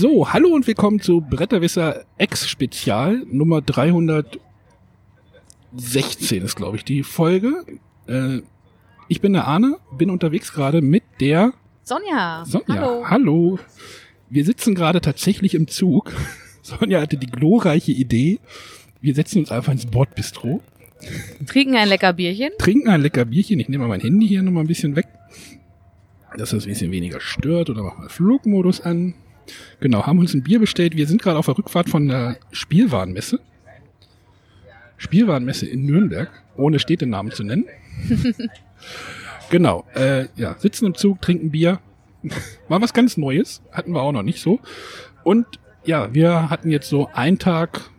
So, hallo und willkommen zu Bretterwisser X-Spezial Nummer 316 ist, glaube ich, die Folge. Äh, ich bin der Arne, bin unterwegs gerade mit der Sonja. Sonja. Hallo. hallo. Wir sitzen gerade tatsächlich im Zug. Sonja hatte die glorreiche Idee. Wir setzen uns einfach ins Bordbistro, Trinken ein lecker Bierchen. trinken ein lecker Bierchen. Ich nehme mal mein Handy hier nochmal ein bisschen weg, dass das ein bisschen weniger stört oder machen mal Flugmodus an. Genau, haben uns ein Bier bestellt. Wir sind gerade auf der Rückfahrt von der Spielwarenmesse. Spielwarenmesse in Nürnberg, ohne Städtenamen zu nennen. genau, äh, ja, sitzen im Zug, trinken Bier. War was ganz Neues, hatten wir auch noch nicht so. Und ja, wir hatten jetzt so einen Tag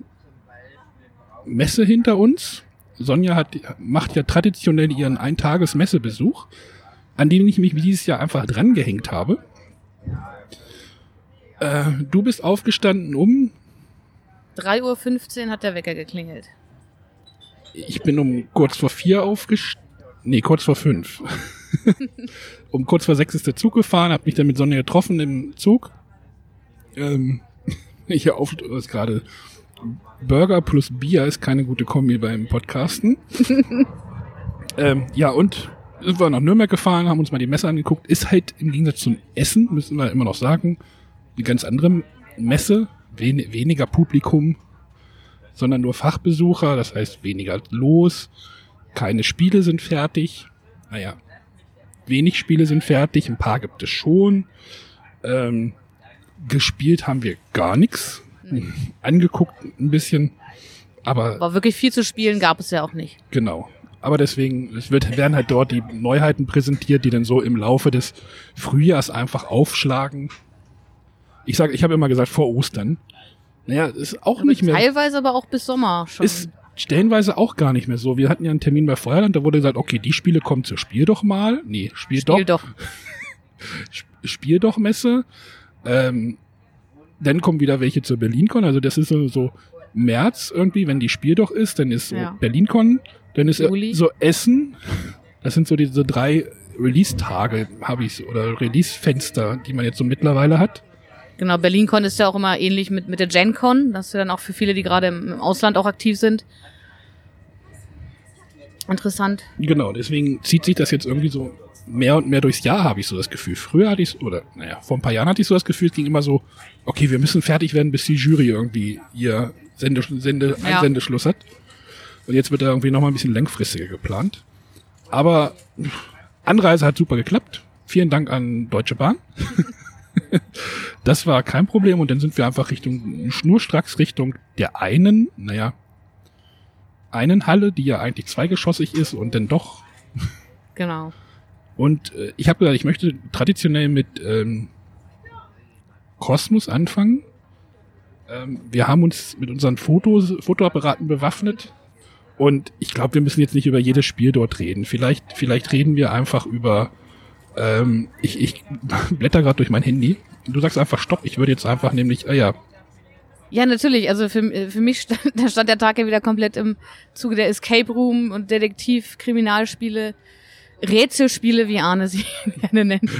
Messe hinter uns. Sonja hat, macht ja traditionell ihren Eintages-Messebesuch, an den ich mich dieses Jahr einfach drangehängt habe. Äh, du bist aufgestanden um, 3.15 Uhr hat der Wecker geklingelt. ich bin um kurz vor vier aufgestanden, nee, kurz vor fünf. um kurz vor sechs ist der Zug gefahren, hab mich dann mit Sonja getroffen im Zug. Ähm, ich auf, ist gerade Burger plus Bier ist keine gute Kombi beim Podcasten. ähm, ja, und sind wir nach Nürnberg gefahren, haben uns mal die Messe angeguckt. Ist halt im Gegensatz zum Essen, müssen wir immer noch sagen, die ganz andere Messe. Wen weniger Publikum, sondern nur Fachbesucher, das heißt weniger los. Keine Spiele sind fertig. Naja, wenig Spiele sind fertig, ein paar gibt es schon. Ähm, gespielt haben wir gar nichts. Angeguckt ein bisschen, aber Aber wirklich viel zu spielen gab es ja auch nicht. Genau. Aber deswegen, es wird, werden halt dort die Neuheiten präsentiert, die dann so im Laufe des Frühjahrs einfach aufschlagen. Ich sage, ich habe immer gesagt, vor Ostern. Naja, ist auch nicht mehr, Teilweise aber auch bis Sommer schon. ist stellenweise auch gar nicht mehr so. Wir hatten ja einen Termin bei Feuerland, da wurde gesagt, okay, die Spiele kommen zur Spiel doch mal. Nee, Spiel, Spiel doch, doch. Spiel doch Messe. Ähm, dann kommen wieder welche zur BerlinCon. Also das ist so, so März irgendwie, wenn die Spiel doch ist, dann ist so Ja. BerlinCon, dann ist Juli. so Essen. Das sind so diese drei Release-Tage, habe ich oder Release-Fenster, die man jetzt so mittlerweile hat. Genau, BerlinCon ist ja auch immer ähnlich mit, mit der GenCon. Das ist ja dann auch für viele, die gerade im, Ausland auch aktiv sind. Interessant. Genau, deswegen zieht sich das jetzt irgendwie so mehr und mehr durchs Jahr, habe ich so das Gefühl. Früher hatte ich oder naja, vor ein paar Jahren hatte ich so das Gefühl, es ging immer so, okay, wir müssen fertig werden, bis die Jury irgendwie ihr Sende, Sende, Ja. Einsendeschluss hat. Und jetzt wird da irgendwie nochmal ein bisschen langfristiger geplant. Aber Anreise hat super geklappt. Vielen Dank an Deutsche Bahn. das war kein Problem und dann sind wir einfach Richtung, schnurstracks Richtung der einen, naja, einen Halle, die ja eigentlich zweigeschossig ist und dann doch Genau. und äh, ich habe gesagt, ich möchte traditionell mit ähm, Kosmos anfangen. Ähm, wir haben uns mit unseren Fotos, Fotoapparaten bewaffnet. Und ich glaube, wir müssen jetzt nicht über jedes Spiel dort reden. Vielleicht, vielleicht reden wir einfach über. Ähm, ich, ich blätter gerade durch mein Handy. Du sagst einfach Stopp. Ich würde jetzt einfach nämlich, ah ja, Ja, natürlich. Also für, äh, für mich stand, da stand der Tag ja wieder komplett im Zuge der Escape Room und Detektiv, Kriminalspiele, Rätselspiele, wie Arne sie gerne nennt,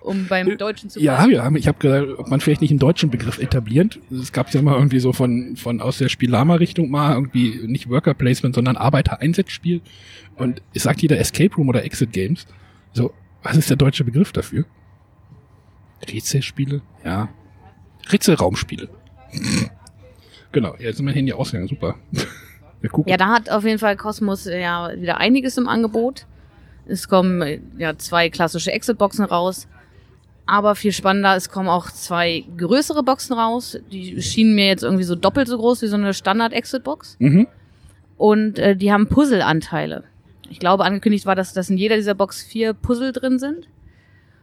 um beim Deutschen zu Ja, ja, ich habe gesagt, ob man vielleicht nicht einen deutschen Begriff etabliert. Es gab ja mal irgendwie so von, von aus der Spielama-Richtung mal irgendwie nicht Worker Placement, sondern Arbeiter-Einsatzspiel. Und es sagt jeder Escape Room oder Exit Games. So, was ist der deutsche Begriff dafür? Rätselspiele? Ja. Rätselraumspiele. genau, jetzt ist mein Handy ausgegangen, super. Wir gucken. Ja, da hat auf jeden Fall Cosmos äh, ja wieder einiges im Angebot. Es kommen äh, ja zwei klassische Exit-Boxen raus. Aber viel spannender, es kommen auch zwei größere Boxen raus. Die schienen mir jetzt irgendwie so doppelt so groß wie so eine Standard-Exit-Box. Mhm. Und äh, die haben Puzzle-Anteile. Ich glaube, angekündigt war, dass, dass in jeder dieser Box vier Puzzle drin sind.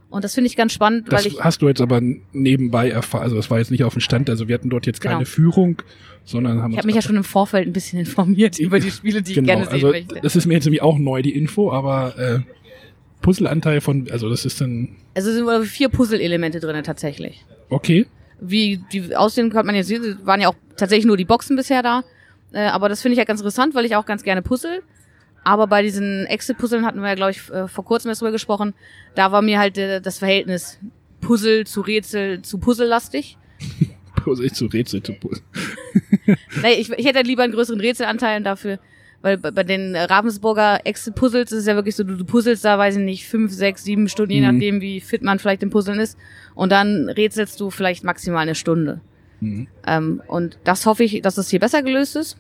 Und das finde ich ganz spannend, Das weil ich. hast du jetzt aber nebenbei erfahren. Also das war jetzt nicht auf dem Stand. Also wir hatten dort jetzt keine Genau. Führung, sondern haben Ich habe mich ja schon im Vorfeld ein bisschen informiert über die Spiele, die ich genau, gerne sehen also möchte. das ist mir jetzt nämlich auch neu, die Info, aber äh, Puzzleanteil von, also das ist dann, Also sind wohl vier Puzzle-Elemente drin tatsächlich. okay, Wie die aussehen, kann man jetzt sehen. Es waren ja auch tatsächlich nur die Boxen bisher da. Äh, aber das finde ich ja ganz interessant, weil ich auch ganz gerne puzzle. Aber bei diesen Exit-Puzzeln hatten wir ja, glaube ich, äh, vor kurzem erst drüber gesprochen. Da war mir halt äh, das Verhältnis Puzzle zu Rätsel zu Puzzlelastig. Puzzle zu Rätsel zu puzzeln. Nee, ich, ich hätte lieber einen größeren Rätselanteil dafür, weil bei, bei den Ravensburger Exit-Puzzles ist es ja wirklich so, du, du puzzelst da, weiß ich nicht, fünf, sechs, sieben Stunden, je Mhm. nachdem, wie fit man vielleicht im Puzzeln ist. Und dann rätselst du vielleicht maximal eine Stunde. Mhm. Ähm, und das hoffe ich, dass das hier besser gelöst ist.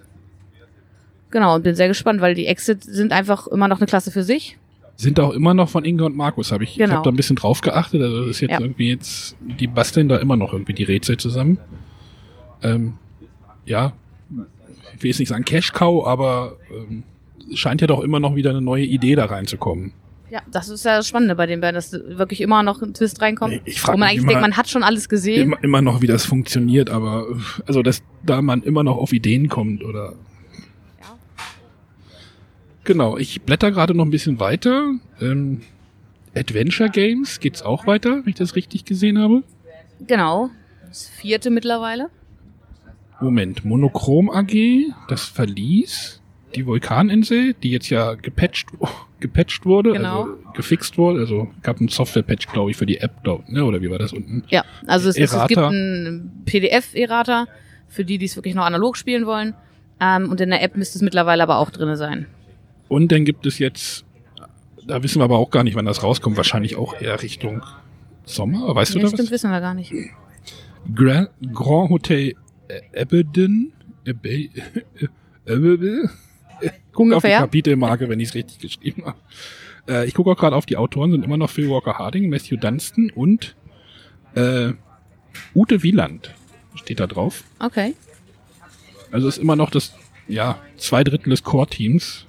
Genau, und bin sehr gespannt, weil die Exit sind einfach immer noch eine Klasse für sich. Sind auch immer noch von Inge und Markus, habe ich. Ich Genau. habe da ein bisschen drauf geachtet. Also das ist jetzt Ja. irgendwie jetzt, die basteln da immer noch irgendwie die Rätsel zusammen. Ähm, ja, ich will jetzt nicht sagen Cash Cow, aber ähm, es scheint ja doch immer noch wieder eine neue Idee da reinzukommen. Ja, das ist ja das Spannende bei den beiden, dass wirklich immer noch ein Twist reinkommt. Ich frag wo man mich eigentlich immer- denkt, man hat schon alles gesehen. Immer, immer noch, wie das funktioniert, aber also dass da man immer noch auf Ideen kommt oder. Genau, ich blätter gerade noch ein bisschen weiter. Ähm, Adventure Games geht's auch weiter, wenn ich das richtig gesehen habe. Genau. Das vierte mittlerweile. Moment, Monochrom AG, das Verlies, die Vulkaninsel, die jetzt ja gepatcht, gepatcht wurde, Genau. also gefixt wurde, also gab einen Software-Patch, glaube ich, für die App, glaub, ne, oder wie war das unten? Ja, also es, es, gibt Errata. einen PDF-Errata für die, die es wirklich noch analog spielen wollen. Ähm, und in der App müsste es mittlerweile aber auch drinne sein. Und dann gibt es jetzt, da wissen wir aber auch gar nicht, wann das rauskommt, wahrscheinlich auch eher Richtung Sommer, weißt Ja, du da stimmt, was? wissen wir gar nicht. Grand, Grand Hotel Aberdeen, Abe- Aberdeen? Guck auf die. Kapitelmarke, wenn ich es richtig geschrieben habe. Äh, ich gucke auch gerade auf die Autoren, sind immer noch Phil Walker Harding, Matthew Dunstan und äh, Ute Wieland steht da drauf. Okay. Also ist immer noch das, ja, zwei Drittel des Core-Teams.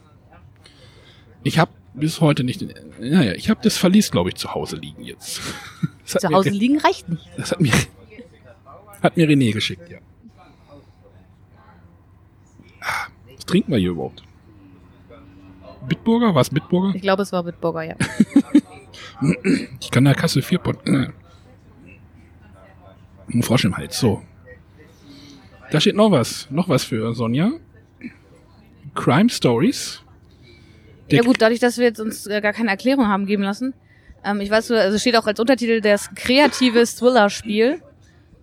Ich habe bis heute nicht, naja, ich habe das Verlies, glaube ich, zu Hause liegen jetzt. Zu Hause ge- liegen reicht nicht. Das hat mir, hat mir René geschickt, ja. Ah, Was trinken wir hier überhaupt? Bitburger? Was Bitburger? Ich glaube, es war Bitburger, ja. Ich kann der Kasse vier Pott. Äh. Ein Frosch im Hals, so. Da steht noch was. Noch was für Sonja. Crime Stories. Der Ja gut, dadurch, dass wir jetzt uns äh, gar keine Erklärung haben geben lassen. Ähm, ich weiß, also steht auch als Untertitel das kreatives Thriller-Spiel.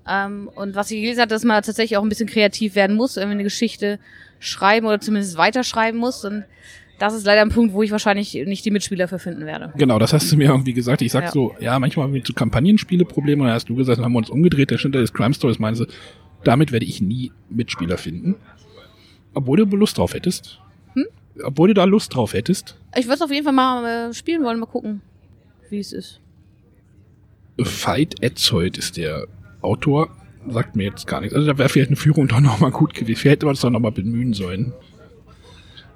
Ähm, und was ich gelesen habe, dass man tatsächlich auch ein bisschen kreativ werden muss, wenn man eine Geschichte schreiben oder zumindest weiterschreiben muss. Und das ist leider ein Punkt, wo ich wahrscheinlich nicht die Mitspieler für finden werde. Genau, das hast du mir irgendwie gesagt. Ich sag Ja. so, ja, manchmal haben wir zu Kampagnenspiele Probleme. Und dann hast du gesagt, dann haben wir uns umgedreht. Stand da das Crime Stories. Meinst du, damit werde ich nie Mitspieler finden. Obwohl du Lust drauf hättest. Obwohl du da Lust drauf hättest. Ich würde es auf jeden Fall mal äh, spielen wollen, mal gucken, wie es ist. Veit Etzold ist der Autor. Sagt mir jetzt gar nichts. Also da wäre vielleicht eine Führung doch nochmal gut gewesen. Vielleicht hätte man es doch nochmal bemühen sollen.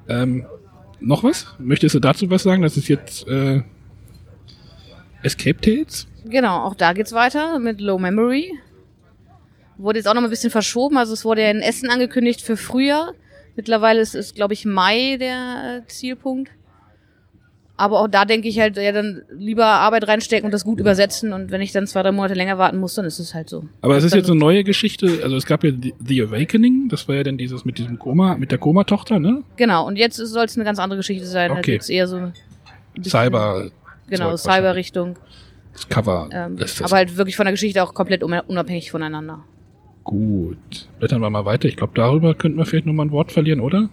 Ähm, noch was? Möchtest du dazu was sagen? Das ist jetzt äh, Escape Tales? Genau, auch da geht's weiter mit Low Memory. Wurde jetzt auch noch mal ein bisschen verschoben. Also es wurde ja in Essen angekündigt für Frühjahr. Mittlerweile ist es, glaube ich, Mai der äh, Zielpunkt. Aber auch da denke ich halt, ja, dann lieber Arbeit reinstecken und das gut übersetzen. Und wenn ich dann zwei, drei Monate länger warten muss, dann ist es halt so. Aber es ist jetzt eine neue Geschichte. Also es gab ja The- Awakening. Das war ja dann dieses mit diesem Koma, mit der Koma-Tochter, ne? Genau, und jetzt soll es eine ganz andere Geschichte sein. Halt Okay. jetzt eher so Cyber. Genau, Cyber-Richtung. Das Cover. Ähm, das, aber halt wirklich von der Geschichte auch komplett un- unabhängig voneinander. Gut. Blättern wir mal weiter. Ich glaube, darüber könnten wir vielleicht nochmal ein Wort verlieren, oder?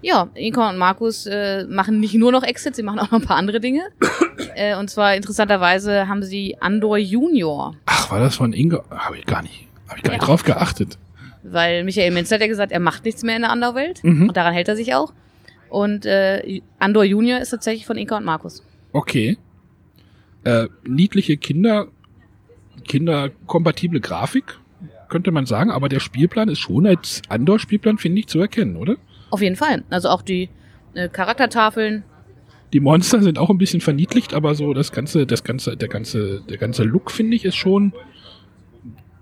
Ja, Inka und Markus äh, machen nicht nur noch Exit, sie machen auch noch ein paar andere Dinge. äh, und zwar interessanterweise haben sie Andor Junior, Ach, war das von Inge? Habe ich gar nicht, habe ich gar nicht Ja. drauf geachtet. weil Michael Menzel hat ja gesagt, er macht nichts mehr in der Andor-Welt. Mhm. Und daran hält er sich auch. Und äh, Andor Junior ist tatsächlich von Inka und Markus. Okay. Äh, niedliche Kinder, kinderkompatible Grafik, könnte man sagen, aber der Spielplan ist schon als Andor-Spielplan, finde ich, zu erkennen, oder? Auf jeden Fall. Also auch die äh, Charaktertafeln. Die Monster sind auch ein bisschen verniedlicht, aber so das ganze, das ganze, der ganze, der ganze Look, finde ich, ist schon,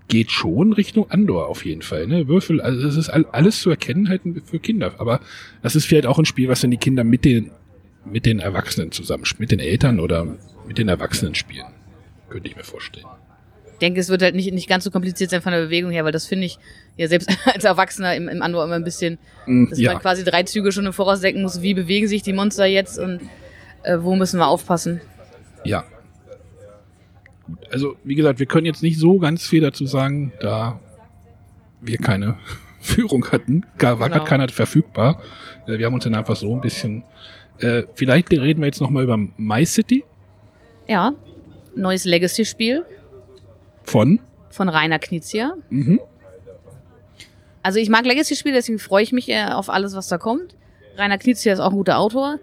geht schon Richtung Andor auf jeden Fall, ne? Würfel, also es ist all, alles zu erkennen halt für Kinder, aber das ist vielleicht auch ein Spiel, was dann die Kinder mit den, mit den Erwachsenen zusammen, mit den Eltern oder mit den Erwachsenen spielen. Könnte ich mir vorstellen. Ich denke, es wird halt nicht, nicht ganz so kompliziert sein von der Bewegung her, weil das finde ich ja selbst als Erwachsener im, im Andor immer ein bisschen Mm, dass ja. man quasi drei Züge schon im Voraus denken muss, wie bewegen sich die Monster jetzt und äh, wo müssen wir aufpassen. Ja. Gut, also wie gesagt, wir können jetzt nicht so ganz viel dazu sagen, da wir keine Führung hatten. Gar, war Genau. gerade keiner verfügbar. Äh, Wir haben uns dann einfach so ein bisschen. Äh, vielleicht reden wir jetzt nochmal über My City Ja, neues Legacy-Spiel von. von Rainer Knizia. Mhm. Also ich mag Legacy-Spiele, deswegen freue ich mich äh, auf alles, was da kommt. Rainer Knizia ist auch ein guter Autor.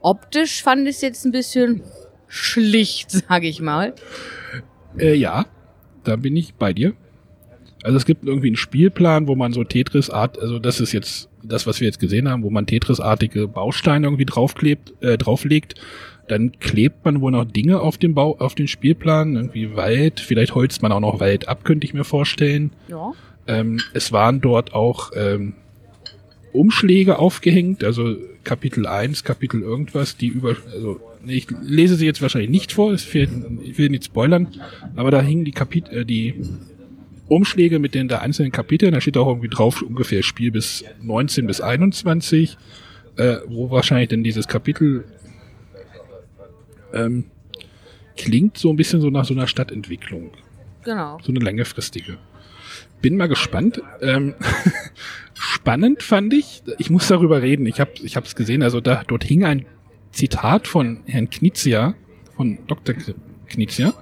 Optisch fand ich es jetzt ein bisschen schlicht, sage ich mal. Äh, ja, da bin ich bei dir. Also es gibt irgendwie einen Spielplan, wo man so Tetris-Art, also das ist jetzt das, was wir jetzt gesehen haben, wo man Tetris-artige Bausteine irgendwie draufklebt, äh, drauflegt. Dann klebt man wohl noch Dinge auf den Bau, auf den Spielplan, irgendwie Wald. Vielleicht holzt man auch noch Wald ab, könnte ich mir vorstellen. Ja. Ähm, es waren dort auch ähm, Umschläge aufgehängt, also Kapitel 1, Kapitel irgendwas, die über, also ich lese sie jetzt wahrscheinlich nicht vor, es fehlt, ich will nicht spoilern, aber da hingen die Kapitel, äh, die Umschläge mit den der einzelnen Kapiteln, da steht auch irgendwie drauf ungefähr Spiel bis 19 bis 21, äh, wo wahrscheinlich denn dieses Kapitel ähm, klingt so ein bisschen so nach so einer Stadtentwicklung Genau. so eine längerfristige. Bin mal gespannt. Ähm, spannend fand ich. Ich muss darüber reden. Ich habe ich es gesehen. Also da dort hing ein Zitat von Herrn Knizia, von Dr. Knizia,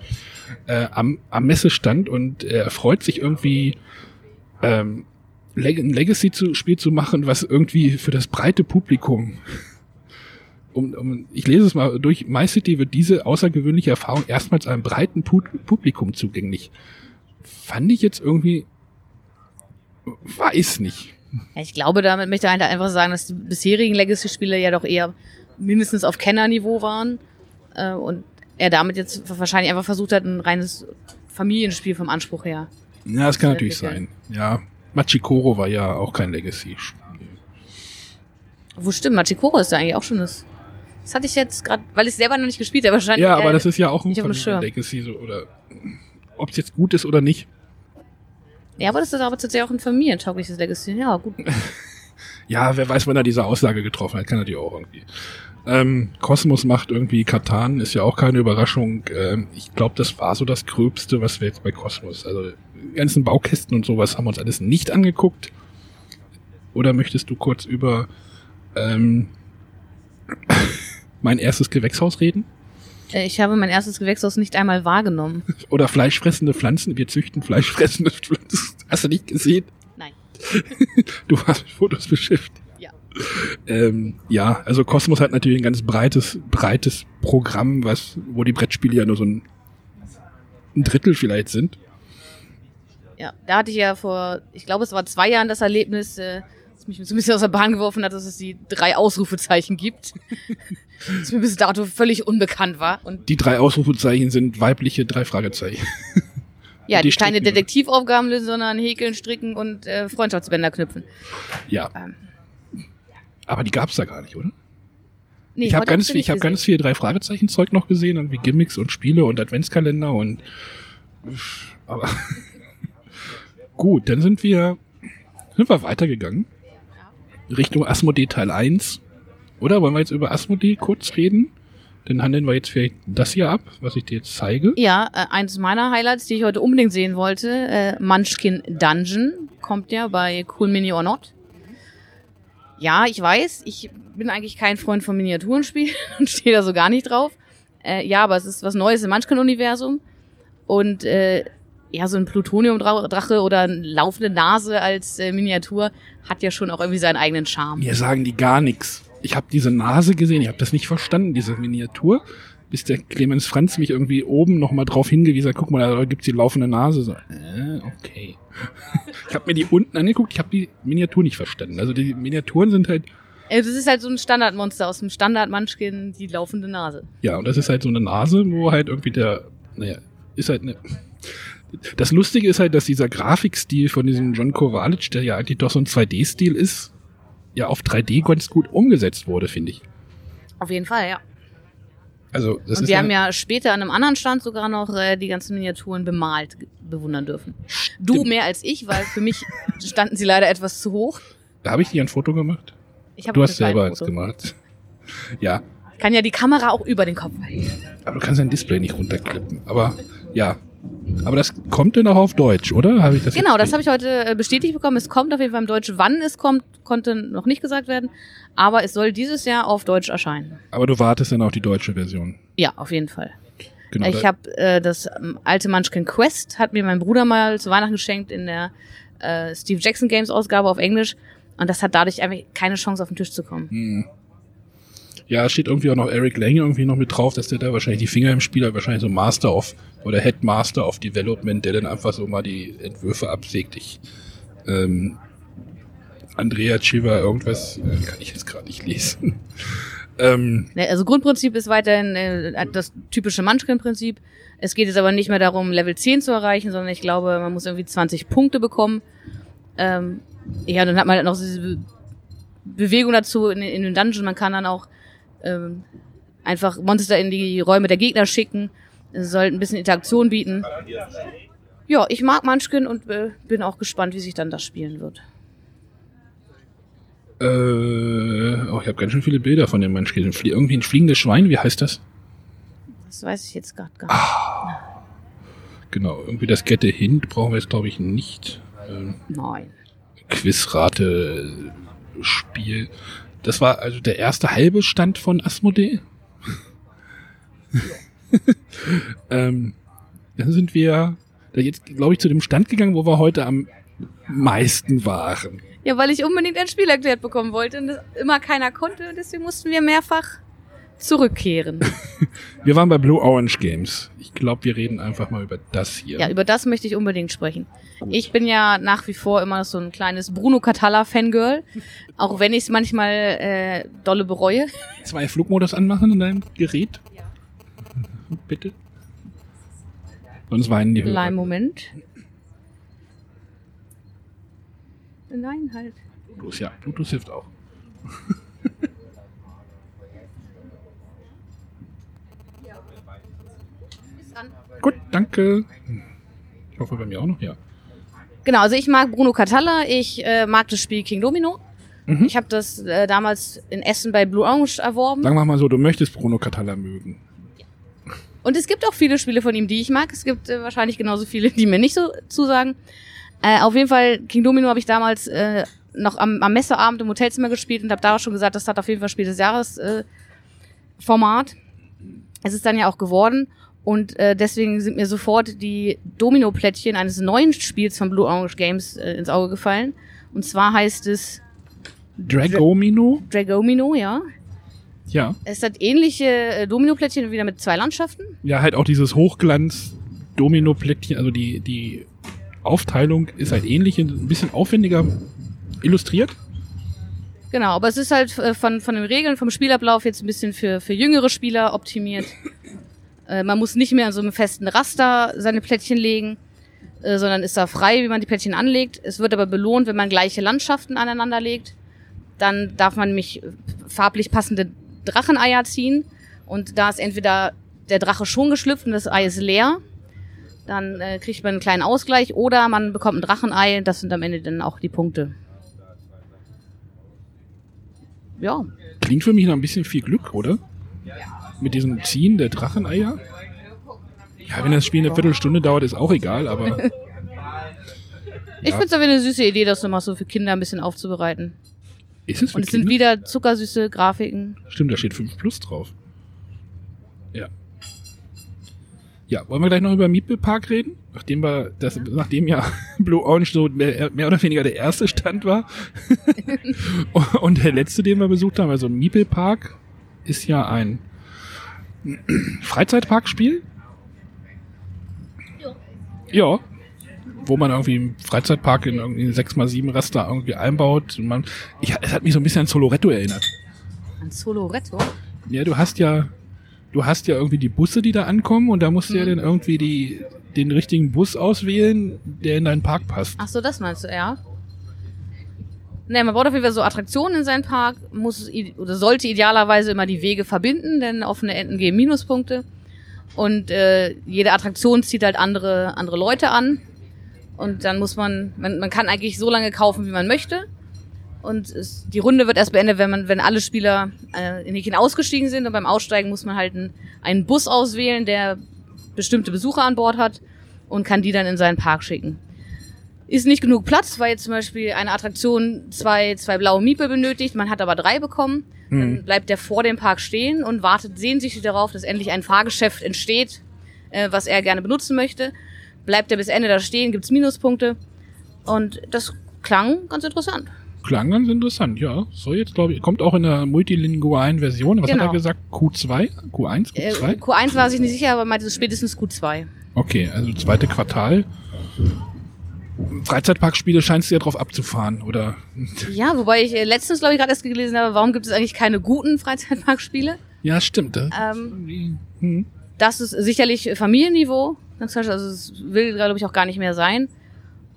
äh, am, am Messestand und er freut sich irgendwie ähm, ein Legacy-Spiel zu machen, was irgendwie für das breite Publikum um, um, ich lese es mal durch. My City wird diese außergewöhnliche Erfahrung erstmals einem breiten Pu Publikum zugänglich. Fand ich jetzt irgendwie, weiß nicht. Ich glaube, damit möchte er halt einfach sagen, dass die bisherigen Legacy-Spiele ja doch eher mindestens auf Kennerniveau waren. Äh, und er damit jetzt wahrscheinlich einfach versucht hat, ein reines Familienspiel vom Anspruch her. Ja, das kann natürlich entwickeln. sein. Ja, Machikoro war ja auch kein Legacy. Wo stimmt, Machikoro ist ja eigentlich auch schon das. Das hatte ich jetzt gerade, weil ich selber noch nicht gespielt habe, wahrscheinlich. Ja, aber äh, das ist ja auch ein nicht auf dem Schirm. Legacy so oder ob es jetzt gut ist oder nicht. Ja, aber das ist aber tatsächlich auch ein familientaugliches Legacy. Ja, gut. Ja, wer weiß, wann er diese Aussage getroffen hat, kann natürlich auch irgendwie. Ähm, Kosmos macht irgendwie Katan, ist ja auch keine Überraschung. Ähm, ich glaube, das war so das Gröbste, was wir jetzt bei Kosmos, also die ganzen Baukästen und sowas haben wir uns alles nicht angeguckt. Oder möchtest du kurz über ähm, mein erstes Gewächshaus reden? Äh, Ich habe mein erstes Gewächshaus nicht einmal wahrgenommen. Oder fleischfressende Pflanzen? Wir züchten fleischfressende Pflanzen. Hast du nicht gesehen? Nein. Du warst mit Fotos beschäftigt. Ja. Ähm, ja, also Kosmos hat natürlich ein ganz breites, breites Programm, was, wo die Brettspiele ja nur so ein, ein Drittel vielleicht sind. Ja, da hatte ich ja vor, ich glaube, es war zwei Jahren das Erlebnis, äh, das mich so ein bisschen aus der Bahn geworfen hat, dass es die drei Ausrufezeichen gibt. das mir bis dato völlig unbekannt war. Und Die drei Ausrufezeichen sind weibliche drei Fragezeichen. ja, die die, keine. Detektivaufgaben lösen, sondern häkeln, stricken und äh, Freundschaftsbänder knüpfen. Ja. Ähm. Aber die gab's da gar nicht, oder? Nee, ich habe ganz viel, ich habe gesehen. ganz viel drei Fragezeichen Zeug noch gesehen, irgendwie Gimmicks und Spiele und Adventskalender und aber gut, dann sind wir sind wir weitergegangen Richtung Asmodee Teil 1. Oder wollen wir jetzt über Asmodee kurz reden? Dann handeln wir jetzt vielleicht das hier ab, was ich dir jetzt zeige. Ja, äh, eines meiner Highlights, die ich heute unbedingt sehen wollte, äh, Munchkin Dungeon, kommt ja bei Cool Mini or Not. Ja, ich weiß, ich bin eigentlich kein Freund von Miniaturenspielen und stehe da so gar nicht drauf. Äh, ja, aber es ist was Neues im Munchkin-Universum. Und äh, ja, so ein Plutonium-Drache oder eine laufende Nase als äh, Miniatur hat ja schon auch irgendwie seinen eigenen Charme. Mir sagen die gar nichts. Ich habe diese Nase gesehen, ich habe das nicht verstanden, diese Miniatur, bis der Clemens Franz mich irgendwie oben nochmal drauf hingewiesen hat, guck mal, da gibt's die laufende Nase. So, äh, okay. ich habe mir die unten angeguckt, ich habe die Miniatur nicht verstanden. Also die Miniaturen sind halt, Äh, das ist halt so ein Standardmonster aus dem Standard-Munchkin, die laufende Nase. ja, und das ist halt so eine Nase, wo halt irgendwie der, naja, ist halt eine... Das Lustige ist halt, dass dieser Grafikstil von diesem John Kowalic, der ja eigentlich doch so ein 2D-Stil ist, ja auf 3D ganz gut umgesetzt wurde, finde ich. Auf jeden Fall, ja. Also das und wir haben ja später an einem anderen Stand sogar noch äh, die ganzen Miniaturen bemalt bewundern dürfen. Du mehr als ich, weil für mich standen sie leider etwas zu hoch. Da habe ich dir ein Foto gemacht. Ich Du hast selber eins gemacht. Ja, Kann ja die Kamera auch über den Kopf halten. aber du kannst dein Display nicht runterklippen. Aber Ja. Aber das kommt dann auch auf Deutsch, oder? Habe ich das Genau, das habe ich heute äh, bestätigt bekommen. Es kommt auf jeden Fall im Deutsch. Wann es kommt, konnte noch nicht gesagt werden. Aber es soll dieses Jahr auf Deutsch erscheinen. Aber du wartest dann auf die deutsche Version. Ja, auf jeden Fall. Genau. ich habe äh, das ähm, alte Munchkin Quest, hat mir mein Bruder mal zu Weihnachten geschenkt in der äh, Steve Jackson Games Ausgabe auf Englisch. Und das hat dadurch einfach keine Chance auf den Tisch zu kommen. Hm. Ja, steht irgendwie auch noch Eric Lang irgendwie noch mit drauf, dass der da wahrscheinlich die Finger im Spiel hat, wahrscheinlich so Master of oder Headmaster of Development, der dann einfach so mal die Entwürfe absägt. Ich, ähm, Andrea Chiva, irgendwas, äh, kann ich jetzt gerade nicht lesen. ähm, Ne, Also Grundprinzip ist weiterhin äh, das typische Munchkin-Prinzip. Es geht jetzt aber nicht mehr darum, Level 10 zu erreichen, sondern ich glaube, man muss irgendwie 20 Punkte bekommen. Ähm, ja, dann hat man halt noch diese Be Bewegung dazu in, in den Dungeon. Man kann dann auch ähm, einfach Monster in die Räume der Gegner schicken. Es soll ein bisschen Interaktion bieten. Ja, ich mag Munchkin und äh, bin auch gespannt, wie sich dann das spielen wird. äh, oh, ich habe ganz schön viele Bilder von dem. Flie irgendwie ein fliegendes Schwein, wie heißt das? Das weiß ich jetzt gerade gar nicht. Genau, irgendwie das Get the Hint brauchen wir jetzt, glaube ich, nicht. Ähm, Nein. Quizrate äh, Spiel. Das war also der erste halbe Stand von Asmodee. ähm, dann sind wir da jetzt, glaube ich, zu dem Stand gegangen, wo wir heute am meisten waren. Ja, weil ich unbedingt ein Spiel erklärt bekommen wollte und das immer keiner konnte, deswegen mussten wir mehrfach zurückkehren. Wir waren bei Blue Orange Games. Ich glaube, wir reden einfach mal über das hier. ja, über das möchte ich unbedingt sprechen. Ich bin ja nach wie vor immer so ein kleines Bruno Catalla Fangirl, auch wenn ich es manchmal äh, dolle bereue. Zwei Flugmodus anmachen in deinem Gerät? Bitte? Sonst weinen die Hörer. Kleinen Moment. Nein, halt. Bluetooth, ja, Bluetooth hilft auch. Ist an. Gut, danke. Ich hoffe bei mir auch noch, ja. Genau, also ich mag Bruno Catalla, ich äh, mag das Spiel King Domino. Mhm. Ich habe das äh, damals in Essen bei Blue Orange erworben. Sagen wir mal so, du möchtest Bruno Catalla mögen. Und es gibt auch viele Spiele von ihm, die ich mag. Es gibt äh, wahrscheinlich genauso viele, die mir nicht so zusagen. Äh, auf jeden Fall, King Domino habe ich damals äh, noch am, am Messeabend im Hotelzimmer gespielt und habe da auch schon gesagt, das hat auf jeden Fall Spiel des Jahres äh, Format. Es ist dann ja auch geworden. Und äh, deswegen sind mir sofort die Domino-Plättchen eines neuen Spiels von Blue Orange Games äh, ins Auge gefallen. Und zwar heißt es Dragomino? Dragomino, ja. Ja. Es hat ähnliche äh, Domino-Plättchen wieder mit zwei Landschaften. Ja, halt auch dieses Hochglanz-Domino-Plättchen, also die, die Aufteilung ist halt ähnlich, ein bisschen aufwendiger illustriert. Genau, aber es ist halt äh, von, von den Regeln, vom Spielablauf jetzt ein bisschen für, für jüngere Spieler optimiert. Äh, man muss nicht mehr an so einem festen Raster seine Plättchen legen, äh, sondern ist da frei, wie man die Plättchen anlegt. Es wird aber belohnt, wenn man gleiche Landschaften aneinander legt. Dann darf man nämlich farblich passende Dracheneier ziehen. Und da ist entweder der Drache schon geschlüpft und das Ei ist leer, dann äh, kriegt man einen kleinen Ausgleich oder man bekommt ein Drachenei, das sind am Ende dann auch die Punkte. Ja, Klingt für mich noch ein bisschen viel Glück, oder? Mit diesem Ziehen der Dracheneier. Ja, wenn das Spiel eine Viertelstunde dauert, ist auch egal, aber Ich finde es aber eine süße Idee, das nochmal so für Kinder ein bisschen aufzubereiten. ist es für Und es sind wieder zuckersüße Grafiken. Stimmt, da steht 5 Plus drauf. Ja. Ja, wollen wir gleich noch über Meeple Park reden? Nachdem wir das, nachdem ja Blue Orange so mehr, mehr oder weniger der erste Stand war. Und der letzte, den wir besucht haben, also Meeple Park, ist ja ein Freizeitparkspiel. Ja. Wo man irgendwie im Freizeitpark in irgendwie 6x7 Raster irgendwie einbaut. Und man, ich, es hat mich so ein bisschen an Soloretto erinnert. Ein Soloretto. Ja, du hast ja, du hast ja irgendwie die Busse, die da ankommen und da musst du ja dann irgendwie die, den richtigen Bus auswählen, der in deinen Park passt. Ach so, das meinst du, ja. Ne, man braucht auf jeden Fall so Attraktionen in seinen Park, muss oder sollte idealerweise immer die Wege verbinden, denn offene Enden geben Minuspunkte. Und äh, jede Attraktion zieht halt andere, andere Leute an. Und dann muss man, man, man kann eigentlich so lange kaufen, wie man möchte. Und es, die Runde wird erst beendet, wenn man, wenn alle Spieler äh, in Häkchen ausgestiegen sind. Und beim Aussteigen muss man halt einen, einen Bus auswählen, der bestimmte Besucher an Bord hat und kann die dann in seinen Park schicken. Ist nicht genug Platz, weil jetzt zum Beispiel eine Attraktion zwei, zwei blaue Miepel benötigt, man hat aber drei bekommen, dann bleibt der vor dem Park stehen und wartet sehnsüchtig darauf, dass endlich ein Fahrgeschäft entsteht, äh, was er gerne benutzen möchte. Bleibt er bis Ende da stehen, gibt's Minuspunkte. Und das klang ganz interessant. Klang ganz interessant, ja. So jetzt, glaube ich, kommt auch in der multilingualen Version. Was hat Genau. er gesagt? Q2? Q1? Äh, Q2? Q1 war sich nicht sicher, aber meinte spätestens Q2. Okay, also zweite Quartal. Freizeitparkspiele scheinst du ja drauf abzufahren, oder? Ja, wobei ich äh, letztens, glaube ich, gerade erst gelesen habe, warum gibt es eigentlich keine guten Freizeitparkspiele? Ja, stimmt. Das Ähm, hm. das ist sicherlich Familienniveau, also es will, glaube ich, auch gar nicht mehr sein.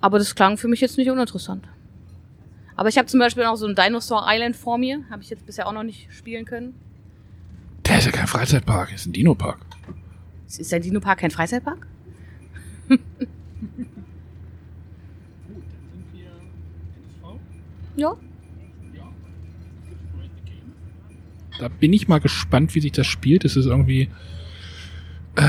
Aber das klang für mich jetzt nicht uninteressant. Aber ich habe zum Beispiel noch so ein Dinosaur Island vor mir, habe ich jetzt bisher auch noch nicht spielen können. Der ist ja kein Freizeitpark, ist ein Dino-Park. Ist der Dino Park kein Freizeitpark? Ja. Da bin ich mal gespannt, wie sich das spielt. Es ist irgendwie. Äh,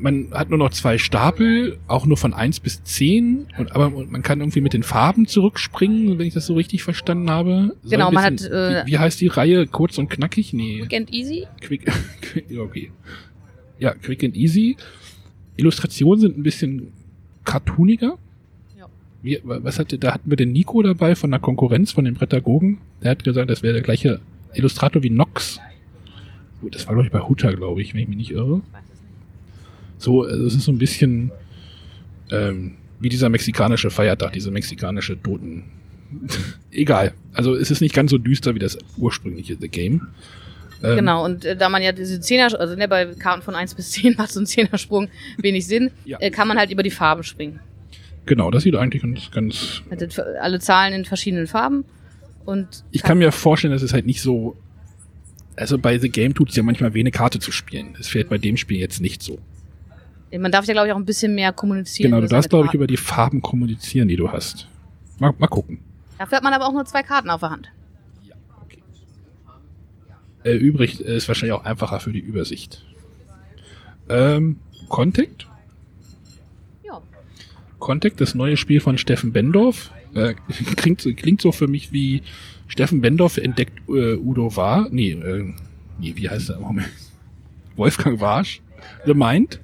man hat nur noch zwei Stapel, auch nur von eins bis zehn. Und, aber man kann irgendwie mit den Farben zurückspringen, wenn ich das so richtig verstanden habe. So Genau, ein man bisschen- hat, äh, wie, wie heißt die Reihe? Kurz und knackig? Nee. Quick and Easy? Quick, quick okay. Ja, quick and easy. Illustrationen sind ein bisschen cartooniger. Wie, was hatte, da hatten wir den Nico dabei von der Konkurrenz, von den Prädagogen. Der hat gesagt, das wäre der gleiche Illustrator wie Nox. Gut, das war, glaube ich, bei Huta, glaube ich, wenn ich mich nicht irre. So, also es ist so ein bisschen ähm, wie dieser mexikanische Feiertag, diese mexikanische Toten. Egal. Also es ist nicht ganz so düster wie das ursprüngliche The Game. Ähm, Genau, und äh, da man ja diese Zehner, also ne, bei Karten von 1 bis 10 macht so ein Zehnersprung wenig Sinn, Ja. äh, kann man halt über die Farben springen. Genau, das sieht eigentlich ganz, ganz. Hat jetzt alle Zahlen in verschiedenen Farben. Und Ich kann mir vorstellen, dass es halt nicht so. Also bei The Game tut es ja manchmal weh, eine Karte zu spielen. Das fällt bei dem Spiel jetzt nicht so. man darf ja, glaube ich, auch ein bisschen mehr kommunizieren. Genau, du darfst, glaube ich, über die Farben kommunizieren, die du hast. Mal, mal gucken. Dafür hat man aber auch nur zwei Karten auf der Hand. Äh, übrig äh, ist wahrscheinlich auch einfacher für die Übersicht. Ähm, Contact? Contact, das neue Spiel von Steffen Bendorf. Äh, klingt, so- klingt so für mich wie Steffen Bendorf entdeckt äh, Udo War. Nee, äh, nee, wie heißt er? Moment. Wolfgang Warsch. The Mind.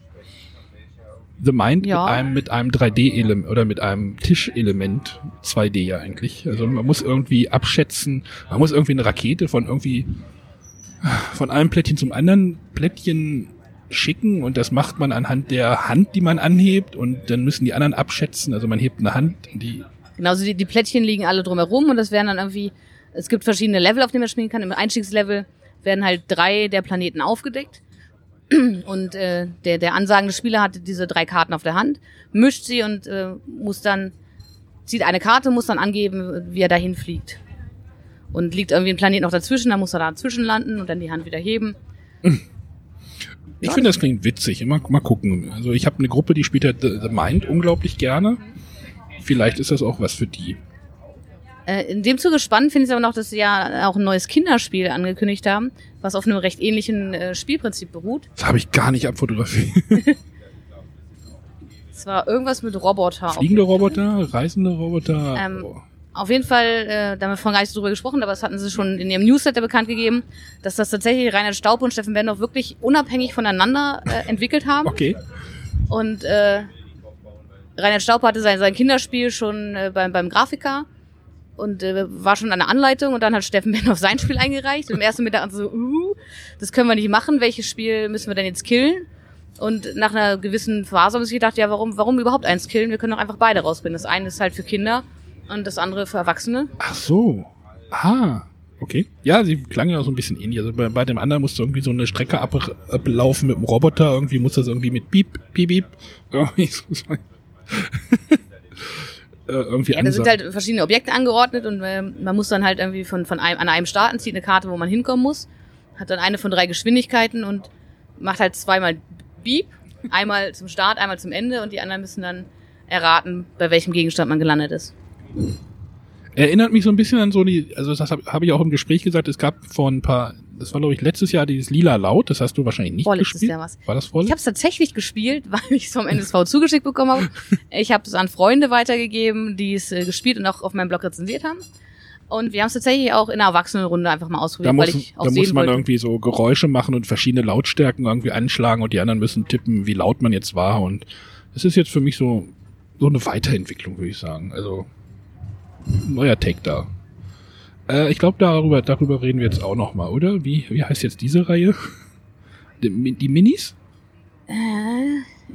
The Mind Ja. mit einem, mit einem 3D-Element oder mit einem Tischelement. 2D ja eigentlich. Also man muss irgendwie abschätzen, man muss irgendwie eine Rakete von irgendwie von einem Plättchen zum anderen Plättchen schicken und das macht man anhand der Hand, die man anhebt und dann müssen die anderen abschätzen. Also man hebt eine Hand, die Genau, also die, die Plättchen liegen alle drumherum und das werden dann irgendwie, es gibt verschiedene Level, auf denen man spielen kann. Im Einstiegslevel werden halt drei der Planeten aufgedeckt. Und äh, der, der ansagende Spieler hat diese drei Karten auf der Hand, mischt sie und äh, muss dann, zieht eine Karte, muss dann angeben, wie er dahin fliegt. Und liegt irgendwie ein Planet noch dazwischen, dann muss er dazwischen landen und dann die Hand wieder heben. Ich finde, das klingt witzig. Mal, mal gucken. Also ich habe eine Gruppe, die spielt halt The, The Mind unglaublich gerne. Vielleicht ist das auch was für die. Äh, in dem Zuge spannend finde ich es aber noch, dass sie ja auch ein neues Kinderspiel angekündigt haben, was auf einem recht ähnlichen äh, Spielprinzip beruht. Das habe ich gar nicht abfotografiert. Es war irgendwas mit Roboter. Fliegende Roboter, reisende Roboter. Ähm, oh. Auf jeden Fall, äh, da haben wir vorhin gar nicht so drüber gesprochen, aber das hatten sie schon in ihrem Newsletter bekannt gegeben, dass das tatsächlich Reinhard Staub und Steffen Bendorf wirklich unabhängig voneinander äh, entwickelt haben. Okay. Und äh, Reinhard Staub hatte sein, sein Kinderspiel schon äh, beim, beim Grafiker und äh, war schon an der Anleitung und dann hat Steffen Bendorf sein Spiel eingereicht. Und im ersten Mittag so, uh, das können wir nicht machen, welches Spiel müssen wir denn jetzt killen? Und nach einer gewissen Phase haben sie gedacht, ja, warum, warum überhaupt eins killen? Wir können doch einfach beide rausbringen. Das eine ist halt für Kinder und das andere für Erwachsene. Ach so. Ah. Okay. Ja, sie klang ja auch so ein bisschen ähnlich. Also bei, bei dem anderen musste irgendwie so eine Strecke ab, ablaufen mit dem Roboter. Irgendwie muss das irgendwie mit Piep, Piep, Piep. Irgendwie, so sein. äh, irgendwie Ja, da sind halt verschiedene Objekte angeordnet und äh, man muss dann halt irgendwie von, von einem, an einem starten, zieht eine Karte, wo man hinkommen muss, hat dann eine von drei Geschwindigkeiten und macht halt zweimal Beep, einmal zum Start, einmal zum Ende und die anderen müssen dann erraten, bei welchem Gegenstand man gelandet ist. Erinnert mich so ein bisschen an so die, also das habe hab ich auch im Gespräch gesagt, es gab vor ein paar, das war glaube ich letztes Jahr dieses Lila Laut, das hast du wahrscheinlich nicht Vorletztes gespielt. Jahr was. War das Ich vorletztes? habe es tatsächlich gespielt, weil ich es vom NSV zugeschickt bekommen habe. Ich habe es an Freunde weitergegeben, die es äh, gespielt und auch auf meinem Blog rezensiert haben. Und wir haben es tatsächlich auch in einer Erwachsenenrunde einfach mal Da ausprobiert, muss, weil ich auch da muss man wollte. irgendwie so Geräusche machen und verschiedene Lautstärken irgendwie anschlagen und die anderen müssen tippen, wie laut man jetzt war. Und es ist jetzt für mich so, so eine Weiterentwicklung, würde ich sagen. Also neuer Take da. Äh, ich glaube, darüber, darüber reden wir jetzt auch noch mal, oder? Wie, wie heißt jetzt diese Reihe? Die, die Minis? Äh,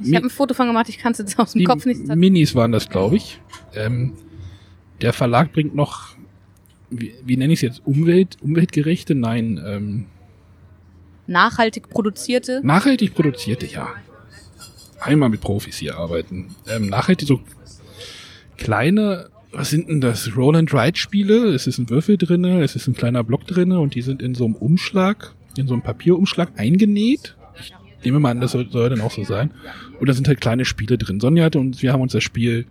ich habe ein Foto von gemacht, ich kann es jetzt aus dem Die Kopf nicht Minis waren das, glaube ich. Ähm, der Verlag bringt noch, wie, wie nenne ich es jetzt, Umwelt, umweltgerechte? Nein, ähm, nachhaltig produzierte. nachhaltig produzierte, ja. Einmal mit Profis hier arbeiten. Ähm, nachhaltig so kleine, was sind denn das? Roll-and-Ride-Spiele. Es ist ein Würfel drinne, es ist ein kleiner Block drinne und die sind in so einem Umschlag, in so einem Papierumschlag eingenäht. Ich nehme mal an, das soll, soll dann auch so sein. Und da sind halt kleine Spiele drin. Sonja hatte und wir haben uns das Spiel,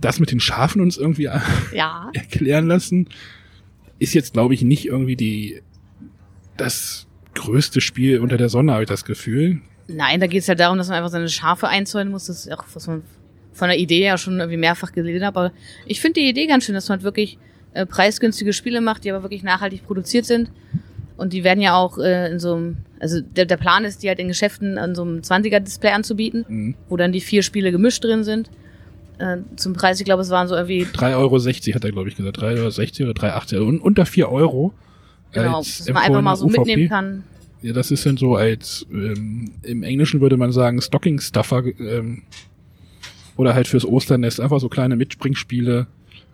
das mit den Schafen uns irgendwie Ja. erklären lassen. Ist jetzt, glaube ich, nicht irgendwie die das größte Spiel unter der Sonne, habe ich das Gefühl. Nein, da geht es ja darum, dass man einfach seine Schafe einzäunen muss. Das ist auch, was man von der Idee ja schon irgendwie mehrfach gelesen hat. Aber ich finde die Idee ganz schön, dass man halt wirklich äh, preisgünstige Spiele macht, die aber wirklich nachhaltig produziert sind. Und die werden ja auch äh, in so einem, also der, der Plan ist, die halt in Geschäften an so einem 20er-Display anzubieten, Mhm. wo dann die vier Spiele gemischt drin sind. Äh, zum Preis, ich glaube, es waren so irgendwie 3,60 Euro hat er, glaube ich, gesagt. 3,60 Euro oder 3,80 Euro. Und unter 4 Euro. Genau, dass man einfach mal so empfohlene mitnehmen UVP. kann. Ja, das ist dann so als, ähm, im Englischen würde man sagen, Stocking Stuffer, ähm, oder halt fürs Osternest, einfach so kleine Mitspringspiele,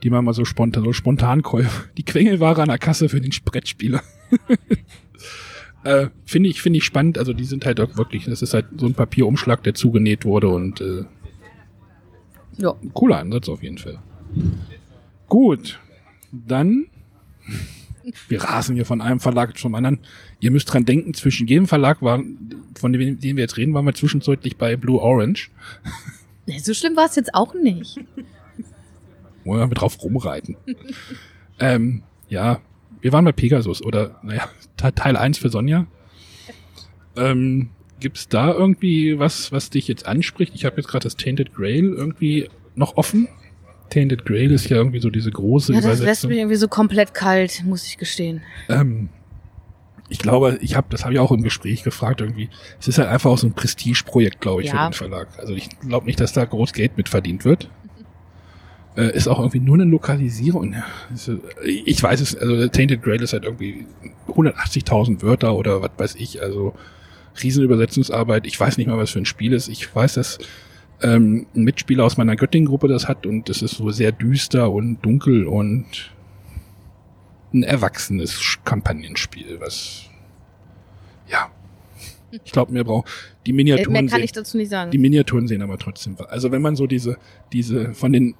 die man mal so spontan, so spontan Käufe. Die Quengelware an der Kasse für den Brettspieler. äh, finde ich, finde ich spannend, also die sind halt auch wirklich, das ist halt so ein Papierumschlag, der zugenäht wurde und, äh, Ja. cooler Ansatz auf jeden Fall. Gut, dann wir rasen hier von einem Verlag zum anderen. Ihr müsst dran denken, zwischen jedem Verlag war, von dem, dem wir jetzt reden, waren wir zwischenzeitlich bei Blue Orange. Nee, so schlimm war es jetzt auch nicht. Wollen wir drauf rumreiten. ähm, ja, wir waren bei Pegasus oder, naja, Te- Teil 1 für Sonja. Ähm, gibt's da irgendwie was, was dich jetzt anspricht? Ich habe jetzt gerade das Tainted Grail irgendwie noch offen. Tainted Grail ist ja irgendwie so diese große Ja, das lässt Übersetzung. mich irgendwie so komplett kalt, muss ich gestehen. Ähm, ich glaube, ich habe, das habe ich auch im Gespräch gefragt irgendwie. Es ist halt einfach auch so ein Prestigeprojekt, glaube ich, Ja. für den Verlag. Also ich glaube nicht, dass da groß Geld mit verdient wird. Äh, ist auch irgendwie nur eine Lokalisierung. Äh, Ich weiß es, also Tainted Grail ist halt irgendwie 180.000 Wörter oder was weiß ich. Also Riesenübersetzungsarbeit. Ich weiß nicht mal, was für ein Spiel ist. Ich weiß, dass ähm, ein Mitspieler aus meiner Göttingen-Gruppe das hat und es ist so sehr düster und dunkel und ein erwachsenes Kampagnenspiel, was ja. Ich glaube, mehr braucht die Miniaturen. Mehr kann ich dazu nicht sagen. die Miniaturen sehen aber trotzdem. Also wenn man so diese diese von den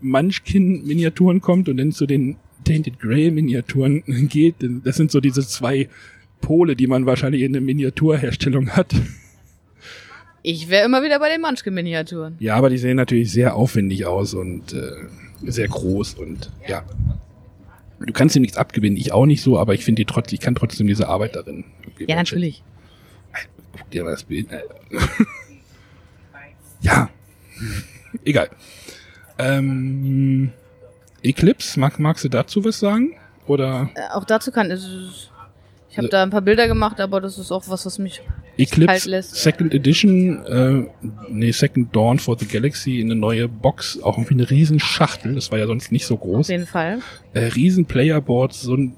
Munchkin-Miniaturen kommt und dann zu den Tainted Grail-Miniaturen geht, das sind so diese zwei Pole, die man wahrscheinlich in der Miniaturherstellung hat. Ich wäre immer wieder bei den Munchkin-Miniaturen. Ja, aber die sehen natürlich sehr aufwendig aus und äh, sehr groß und ja. Du kannst ihm nichts abgewinnen, ich auch nicht so, aber ich finde die trotzdem, ich kann trotzdem diese Arbeit darin. Ja, natürlich. Guck dir mal das Bild. an. ja. Egal. Ähm, Eclipse, mag, magst du dazu was sagen? Oder Äh, auch dazu kann es. Ich habe da ein paar Bilder gemacht, aber das ist auch was, was mich Eclipse lässt. Second Edition, äh, nee, Second Dawn for the Galaxy, eine neue Box, auch irgendwie eine riesen Schachtel, das war ja sonst nicht so auf groß. jeden Fall. Äh, riesen Playerboards, so ein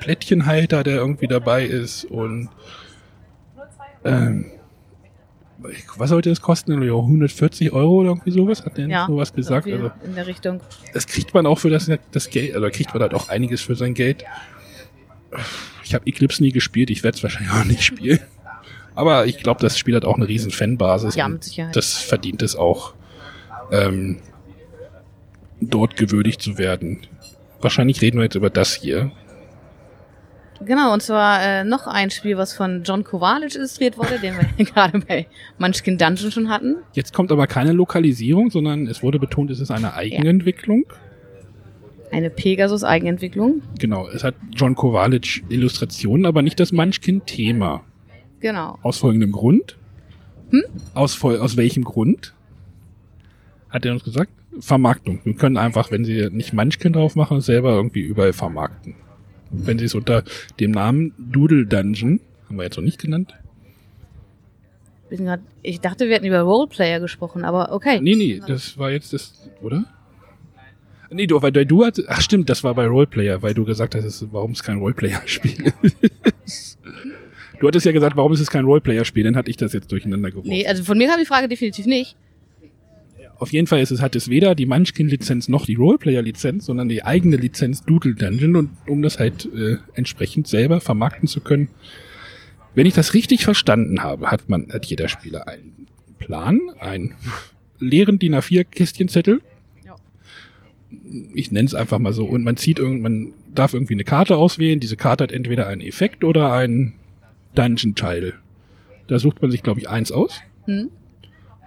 Plättchenhalter, der irgendwie dabei ist und ähm, was sollte das kosten? Irgendwie auch 140 Euro oder irgendwie sowas? Hat der Ja, sowas gesagt? Also, in der Richtung. das kriegt man auch für das, das Geld, also kriegt man halt auch einiges für sein Geld. Ich habe Eclipse nie gespielt, ich werde es wahrscheinlich auch nicht spielen. Aber ich glaube, das Spiel hat auch eine riesen Fanbasis. Ja, mit Sicherheit. Das verdient es auch, ähm, dort gewürdigt zu werden. Wahrscheinlich reden wir jetzt über das hier. Genau, und zwar äh, noch ein Spiel, was von John Kowalic illustriert wurde, den wir gerade bei Munchkin Dungeon schon hatten. Jetzt kommt aber keine Lokalisierung, sondern es wurde betont, es ist eine Eigenentwicklung. Eine Pegasus-Eigenentwicklung. Genau, es hat John Kowalic Illustrationen, aber nicht das Munchkin-Thema. Genau. Aus folgendem Grund. Hm? Aus, aus welchem Grund? Hat er uns gesagt? Vermarktung. Wir können einfach, wenn sie nicht Munchkin drauf machen, selber irgendwie überall vermarkten. Wenn sie es unter dem Namen Doodle Dungeon, haben wir jetzt noch nicht genannt. Ich dachte, wir hätten über Roleplayer gesprochen, aber okay. Nee, nee, das war jetzt das, oder? Nee, du, weil du hast, ach stimmt, das war bei Roleplayer, weil du gesagt hast, warum es kein Roleplayer-Spiel ist. Du hattest ja gesagt, warum ist es kein Roleplayer-Spiel, dann hatte ich das jetzt durcheinander geworfen. Nee, also von mir kam die Frage definitiv nicht. Auf jeden Fall ist es, hat es weder die Munchkin-Lizenz noch die Roleplayer-Lizenz, sondern die eigene Lizenz Doodle Dungeon und um das halt äh, entsprechend selber vermarkten zu können. Wenn ich das richtig verstanden habe, hat man, hat jeder Spieler einen Plan, einen leeren DIN A4-Kästchenzettel. Ich nenne es einfach mal so. Und man zieht irgend, man darf irgendwie eine Karte auswählen. Diese Karte hat entweder einen Effekt oder einen Dungeon-Teil. Da sucht man sich, glaube ich, eins aus. Hm.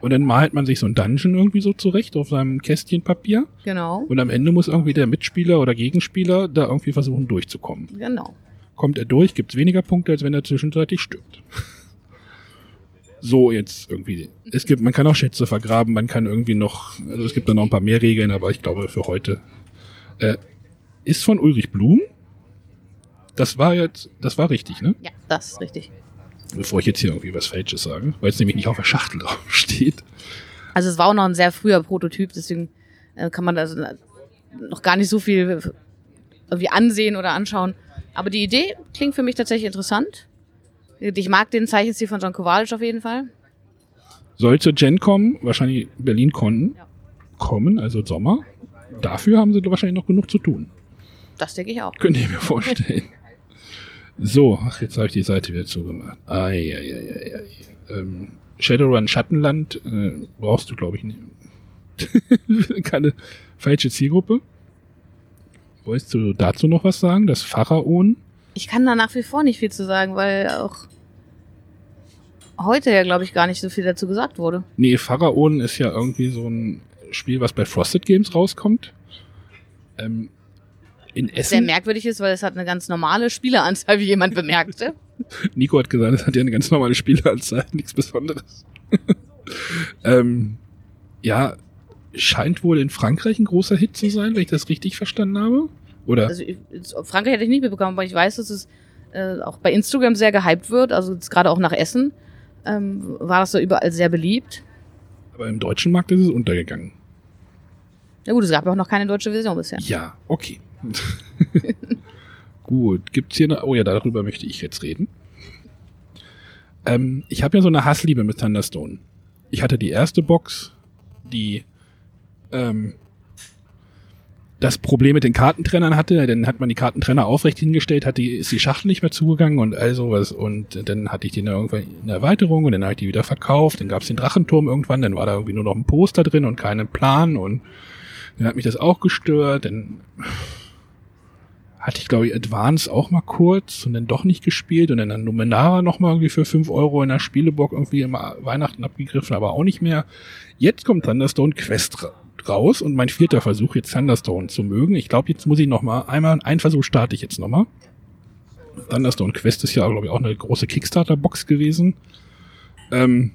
Und dann malt man sich so ein Dungeon irgendwie so zurecht auf seinem Kästchen Papier. Genau. Und am Ende muss irgendwie der Mitspieler oder Gegenspieler da irgendwie versuchen durchzukommen. Genau. Kommt er durch, gibt's weniger Punkte, als wenn er zwischenzeitlich stirbt. So jetzt irgendwie. Es gibt, man kann auch Schätze vergraben, man kann irgendwie noch, also es gibt da noch ein paar mehr Regeln, aber ich glaube für heute. Äh, ist von Ulrich Blum. Das war jetzt, das war richtig, ne? Ja, das ist richtig. Bevor ich jetzt hier irgendwie was Falsches sage, weil es nämlich nicht auf der Schachtel drauf steht. Also es war auch noch ein sehr früher Prototyp, deswegen äh, kann man also noch gar nicht so viel irgendwie ansehen oder anschauen. Aber die Idee klingt für mich tatsächlich interessant. Ich mag den Zeichenstil von John Kowalic auf jeden Fall. Soll zur Gen kommen, wahrscheinlich Berlin konnten ja. kommen, also Sommer. Dafür haben sie wahrscheinlich noch genug zu tun. Das denke ich auch. Könnt ihr mir vorstellen. So, ach, jetzt habe ich die Seite wieder zugemacht. Ai, ai, ai, ai. Ähm, Shadowrun Schattenland äh, brauchst du, glaube ich, nicht. Keine falsche Zielgruppe. Wolltest du dazu noch was sagen? Das Pharaon? Ich kann da nach wie vor nicht viel zu sagen, weil auch heute ja, glaube ich, gar nicht so viel dazu gesagt wurde. Nee, Pharaon ist ja irgendwie so ein Spiel, was bei Frosted Games rauskommt. Ähm, in Essen. Sehr merkwürdig ist, weil es hat eine ganz normale Spieleranzahl, wie jemand bemerkte. Nico hat gesagt, es hat ja eine ganz normale Spieleranzahl, nichts Besonderes. ähm, ja, scheint wohl in Frankreich ein großer Hit zu sein, wenn ich das richtig verstanden habe. Oder? Also Frankreich hätte ich nicht mitbekommen, aber ich weiß, dass es äh, auch bei Instagram sehr gehypt wird. Also gerade auch nach Essen ähm, war das so überall sehr beliebt. Aber im deutschen Markt ist es untergegangen. Ja gut, es gab ja auch noch keine deutsche Version bisher. Ja, okay. Gut, gibt's hier eine. Oh ja, darüber möchte ich jetzt reden. Ähm, ich habe ja so eine Hassliebe mit Thunderstone. Ich hatte die erste Box, die ähm, das Problem mit den Kartentrennern hatte, dann hat man die Kartentrenner aufrecht hingestellt, hat die, ist die Schachtel nicht mehr zugegangen und all sowas. Und dann hatte ich die irgendwann in der Erweiterung und dann habe ich die wieder verkauft. Dann gab's den Drachenturm irgendwann, dann war da irgendwie nur noch ein Poster drin und keinen Plan und dann hat mich das auch gestört. Dann hatte ich, glaube ich, Advance auch mal kurz und dann doch nicht gespielt und dann an Numenara noch mal irgendwie für fünf Euro in der Spielebock irgendwie immer Weihnachten abgegriffen, aber auch nicht mehr. Jetzt kommt Thunderstone Quest raus und mein vierter Versuch, jetzt Thunderstone zu mögen. Ich glaube, jetzt muss ich noch mal einmal, einen Versuch starte ich jetzt noch mal. Thunderstone Quest ist ja, glaube ich, auch eine große Kickstarter-Box gewesen. Ähm,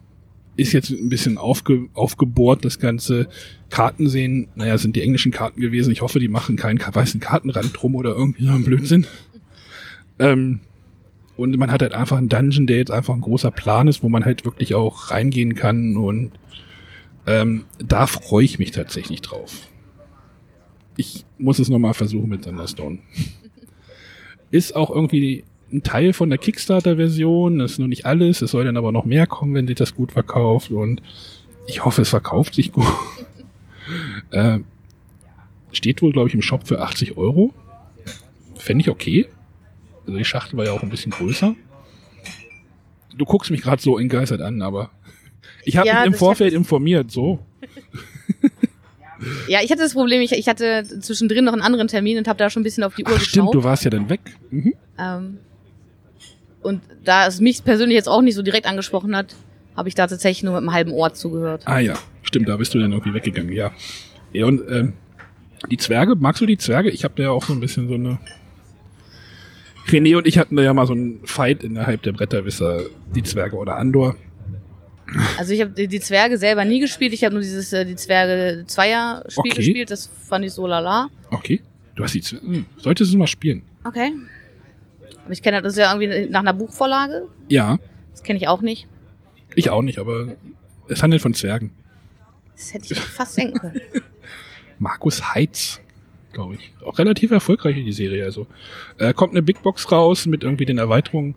ist jetzt ein bisschen aufge, aufgebohrt, das ganze Karten sehen, naja, sind die englischen Karten gewesen. Ich hoffe, die machen keinen weißen Kartenrand drum oder irgendwie so einen Blödsinn. Ähm, und man hat halt einfach einen Dungeon, der jetzt einfach ein großer Plan ist, wo man halt wirklich auch reingehen kann und ähm, da freue ich mich tatsächlich drauf. Ich muss es nochmal versuchen mit Thunderstone. Ist auch irgendwie ein Teil von der Kickstarter-Version, das ist noch nicht alles, es soll dann aber noch mehr kommen, wenn sich das gut verkauft und ich hoffe, es verkauft sich gut. äh, steht wohl, glaube ich, im Shop für 80 Euro. Fände ich okay. Also die Schachtel war ja auch ein bisschen größer. Du guckst mich gerade so entgeistert an, aber ich habe ja, mich im Vorfeld informiert, so. Ja, ich hatte das Problem, ich, ich hatte zwischendrin noch einen anderen Termin und habe da schon ein bisschen auf die Uhr Ach, geschaut. Stimmt, du warst ja dann weg. Mhm. Ähm, und da es mich persönlich jetzt auch nicht so direkt angesprochen hat, habe ich da tatsächlich nur mit einem halben Ohr zugehört. Ah ja, stimmt, da bist du dann irgendwie weggegangen, ja. Ja, und ähm, Die Zwerge, magst du die Zwerge? Ich habe da ja auch so ein bisschen so eine. René und ich hatten da ja mal so einen Fight innerhalb der Bretterwisser, die Zwerge oder Andor. Also ich habe die, Zwerge selber nie gespielt. Ich habe nur dieses äh, die Zwerge Zweier-Spiel Okay. gespielt. Das fand ich so lala. Okay. Du hast die Zwerge. Hm, solltest du mal spielen. Okay. Aber ich kenne das ist ja irgendwie nach einer Buchvorlage. Ja, Das kenne ich auch nicht. ich auch nicht, aber es handelt von Zwergen. Das hätte ich fast denken können. Markus Heitz, glaube ich. Auch relativ erfolgreich die Serie. Also äh, kommt eine Big Box raus mit irgendwie den Erweiterungen.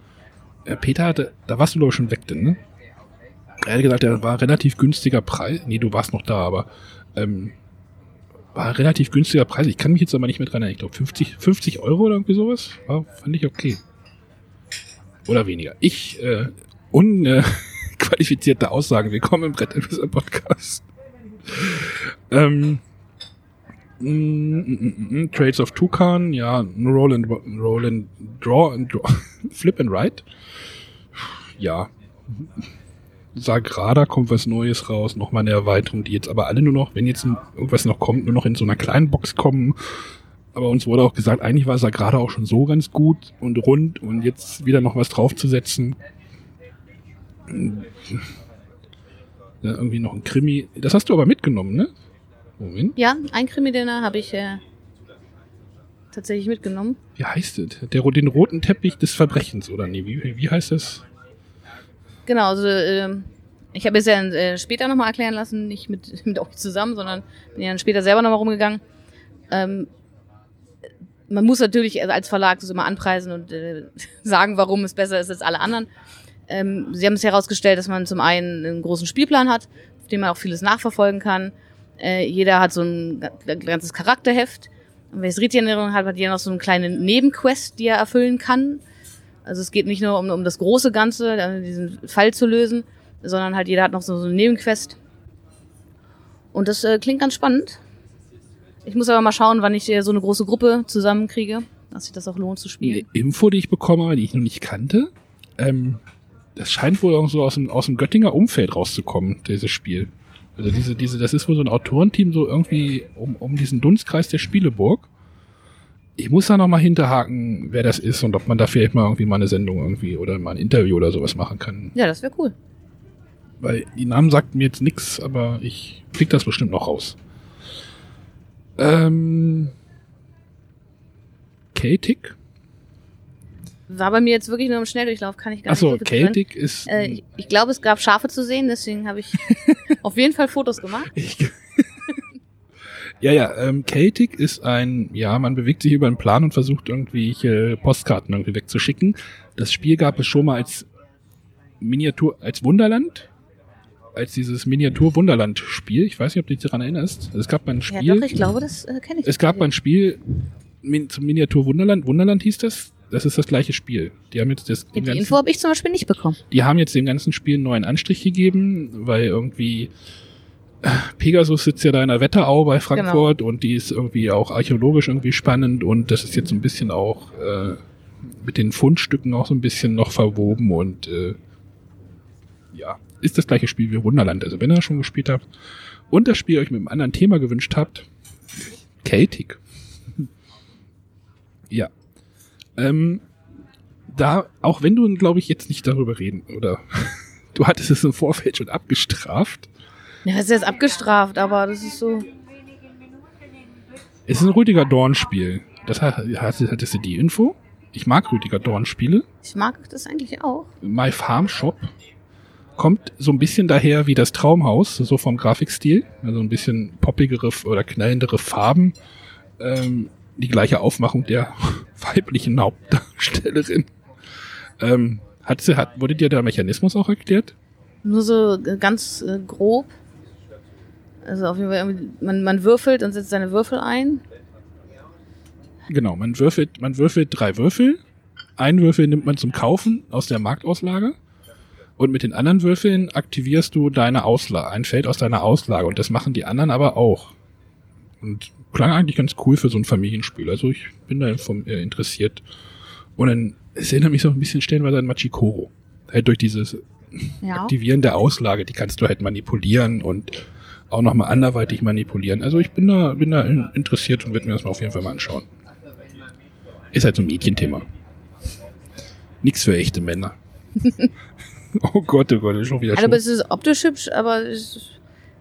Äh, Peter hatte, da warst du glaube ich schon weg, denn ne? Hat gesagt, der war relativ günstiger Preis. Nee, du warst noch da, aber ähm, war relativ günstiger Preis. Ich kann mich jetzt aber nicht mehr dran erinnern. Ich glaube 50, 50 Euro oder irgendwie sowas. War, fand ich okay. Oder weniger. Ich, äh, unqualifizierte Aussagen. Willkommen im Brett Podcast. ähm, Mm, mm, mm, mm, Trades of Tucan, ja, Roll and, roll and Draw and Draw, Flip and Write. Ja. Sagrada kommt was Neues raus, nochmal eine Erweiterung, die jetzt aber alle nur noch, wenn jetzt irgendwas noch kommt, nur noch in so einer kleinen Box kommen. Aber uns wurde auch gesagt, eigentlich war Sagrada auch schon so ganz gut und rund und jetzt wieder noch was draufzusetzen. Ja, irgendwie noch ein Krimi. Das hast du aber mitgenommen, ne? Moment. Ja, ein Krimi-Dinner habe ich äh, tatsächlich mitgenommen. Wie heißt es? Der, den roten Teppich des Verbrechens, oder nee, wie, wie heißt das? Genau, also ähm, ich habe es ja äh, später nochmal erklären lassen, nicht mit, mit euch zusammen, sondern bin ja dann später selber nochmal rumgegangen. Ähm, man muss natürlich als Verlag das immer anpreisen und äh, sagen, warum es besser ist als alle anderen. Ähm, sie haben es herausgestellt, dass man zum einen einen großen Spielplan hat, auf dem man auch vieles nachverfolgen kann. Äh, jeder hat so ein ga- ganzes Charakterheft. Und wer es richtig in Erinnerung hat, hat jeder noch so eine kleine Nebenquest, die er erfüllen kann. Also es geht nicht nur um, um das große Ganze, also diesen Fall zu lösen, sondern halt jeder hat noch so, so eine Nebenquest. Und das äh, klingt ganz spannend. Ich muss aber mal schauen, wann ich äh, so eine große Gruppe zusammenkriege, dass sich das auch lohnt zu Eine spielen. Info, die ich bekommen habe, die ich noch nicht kannte. Ähm, das scheint wohl irgend so aus dem, aus dem Göttinger Umfeld rauszukommen, dieses Spiel. Also diese, diese, das ist wohl so ein Autorenteam so irgendwie um, um diesen Dunstkreis der Spieleburg. Ich muss da noch mal hinterhaken, wer das ist und ob man da vielleicht mal irgendwie mal eine Sendung irgendwie oder mal ein Interview oder sowas machen kann. Ja, das wäre cool. Weil die Namen sagten mir jetzt nix, aber ich krieg das bestimmt noch raus. Ähm, Celtic? War bei mir jetzt wirklich nur im Schnelldurchlauf, kann ich gar Achso, nicht so viel zu sagen. Celtic ist. Äh, ich, ich glaube, es gab Schafe zu sehen, deswegen habe ich auf jeden Fall Fotos gemacht. Ich, ja, ja, ähm, Celtic ist ein, ja, man bewegt sich über einen Plan und versucht irgendwie äh, Postkarten irgendwie wegzuschicken. Das Spiel gab es schon mal als Miniatur, als Wunderland, als dieses Miniatur-Wunderland-Spiel. Ich weiß nicht, ob du dich daran erinnerst. Es gab mal ein Ja, Spiel. doch, ich glaube, das äh, kenne ich. es gab mal ein Spiel min, zum Miniatur Wunderland. Wunderland hieß das. Das ist das gleiche Spiel. Die haben jetzt das, Die ganzen- Info habe ich zum Beispiel nicht bekommen. die haben jetzt dem ganzen Spiel einen neuen Anstrich gegeben, weil irgendwie Pegasus sitzt ja da in der Wetterau bei Frankfurt und die ist irgendwie auch archäologisch irgendwie spannend und das ist jetzt so ein bisschen auch äh, mit den Fundstücken auch so ein bisschen noch verwoben und äh, ja, ist das gleiche Spiel wie Wunderland. Also wenn ihr das schon gespielt habt und das Spiel euch mit einem anderen Thema gewünscht habt, Celtic. ja. Ähm, da, auch wenn du, glaube ich, jetzt nicht darüber reden, oder du hattest es im Vorfeld schon abgestraft. Ja, das ist jetzt abgestraft, aber das ist so. Es ist ein Rüdiger Dorn-Spiel. Das hat, hattest, hattest du die Info? Ich mag Rüdiger Dorn-Spiele. Ich mag das eigentlich auch. My Farm Shop kommt so ein bisschen daher wie das Traumhaus, so vom Grafikstil. Also ein bisschen poppigere oder knallendere Farben. Ähm, die gleiche Aufmachung der weiblichen Hauptdarstellerin. Ähm, hat sie, hat, wurde dir der Mechanismus auch erklärt? Nur so äh, ganz äh, grob. Also auf jeden Fall, man, man würfelt und setzt seine Würfel ein. Genau, man würfelt, man würfelt drei Würfel. Einen Würfel nimmt man zum Kaufen aus der Marktauslage. Und mit den anderen Würfeln aktivierst du deine Auslage, ein Feld aus deiner Auslage. Und das machen die anderen aber auch. Und klang eigentlich ganz cool für so ein Familienspiel. Also ich bin da vom, äh, interessiert. Und dann, es erinnert mich so ein bisschen stellenweise an Machikoro. Halt durch dieses Ja. Aktivieren der Auslage, die kannst du halt manipulieren und auch nochmal anderweitig manipulieren. Also ich bin da, bin da in, interessiert und werde mir das mal auf jeden Fall mal anschauen. Ist halt so ein Mädchenthema. Nix für echte Männer. oh Gott, oh Gott, ist schon wieder Also, aber es ist optisch hübsch, aber es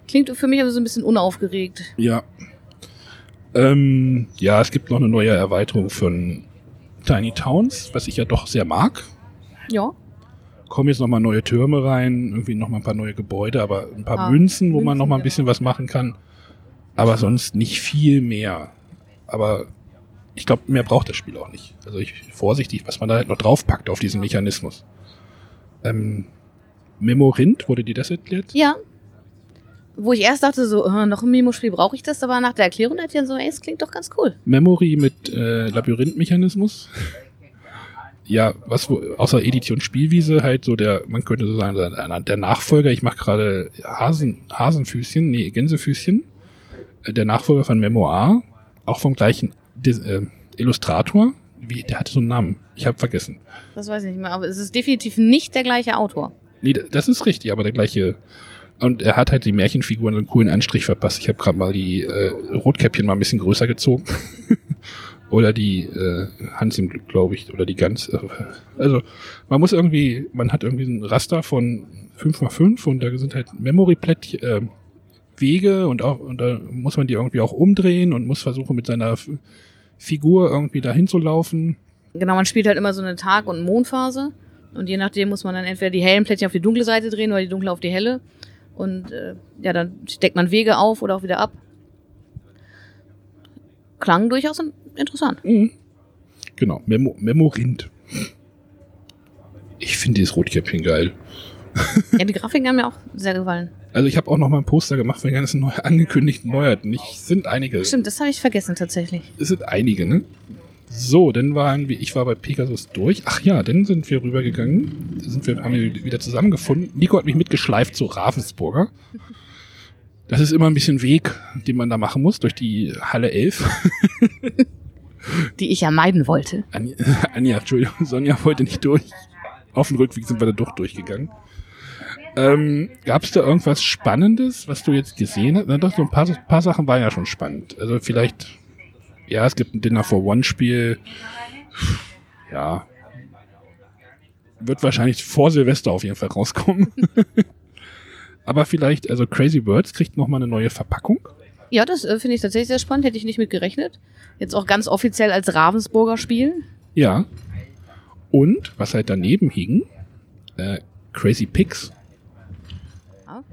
klingt für mich aber so ein bisschen unaufgeregt. Ja. Ähm, ja, es gibt noch eine neue Erweiterung von Tiny Towns, was ich ja doch sehr mag. Ja. Kommen jetzt nochmal neue Türme rein, irgendwie nochmal ein paar neue Gebäude, aber ein paar Ah, Münzen, wo man Münzen, nochmal ein genau. bisschen was machen kann. Aber sonst nicht viel mehr. Aber ich glaube, mehr braucht das Spiel auch nicht. Also ich vorsichtig, was man da halt noch draufpackt auf diesen Mechanismus. Ähm, Memorint, wurde dir das erklärt? Ja. Wo ich erst dachte, so, äh, noch ein Memo-Spiel brauche ich das, aber nach der Erklärung ich dann so, ey, es klingt doch ganz cool. Memory mit äh, Labyrinthmechanismus. Ja, was wo, außer Edition Spielwiese halt so der, man könnte so sagen, der, Nachfolger, ich mache gerade Hasen, Hasenfüßchen, nee, Gänsefüßchen, äh, der Nachfolger von Memoir, auch vom gleichen äh, Illustrator, wie, der hatte so einen Namen, ich habe vergessen. Das weiß ich nicht mehr, aber es ist definitiv nicht der gleiche Autor. Nee, das ist richtig, aber der gleiche. Und er hat halt die Märchenfiguren einen coolen Anstrich verpasst. Ich habe gerade mal die äh, Rotkäppchen mal ein bisschen größer gezogen. oder die äh, Hans im Glück, glaube ich, oder die Gans. äh, Also man muss irgendwie, man hat irgendwie ein Raster von 5x5 und da sind halt Memory-Plättchen, äh, Wege und auch und da muss man die irgendwie auch umdrehen und muss versuchen mit seiner F Figur irgendwie dahin zu laufen. Genau, man spielt halt immer so eine Tag- und Mondphase. Und je nachdem muss man dann entweder die hellen Plättchen auf die dunkle Seite drehen oder die dunkle auf die helle. Und äh, ja, dann steckt man Wege auf oder auch wieder ab. Klang durchaus in- interessant. Mhm. Genau, Memo Memorint. Ich finde dieses Rotkäppchen geil. Ja, die Grafiken haben mir auch sehr gefallen. Also ich habe auch noch mal ein Poster gemacht von den ganzen neu angekündigten Neuheiten. Ich sind einige. Stimmt, das habe ich vergessen tatsächlich. Es sind einige, ne? So, dann waren wir, ich war bei Pegasus durch. Ach ja, dann sind wir rübergegangen. Sind wir, haben wir wieder zusammengefunden. Nico hat mich mitgeschleift zu Ravensburger. Das ist immer ein bisschen Weg, den man da machen muss, durch die Halle 11. Die ich ja meiden wollte. Anja, Anja, Entschuldigung, Sonja wollte nicht durch. Auf dem Rückweg sind wir da doch durchgegangen. Ähm, Gab es da irgendwas Spannendes, was du jetzt gesehen hast? Na doch, so ein paar, paar Sachen waren ja schon spannend. Also vielleicht, ja, es gibt ein Dinner for One Spiel. Ja. Wird wahrscheinlich vor Silvester auf jeden Fall rauskommen. Aber vielleicht, also Crazy Birds kriegt noch mal eine neue Verpackung. Ja, das äh, finde ich tatsächlich sehr spannend. Hätte ich nicht mit gerechnet. Jetzt auch ganz offiziell als Ravensburger Spiel. Ja. Und, was halt daneben hing, äh, Crazy Pigs. Ja.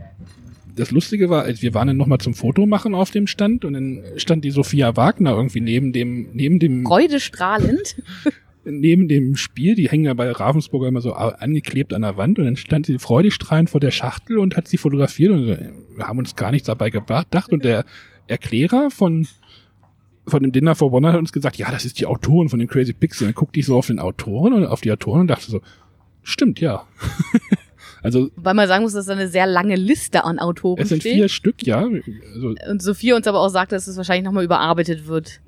Das Lustige war, als wir waren dann nochmal zum Foto machen auf dem Stand und dann stand die Sophia Wagner irgendwie neben dem, neben dem, Freudestrahlend. neben dem Spiel, die hängen ja bei Ravensburger immer so angeklebt an der Wand und dann stand sie freudestrahlend vor der Schachtel und hat sie fotografiert und wir haben uns gar nichts dabei gedacht und der Erklärer von von dem Dinner for One hat uns gesagt, ja, das ist die Autorin von den Crazy. Und dann guckte ich so auf den Autoren und auf die Autoren und dachte so, stimmt, ja. also Weil man sagen muss, dass da eine sehr lange Liste an Autoren es sind steht. vier Stück, ja. Also, Und Sophia uns aber auch sagt, dass es wahrscheinlich nochmal überarbeitet wird.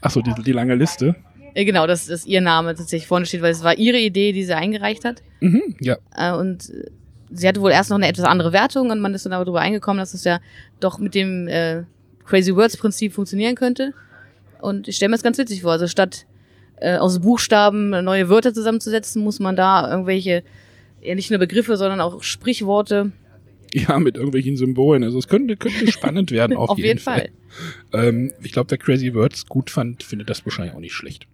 ach so, die, die lange Liste. Äh, Genau, dass, dass ihr Name tatsächlich vorne steht, weil es war ihre Idee, die sie eingereicht hat. Mhm, ja. Äh, Und äh, sie hatte wohl erst noch eine etwas andere Wertung und man ist dann aber darüber eingekommen, dass es ja doch mit dem äh, Crazy Words Prinzip funktionieren könnte. Und ich stelle mir das ganz witzig vor. Also statt äh, aus Buchstaben neue Wörter zusammenzusetzen, muss man da irgendwelche, ja nicht nur Begriffe, sondern auch Sprichworte. Ja, mit irgendwelchen Symbolen. Also es könnte, könnte spannend werden auf, Auf jeden Fall. Ähm, ich glaube, wer Crazy Words gut fand, findet das wahrscheinlich auch nicht schlecht.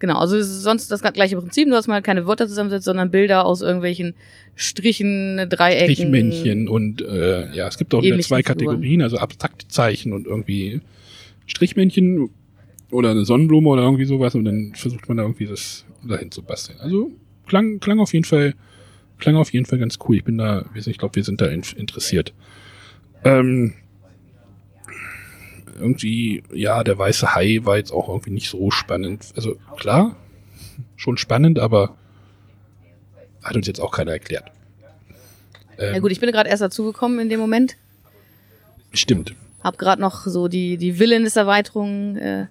Genau, also es ist sonst das gleiche Prinzip, nur dass man halt keine Wörter zusammensetzt, sondern Bilder aus irgendwelchen Strichen, Dreiecken. Strichmännchen und äh, ja, es gibt auch wieder zwei. Kategorien, also abstrakte Zeichen und irgendwie Strichmännchen oder eine Sonnenblume oder irgendwie sowas und dann versucht man da irgendwie das dahin zu basteln. Also klang, klang auf jeden Fall, klang auf jeden Fall ganz cool. Ich bin da, ich glaube, wir sind da in, interessiert. Ähm, irgendwie, ja, der weiße Hai war jetzt auch irgendwie nicht so spannend. Also klar, schon spannend, aber hat uns jetzt auch keiner erklärt. Ähm, Ja gut, ich bin gerade erst dazugekommen in dem Moment. Stimmt. Hab gerade noch so die, die Villainous-Erweiterung äh,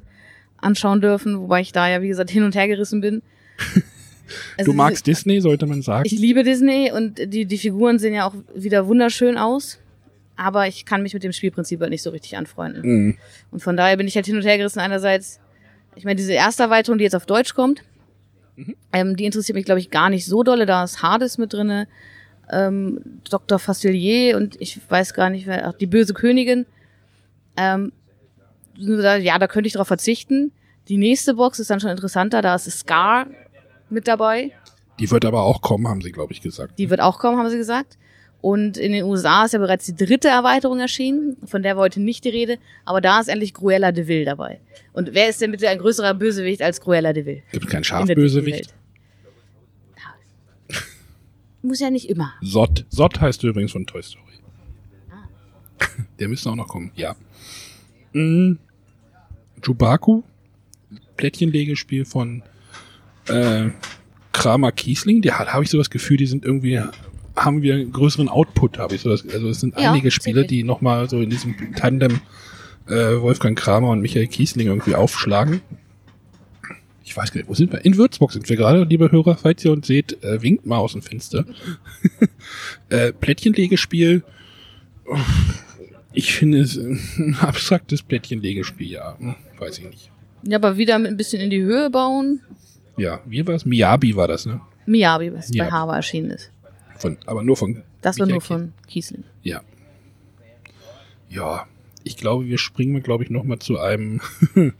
anschauen dürfen, wobei ich da ja, wie gesagt, hin und her gerissen bin. Also du magst Disney, sollte man sagen. Ich liebe Disney und die, die Figuren sehen ja auch wieder wunderschön aus. Aber ich kann mich mit dem Spielprinzip halt nicht so richtig anfreunden. Mhm. Und von daher bin ich halt hin und her gerissen. Einerseits, ich meine, diese erste Erweiterung, die jetzt auf Deutsch kommt, ähm, die interessiert mich, glaube ich, gar nicht so dolle. Da ist Hades mit drinne, ähm, Dr. Facilier und ich weiß gar nicht, wer, ach, die böse Königin. Ähm, ja, da könnte ich drauf verzichten. Die nächste Box ist dann schon interessanter. Da ist Scar mit dabei. Die wird aber auch kommen, haben sie, glaube ich, gesagt. Die wird auch kommen, haben sie gesagt. Und in den USA ist ja bereits die dritte Erweiterung erschienen, von der war heute nicht die Rede, aber da ist endlich Cruella de Vil dabei. Und wer ist denn bitte ein größerer Bösewicht als Cruella de Vil? Gibt keinen Schafbösewicht? Muss ja nicht immer. Sott. Sott heißt übrigens von Toy Story. Ah. Der müsste auch noch kommen, ja. Mhm. Jubaku. Plättchenlegespiel von äh, Kramer Kiesling. Hat, habe ich so das Gefühl, die sind irgendwie, haben wir einen größeren Output, habe ich so das, also es sind Ja, einige Spiele, die nochmal so in diesem Tandem äh, Wolfgang Kramer und Michael Kiesling irgendwie aufschlagen. Ich weiß gar nicht, wo sind wir? In Würzburg sind wir gerade, liebe Hörer, falls ihr uns seht, äh, winkt mal aus dem Fenster. äh, Plättchenlegespiel. Ich finde es ein abstraktes Plättchenlegespiel, ja. Hm, Weiß ich nicht. Ja, aber wieder ein bisschen in die Höhe bauen. Ja, wie war es? Miyabi war das, ne? Miyabi, was Ja. bei Hava erschienen ist. Von, aber nur von. Das war nur von Kiesling. Kies- Ja. Ja, ich glaube, wir springen, glaube ich, nochmal zu einem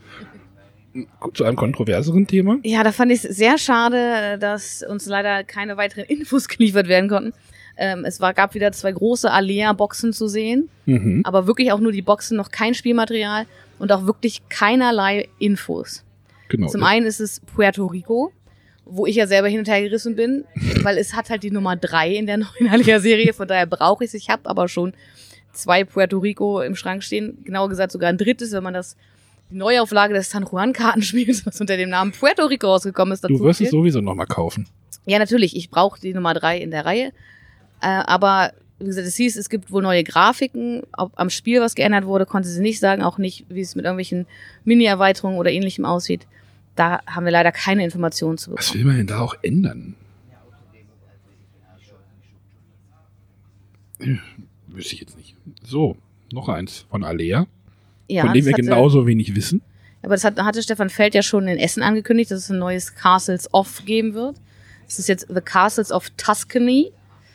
zu einem kontroverseren Thema. Ja, da fand ich es sehr schade, dass uns leider keine weiteren Infos geliefert werden konnten. Ähm, es war, gab wieder zwei große Alea-Boxen zu sehen, Mhm. aber wirklich auch nur die Boxen, noch kein Spielmaterial und auch wirklich keinerlei Infos. Genau. Zum einen ist es Puerto Rico, wo ich ja selber hin und her gerissen bin, weil es hat halt die Nummer drei in der neuen Alea-Serie, von daher brauche ich es. Ich habe aber schon zwei Puerto Rico im Schrank stehen, genauer gesagt sogar ein drittes, wenn man das die Neuauflage des San Juan Kartenspiels, was unter dem Namen Puerto Rico rausgekommen ist, dazu du wirst es zählt. sowieso nochmal kaufen. Ja, natürlich. Ich brauche die Nummer drei in der Reihe. Äh, aber wie gesagt, es hieß, es gibt wohl neue Grafiken. Ob am Spiel was geändert wurde, konnte sie nicht sagen. Auch nicht, wie es mit irgendwelchen Mini-Erweiterungen oder ähnlichem aussieht. Da haben wir leider keine Informationen zu bekommen. Was will man denn da auch ändern? Hm, Wüsste ich jetzt nicht. So, noch eins von Alea, Ja, von dem wir hatte- genauso wenig wissen. Aber das hat, hatte Stefan Feld ja schon in Essen angekündigt, dass es ein neues Castles of geben wird. Es ist jetzt The Castles of Tuscany.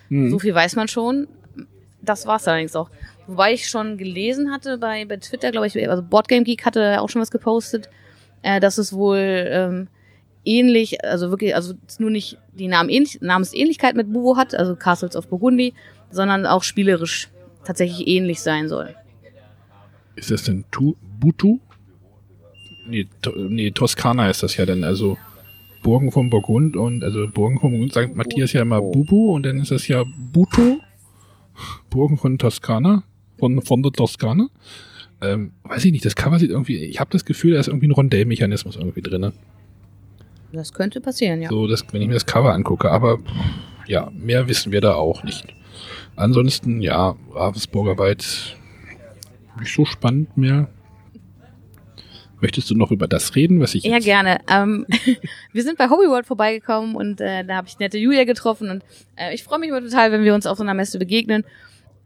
Hm. So viel weiß man schon. Das war's allerdings auch. Wobei ich schon gelesen hatte bei, bei Twitter, glaube ich, also Boardgame Geek hatte auch schon was gepostet, äh, dass es wohl ähm, ähnlich, also wirklich, also nur nicht die Namen ähnlich, Namensähnlichkeit mit Bubo hat, also Castles of Burgundy, sondern auch spielerisch tatsächlich ähnlich sein soll. Ist das denn tu Butu? Nee, to nee, Toskana ist das ja dann, also Burgen von Burgund und also Burgen von Burgund sagt Matthias ja immer Bubu und dann ist das ja Buto, Burgen von Toskana, von, von der Toskana. Ähm, weiß ich nicht, das Cover sieht irgendwie, ich habe das Gefühl, da ist irgendwie ein Rondellmechanismus irgendwie drin. Das könnte passieren, ja. So, das, wenn ich mir das Cover angucke, aber ja, mehr wissen wir da auch nicht. Ansonsten, ja, Ravensburger Wald nicht so spannend mehr. Möchtest du noch über das reden, was ich Ja, gerne. Ähm, wir sind bei Hobby World vorbeigekommen und äh, da habe ich nette Julia getroffen und äh, ich freue mich immer total, wenn wir uns auf so einer Messe begegnen.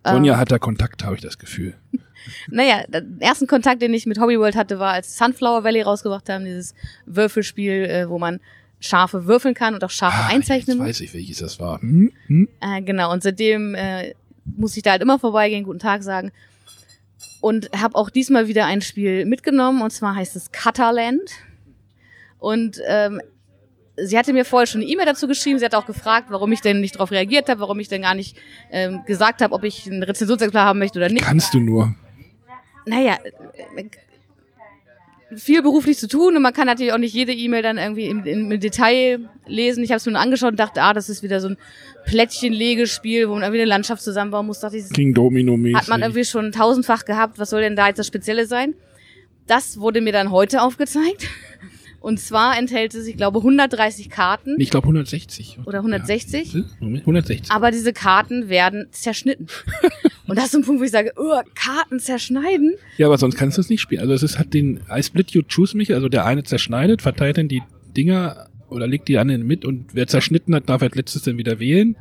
Sonja Ähm, hat da Kontakt, habe ich das Gefühl. Naja, den ersten Kontakt, den ich mit Hobby World hatte, war, als Sunflower Valley rausgebracht haben, dieses Würfelspiel, äh, wo man Schafe würfeln kann und auch Schafe Ah, einzeichnen Jetzt muss. weiß ich, welches das war. Hm? Hm? Äh, genau, und seitdem äh, muss ich da halt immer vorbeigehen, guten Tag sagen. Und habe auch diesmal wieder ein Spiel mitgenommen, und zwar heißt es Cutterland. Und ähm, sie hatte mir vorher schon eine E-Mail dazu geschrieben, sie hat auch gefragt, warum ich denn nicht darauf reagiert habe, warum ich denn gar nicht ähm, gesagt habe, ob ich ein Rezensionsexemplar haben möchte oder nicht. Kannst du nur. Naja, äh, viel beruflich zu tun und man kann natürlich auch nicht jede E-Mail dann irgendwie im, im, im Detail lesen. Ich habe es mir nur angeschaut und dachte, ah, das ist wieder so ein Plättchenlegespiel, wo man irgendwie eine Landschaft zusammenbauen muss. Dachte ich, King Domino mäßig. hat man irgendwie schon tausendfach gehabt. Was soll denn da jetzt das Spezielle sein? Das wurde mir dann heute aufgezeigt. Und zwar enthält es, ich glaube, 130 Karten. ich glaube 160. Oder 160? Ja. Moment, 160. Aber diese Karten werden zerschnitten. Und das ist ein Punkt, wo ich sage, oh, Karten zerschneiden. Ja, aber sonst kannst du es nicht spielen. Also es ist, hat den I split you choose mich, also der eine zerschneidet, verteilt dann die Dinger oder legt die anderen mit und wer zerschnitten hat, darf als letztes dann wieder wählen.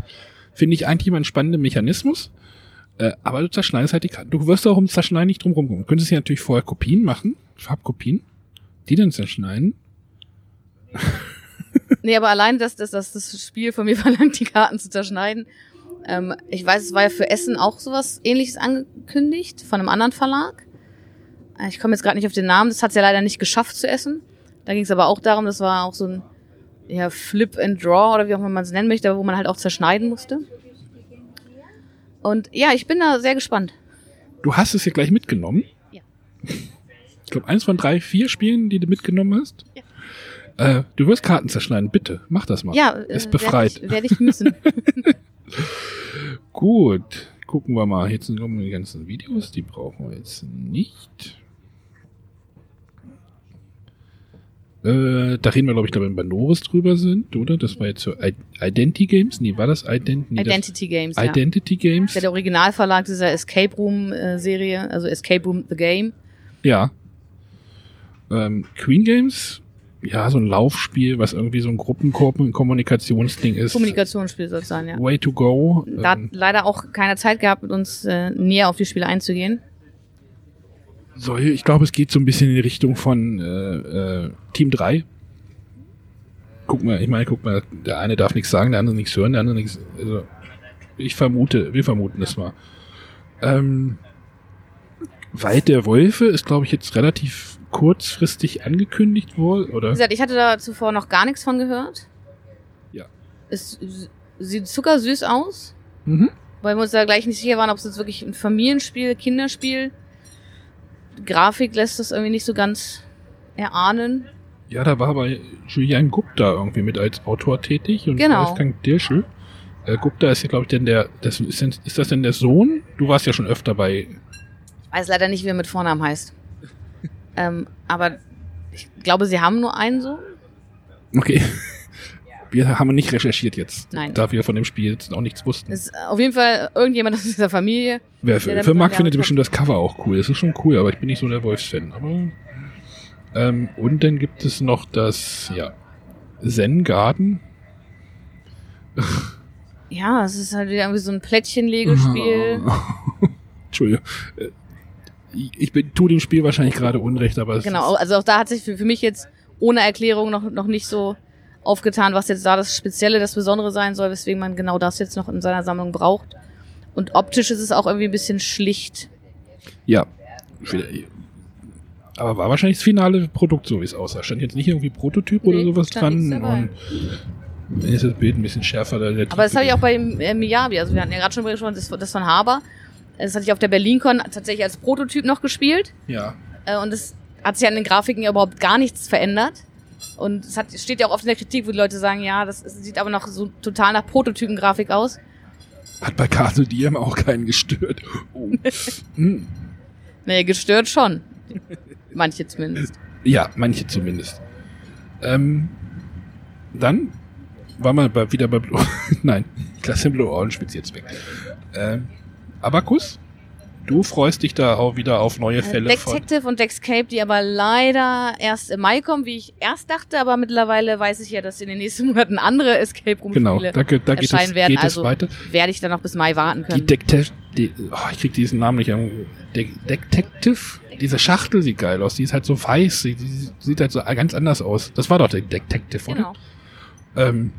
Finde ich eigentlich immer einen spannenden Mechanismus. Äh, aber du zerschneidest halt die Karten. Du wirst auch um Zerschneiden nicht drum rumkommen. Du könntest ja natürlich vorher Kopien machen, Farbkopien, die dann zerschneiden. Nee, aber allein, dass, dass, dass das Spiel von mir verlangt, die Karten zu zerschneiden. Ähm, ich weiß, es war ja für Essen auch sowas ähnliches angekündigt, von einem anderen Verlag. Äh, Ich komme jetzt gerade nicht auf den Namen, das hat es ja leider nicht geschafft zu essen. Da ging es aber auch darum, das war auch so ein ja, Flip and Draw oder wie auch immer man es nennen möchte, wo man halt auch zerschneiden musste. Und ja, ich bin da sehr gespannt. Du hast es ja gleich mitgenommen. Ja. Ich glaube, eins von drei, vier Spielen, die du mitgenommen hast. Ja. Äh, du wirst Karten zerschneiden, bitte. Mach das mal. Ja, Ist äh, befreit. Werde ich, werd ich müssen. Gut. Gucken wir mal. Jetzt sind die ganzen Videos. Die brauchen wir jetzt nicht. Äh, da reden wir, glaube ich, glaube, wenn bei Norris drüber sind, oder? Das war jetzt so I Identity Games? Nee, war das Ident nee, Identity Games, das ja. Identity Games? Das ist ja der Originalverlag dieser Escape Room äh, Serie, also Escape Room The Game. Ja. Ähm, Queen Games, ja, so ein Laufspiel, was irgendwie so ein Gruppenkommunikationsding ist. Kommunikationsspiel soll es sein, ja. Way to go. Da hat Ähm, leider auch keine Zeit gehabt, mit uns äh, näher auf die Spiele einzugehen. soll, ich glaube, es geht so ein bisschen in die Richtung von äh, äh, Team 3. Guck mal, ich meine, guck mal, der eine darf nichts sagen, der andere nichts hören, der andere nichts. Also, ich vermute, wir vermuten das mal. Ähm, Wald der Wölfe ist, glaube ich, jetzt relativ kurzfristig angekündigt Wie oder? gesagt, ich hatte da zuvor noch gar nichts von gehört. Ja. Es sieht zuckersüß aus, Mhm. weil wir uns da gleich nicht sicher waren, ob es jetzt wirklich ein Familienspiel, Kinderspiel. Grafik lässt das irgendwie nicht so ganz erahnen. Ja, da war bei Julian Gupta irgendwie mit als Autor tätig und Genau. Wolfgang Dirschel. Äh, Gupta ist ja, glaube ich, denn der, das, ist, denn, ist das denn der Sohn? Du warst ja schon öfter bei. Weiß leider nicht, wie er mit Vornamen heißt. Ähm, aber ich glaube, sie haben nur einen Sohn. Okay. Wir haben nicht recherchiert jetzt. Nein. Da wir von dem Spiel jetzt auch nichts wussten. Ist auf jeden Fall irgendjemand aus dieser Familie. Wer für, für Marc findet bestimmt das Cover auch cool. Das ist schon cool, aber ich bin nicht so der Wolfs-Fan. Aber, ähm, und dann gibt es noch das, ja, Zen Garden. Ja, es ist halt irgendwie so ein Plättchen-Lego-Spiel. Entschuldigung. Ich bin, tu dem Spiel wahrscheinlich gerade Unrecht, aber es Genau, also auch da hat sich für, für mich jetzt ohne Erklärung noch, noch nicht so aufgetan, was jetzt da das Spezielle, das Besondere sein soll, weswegen man genau das jetzt noch in seiner Sammlung braucht. Und optisch ist es auch irgendwie ein bisschen schlicht. Ja. Aber war wahrscheinlich das finale Produkt, so wie es aussah. Stand jetzt nicht irgendwie Prototyp oder Nee, sowas stand nichts dran. Und wenn jetzt das Bild ein bisschen schärfer. Da Aber das habe ich auch bei äh, Miyabi, also wir hatten ja gerade schon gesprochen, das, das von Haber. Das hatte ich auf der BerlinCon tatsächlich als Prototyp noch gespielt. Ja. Äh, und es hat sich an den Grafiken ja überhaupt gar nichts verändert. Und es hat, steht ja auch oft in der Kritik, wo die Leute sagen, ja, das sieht aber noch so total nach Prototypengrafik aus. Hat bei Castle Diem auch keinen gestört. Oh. Hm. Naja, gestört schon. Manche zumindest. ja, manche zumindest. Ähm, dann war man bei, wieder bei Blue. Nein, Klasse Blue Orange wird jetzt weg. Ähm, Abacus, du freust dich da auch wieder auf neue Fälle von. Detective und Dexcape, die aber leider erst im Mai kommen, wie ich erst dachte, aber mittlerweile weiß ich ja, dass in den nächsten Monaten andere Escape Room Genau, Spiele da, da geht, es, erscheinen werden. geht also weiter. werde ich dann noch bis Mai warten Die können. Detective, die, oh, ich krieg diesen Namen nicht. an. De Detective, diese Schachtel sieht geil aus. Die ist halt so weiß. Die, die sieht halt so ganz anders aus. Das war doch der Detective, oder? genau. Ähm,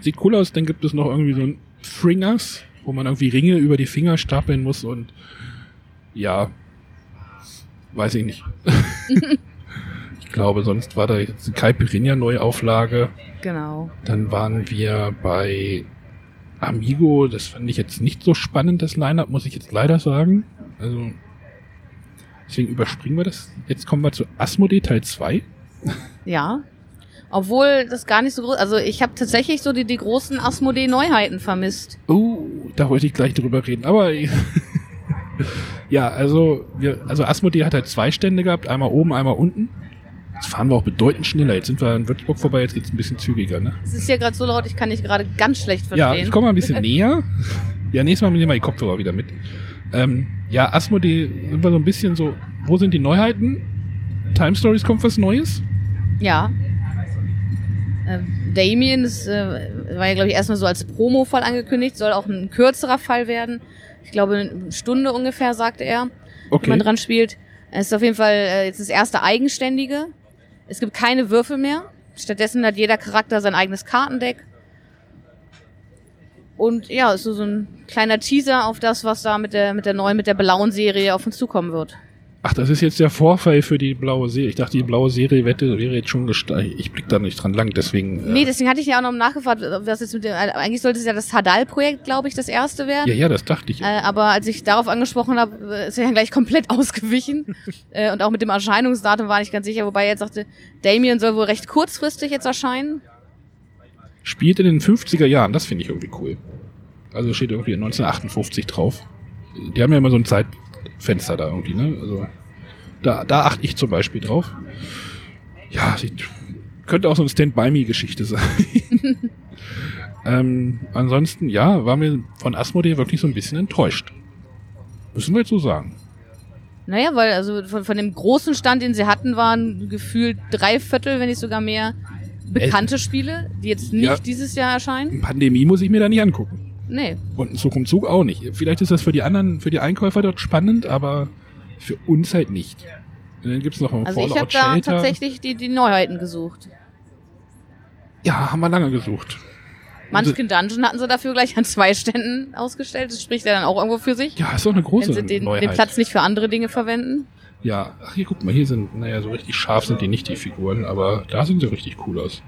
sieht cool aus. Dann gibt es noch irgendwie so ein Fringers, wo man irgendwie Ringe über die Finger stapeln muss und ja, weiß ich nicht. ich glaube, sonst war da jetzt eine Caipirinha Neuauflage. Genau. Dann waren wir bei Amigo. Das fand ich jetzt nicht so spannend, das Line-Up, muss ich jetzt leider sagen. Also, deswegen überspringen wir das. Jetzt kommen wir zu Asmodee Teil 2. Ja. Obwohl das gar nicht so groß, also ich habe tatsächlich so die, die großen Asmodee-Neuheiten vermisst. Oh, da wollte ich gleich drüber reden. Aber ja, also wir, also Asmodee hat halt zwei Stände gehabt, einmal oben, einmal unten. Jetzt fahren wir auch bedeutend schneller. Jetzt sind wir in Würzburg vorbei, jetzt geht's ein bisschen zügiger, ne? Es ist hier gerade so laut, ich kann dich gerade ganz schlecht verstehen. Ja, ich komme mal ein bisschen näher. Ja, nächstes Mal nehmen wir die Kopfhörer wieder mit. Ähm, ja, Asmodee sind wir so ein bisschen so, wo sind die Neuheiten? Time Stories kommt was Neues? Ja. Ähm, Damien, das äh, war ja, glaube ich, erstmal so als Promo-Fall angekündigt, soll auch ein kürzerer Fall werden. ich glaube, eine Stunde ungefähr, sagte er, wenn Okay. man dran spielt. Es ist auf jeden Fall äh, jetzt das erste eigenständige. Es gibt keine Würfel mehr. Stattdessen hat jeder Charakter sein eigenes Kartendeck. Und ja, es ist so ein kleiner Teaser auf das, was da mit der, mit der neuen, mit der blauen Serie auf uns zukommen wird. Ach, das ist jetzt der Vorfall für die blaue Serie. Ich dachte, die blaue Serie wette, wäre jetzt schon gestartet. Ich blick da nicht dran lang, deswegen. äh, Nee, deswegen hatte ich ja auch noch nachgefragt, das jetzt mit dem, äh, eigentlich sollte es ja das Hadal-Projekt, glaube ich, das erste werden. ja, ja, das dachte ich. Äh, aber als ich darauf angesprochen habe, äh, ist er ja gleich komplett ausgewichen. äh, und auch mit dem Erscheinungsdatum war ich nicht ganz sicher, wobei er jetzt sagte, Damien soll wohl recht kurzfristig jetzt erscheinen. Spielt in den 50er Jahren, das finde ich irgendwie cool. Also steht irgendwie 1958 drauf. Die haben ja immer so ein Zeitfenster da irgendwie, ne? Also da, da achte ich zum Beispiel drauf. Ja, sieht, könnte auch so eine Stand-by-Me-Geschichte sein. ähm, ansonsten, ja, waren wir von Asmodee wirklich so ein bisschen enttäuscht. Müssen wir jetzt so sagen. Naja, weil also von, von dem großen Stand, den sie hatten, waren gefühlt drei Viertel, wenn nicht sogar mehr, bekannte Spiele, die jetzt nicht Ja. dieses Jahr erscheinen. Pandemie muss ich mir da nicht angucken. Nee. Und ein Zug um Zug auch nicht. Vielleicht ist das für die anderen, für die Einkäufer dort spannend, aber für uns halt nicht. Und dann gibt's noch ein Also ich Fallout habe da Shelter. tatsächlich die, die Neuheiten gesucht. Ja, haben wir lange gesucht. Munchkin Dungeon hatten sie dafür gleich an zwei Ständen ausgestellt. Das spricht ja dann auch irgendwo für sich. Ja, ist doch eine große wenn sie den, Neuheit. den Platz nicht für andere Dinge verwenden. Ja, ach hier, guck mal, hier sind, naja, so richtig scharf sind die nicht, die Figuren, aber da sind sie richtig cool aus.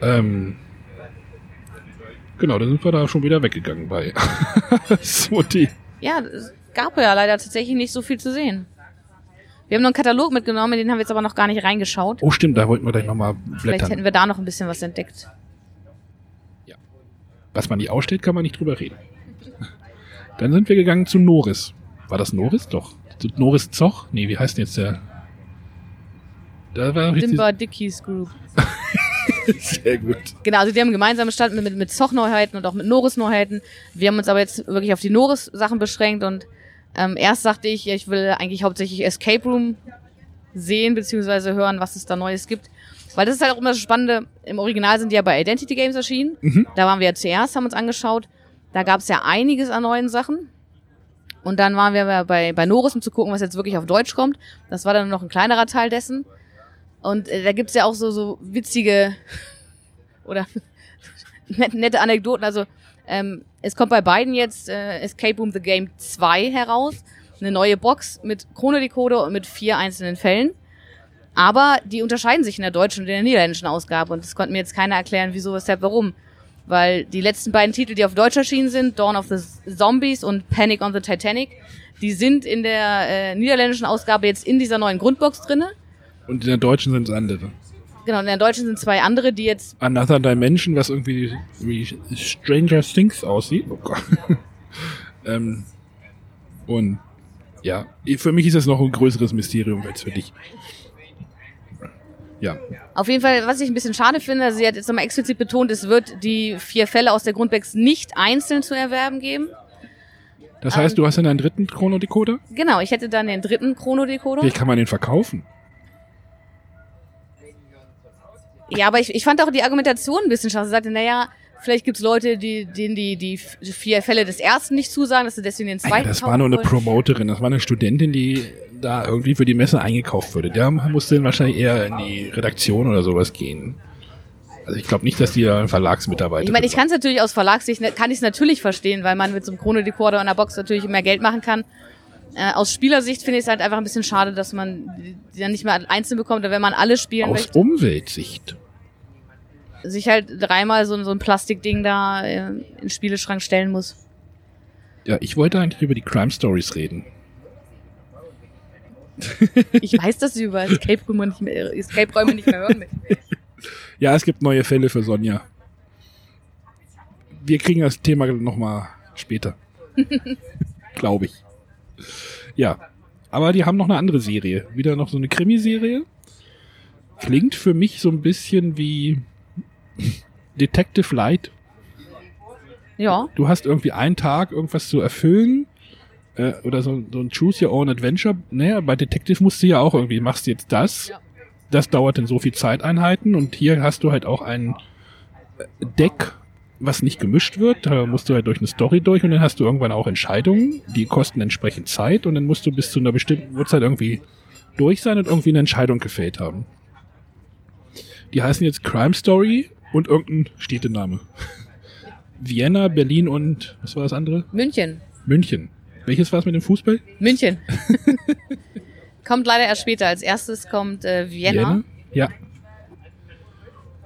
Ähm, genau, da sind wir da schon wieder weggegangen bei. so die. Ja, es gab ja leider tatsächlich nicht so viel zu sehen. Wir haben noch einen Katalog mitgenommen, in den haben wir jetzt aber noch gar nicht reingeschaut. Oh, stimmt, da wollten wir gleich nochmal Vielleicht blättern. hätten wir da noch ein bisschen was entdeckt. Was man nicht ausstellt, kann man nicht drüber reden. Dann sind wir gegangen zu Norris. War das Norris? Doch. Zu Norris Zoch? Nee, wie heißt denn jetzt der? Da war Dimba Dickies Group. sehr gut. Genau, also die haben einen gemeinsamen Stand mit, mit, mit Zoch-Neuheiten und auch mit Norris-Neuheiten. Wir haben uns aber jetzt wirklich auf die Norris-Sachen beschränkt und ähm, erst sagte ich, ich will eigentlich hauptsächlich Escape Room sehen beziehungsweise hören, was es da Neues gibt. Weil das ist halt auch immer das Spannende. Im Original sind die ja bei Identity Games erschienen. Mhm. Da waren wir ja zuerst, haben uns angeschaut. Da gab es ja einiges an neuen Sachen. Und dann waren wir bei, bei Norris, um zu gucken, was jetzt wirklich auf Deutsch kommt. Das war dann noch ein kleinerer Teil dessen. Und äh, da gibt's ja auch so, so witzige oder net, nette Anekdoten. Also ähm, es kommt bei beiden jetzt äh, Escape Room The Game 2 heraus. Eine neue Box mit Chronodecoder und mit vier einzelnen Fällen. Aber die unterscheiden sich in der deutschen und in der niederländischen Ausgabe. Und das konnte mir jetzt keiner erklären, wieso, weshalb, warum. Weil die letzten beiden Titel, die auf Deutsch erschienen sind, Dawn of the Zombies und Panic on the Titanic, die sind in der äh, niederländischen Ausgabe jetzt in dieser neuen Grundbox drinne. Und in der deutschen sind es andere. Genau, in der deutschen sind zwei andere, die jetzt Another Dimension, was irgendwie wie Stranger Things aussieht. Oh Gott. ähm, und ja, für mich ist das noch ein größeres Mysterium als für dich. Ja, Auf jeden Fall, was ich ein bisschen schade finde, also sie hat jetzt nochmal explizit betont, es wird die vier Fälle aus der Grundbox nicht einzeln zu erwerben geben. das heißt, du hast dann einen dritten Chronodecoder? Genau, ich hätte dann den dritten Chronodecoder. Wie kann man den verkaufen? Ja, aber ich, ich fand auch die Argumentation ein bisschen schade. Sie sagte, naja, vielleicht gibt's Leute, die, denen die, die vier Fälle des ersten nicht zusagen, dass sie deswegen den Ah zweiten ja, das war nur eine. Promoterin, das war eine Studentin, die da irgendwie für die Messe eingekauft wurde. Der musste dann wahrscheinlich eher in die Redaktion oder sowas gehen. Also ich glaube nicht, dass die da ein Verlagsmitarbeiter Ich meine, ich kann es natürlich aus Verlagssicht, ne- kann ich es natürlich verstehen, weil man mit so einem Chronodecoder in der Box natürlich mehr Geld machen kann. Äh, aus Spielersicht finde ich es halt einfach ein bisschen schade, dass man die dann nicht mehr einzeln bekommt, oder wenn man alle spielen aus möchte, Umweltsicht. sich halt dreimal so, so ein Plastikding da äh, in den Spieleschrank stellen muss. Ja, ich wollte eigentlich über die Crime Stories reden. Ich weiß, dass sie über Escape Räume nicht mehr, Escape Räume nicht mehr hören. Ja, es gibt neue Fälle für Sonja. Wir kriegen das Thema nochmal später. Glaube ich. Ja, aber die haben noch eine andere Serie. Wieder noch so eine Krimiserie. Klingt für mich so ein bisschen wie Detective Light. Ja, Du hast irgendwie einen Tag irgendwas zu erfüllen. Äh, oder so, so ein Choose Your Own Adventure. Naja, bei Detective musst du ja auch irgendwie, machst du jetzt das. Ja. Das dauert dann so viel Zeiteinheiten. Und hier hast du halt auch ein Deck was nicht gemischt wird. Da musst du halt durch eine Story durch und dann hast du irgendwann auch Entscheidungen, die kosten entsprechend Zeit und dann musst du bis zu einer bestimmten Uhrzeit irgendwie durch sein und irgendwie eine Entscheidung gefällt haben. Die heißen jetzt Crime Story und irgendein Städtename. Vienna, Berlin und was war das andere? München. München. Welches war es mit dem Fußball? München. kommt leider erst später. Als erstes kommt äh, Vienna. Vienna? Ja.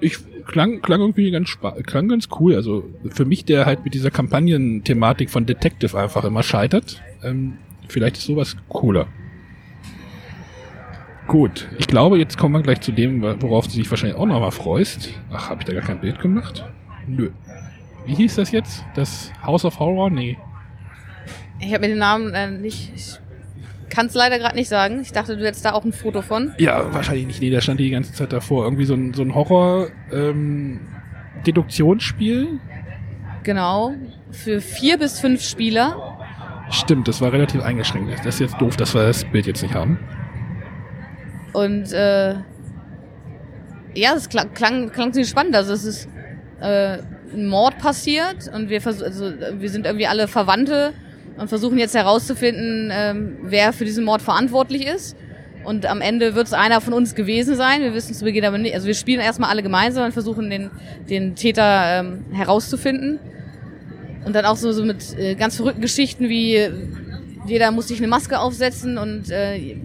Ich klang, klang irgendwie ganz klang ganz cool. Also für mich, der halt mit dieser Kampagnenthematik von Detective einfach immer scheitert, ähm, vielleicht ist sowas cooler. Gut, ich glaube, jetzt kommen wir gleich zu dem, worauf du dich wahrscheinlich auch noch mal freust. Ach, habe ich da gar kein Bild gemacht? Nö. Wie hieß das jetzt? Das House of Horror? Nee. Ich habe mir den Namen äh, nicht. Ich kann es leider gerade nicht sagen. Ich dachte, du hättest da auch ein Foto von. Ja, wahrscheinlich nicht. Nee, der stand die ganze Zeit davor. Irgendwie so ein, so ein Horror-Deduktionsspiel. Ähm, genau. Für vier bis fünf Spieler. Stimmt, das war relativ eingeschränkt. Das ist jetzt doof, dass wir das Bild jetzt nicht haben. Und äh, ja, es klang, klang, klang ziemlich spannend. Also es ist äh, ein Mord passiert und wir, also, wir sind irgendwie alle Verwandte und versuchen jetzt herauszufinden, ähm, wer für diesen Mord verantwortlich ist. Und am Ende wird es einer von uns gewesen sein. Wir wissen zu Beginn aber nicht. Also wir spielen erstmal alle gemeinsam und versuchen den, den Täter ähm, herauszufinden. Und dann auch so, so mit äh, ganz verrückten Geschichten wie jeder muss sich eine Maske aufsetzen und äh,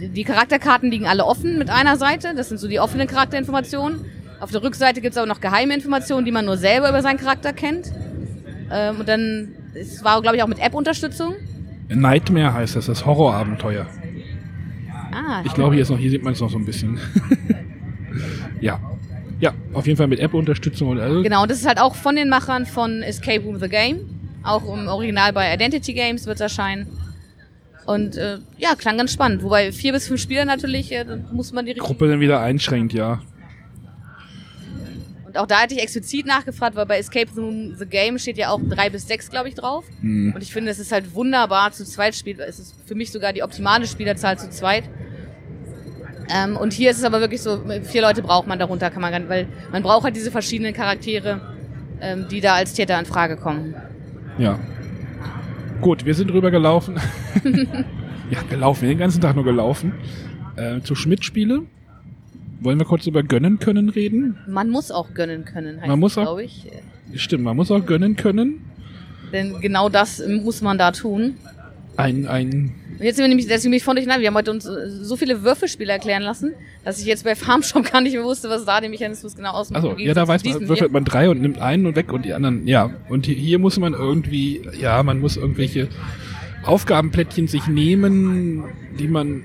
die Charakterkarten liegen alle offen mit einer Seite. Das sind so die offenen Charakterinformationen. Auf der Rückseite gibt es aber noch geheime Informationen, die man nur selber über seinen Charakter kennt. Ähm, und dann, es war, glaube ich, auch mit App-Unterstützung. Nightmare heißt das, das Horrorabenteuer. Ah, ich glaube, hier ist noch, hier sieht man es noch so ein bisschen. ja. Ja, auf jeden Fall mit App-Unterstützung und alles. Genau, das ist halt auch von den Machern von Escape Room the Game. Auch im Original bei Identity Games wird es erscheinen. Und äh, ja, klang ganz spannend. Wobei vier bis fünf Spieler natürlich, äh, muss man die Gruppe dann wieder einschränkt, ja. Auch da hätte ich explizit nachgefragt, weil bei Escape Room The Game steht ja auch drei bis sechs, glaube ich, drauf. Mhm. Und ich finde, es ist halt wunderbar zu zweit spielt. Es ist für mich sogar die optimale Spielerzahl zu zweit. Ähm, und hier ist es aber wirklich so, vier Leute braucht man darunter, kann man gar nicht, weil man braucht halt diese verschiedenen Charaktere, ähm, die da als Täter in Frage kommen. Ja. Gut, wir sind drüber gelaufen. ja, gelaufen, den ganzen Tag nur gelaufen. Äh, zu Schmidt-Spiele. Wollen wir kurz über gönnen können reden? Man muss auch gönnen können, heißt man muss glaube ich. Stimmt, man muss auch gönnen können. Denn genau das muss man da tun. Ein, ein. Jetzt sind wir nämlich, deswegen bin ich von durcheinander. Wir haben heute uns äh, so viele Würfelspiele erklären lassen, dass ich jetzt bei Farmshop gar nicht mehr wusste, was da der Mechanismus genau ausmacht. Also, ja, da weiß man, würfelt man drei und nimmt einen und weg und die anderen, ja. Und hier muss man irgendwie, ja, man muss irgendwelche Aufgabenplättchen sich nehmen, die man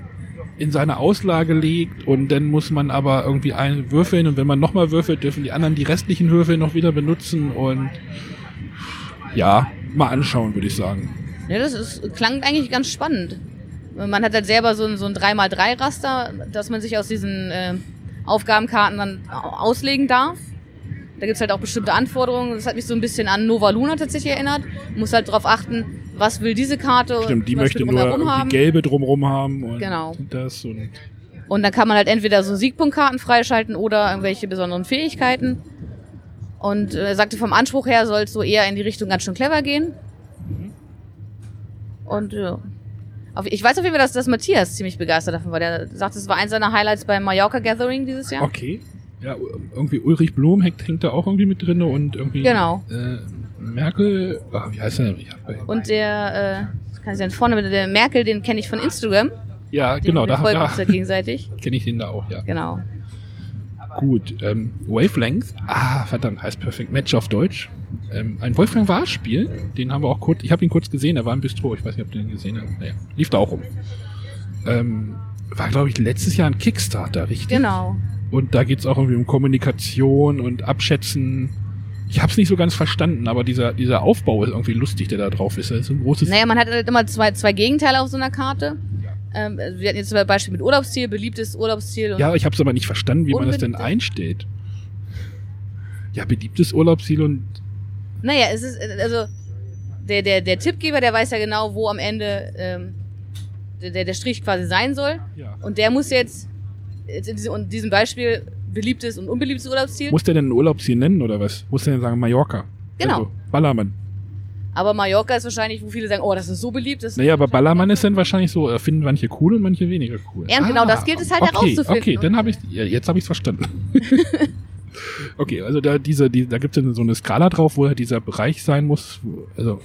in seine Auslage legt und dann muss man aber irgendwie einen würfeln und wenn man nochmal würfelt, dürfen die anderen die restlichen Würfel noch wieder benutzen und ja, mal anschauen, würde ich sagen. Ja, das ist, klang eigentlich ganz spannend. Man hat halt selber so ein, so ein 3x3-Raster, dass man sich aus diesen äh, Aufgabenkarten dann auslegen darf. Da gibt's halt auch bestimmte Anforderungen. Das hat mich so ein bisschen an Nova Luna tatsächlich erinnert. Muss halt darauf achten, was will diese Karte. Stimmt, die möchte nur die gelbe drumherum haben. Und genau. Das und, und dann kann man halt entweder so Siegpunktkarten freischalten oder irgendwelche besonderen Fähigkeiten. Und äh, er sagte, vom Anspruch her soll es so eher in die Richtung ganz schön clever gehen. Und ja. Ich weiß auf jeden Fall, dass, dass Matthias ziemlich begeistert davon war. Der sagt, es war eins seiner Highlights beim Mallorca Gathering dieses Jahr. Okay. Ja, irgendwie Ulrich Blom hängt, hängt da auch irgendwie mit drin und irgendwie. Genau. Äh, Merkel, ach, wie heißt er? Und der, äh, kann ich denn vorne der Merkel, den kenne ich von Instagram. Ja, den, genau, da haben wir gegenseitig. Kenne ich den da auch, ja. Genau. Gut, ähm, Wavelength, ah, verdammt, heißt Perfect Match auf Deutsch. Ähm, ein Wolfgang War-Spiel, den haben wir auch kurz, ich habe ihn kurz gesehen, er war im Bistro, ich weiß nicht, ob du den gesehen hast. Naja, lief da auch rum. Ähm, war, glaube ich, letztes Jahr ein Kickstarter, richtig? Genau. Und da geht's auch irgendwie um Kommunikation und Abschätzen. Ich habe es nicht so ganz verstanden, aber dieser, dieser Aufbau ist irgendwie lustig, der da drauf ist. Das ist ein großes naja, man hat halt immer zwei, zwei Gegenteile auf so einer Karte. Ähm, wir hatten jetzt zum Beispiel mit Urlaubsziel, beliebtes Urlaubsziel. ja, ich habe es aber nicht verstanden, wie man das denn einsteht. Ja, beliebtes Urlaubsziel und. Naja, es ist, also, der, der, der Tippgeber, der weiß ja genau, wo am Ende ähm, der, der Strich quasi sein soll. Ja. Und der muss jetzt jetzt in diesem, Beispiel beliebtes und unbeliebtes Urlaubsziel. Muss der denn ein Urlaubsziel nennen oder was? Muss der denn sagen Mallorca? Genau. Also, Ballermann. Aber Mallorca ist wahrscheinlich, wo viele sagen, oh, das ist so beliebt. Das Naja, aber Ballermann ist dann wahrscheinlich so, äh, finden manche cool und manche weniger cool. Ja, und genau das gilt es halt okay, herauszufinden. Okay, dann habe ich ja, jetzt habe ich es verstanden. okay, also da diese, die, da gibt es so eine Skala drauf, wo halt dieser Bereich sein muss. Also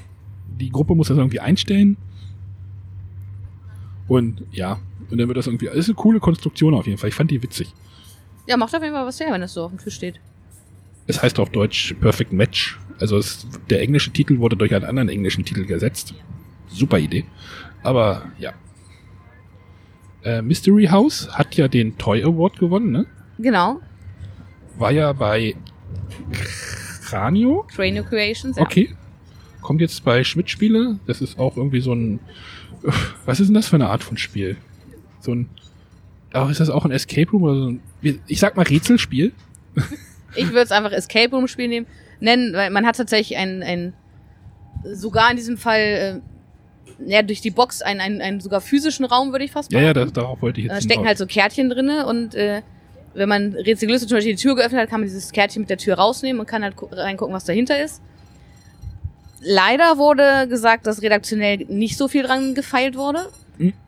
die Gruppe muss das irgendwie einstellen. Und ja, und dann wird das irgendwie. Das ist eine coole Konstruktion auf jeden Fall. Ich fand die witzig. Ja, macht auf jeden Fall was her, wenn das so auf dem Tisch steht. Es heißt auf Deutsch Perfect Match. Also es, der englische Titel wurde durch einen anderen englischen Titel gesetzt. Super Idee. Aber ja. Äh, Mystery House hat ja den Toy Award gewonnen, ne? Genau. War ja bei Cranio. Cranial Creations, ja. Okay. Kommt jetzt bei Schmidt Spiele. Das ist auch irgendwie so ein. Was ist denn das für eine Art von Spiel? So ein. Oh, ist das auch ein Escape Room oder so ein. Ich sag mal Rätselspiel. Ich würde es einfach Escape Room Spiel nehmen, nennen, weil man hat tatsächlich ein, ein sogar in diesem Fall äh, ja, durch die Box einen, einen, einen sogar physischen Raum, würde ich fast Ja, ja, behaupten. das, darauf wollte ich jetzt Da stecken halt so Kärtchen drinne und äh, wenn man Rätsel gelöst hat, zum Beispiel die Tür geöffnet hat, kann man dieses Kärtchen mit der Tür rausnehmen und kann halt gu- reingucken, was dahinter ist. Leider wurde gesagt, dass redaktionell nicht so viel dran gefeilt wurde.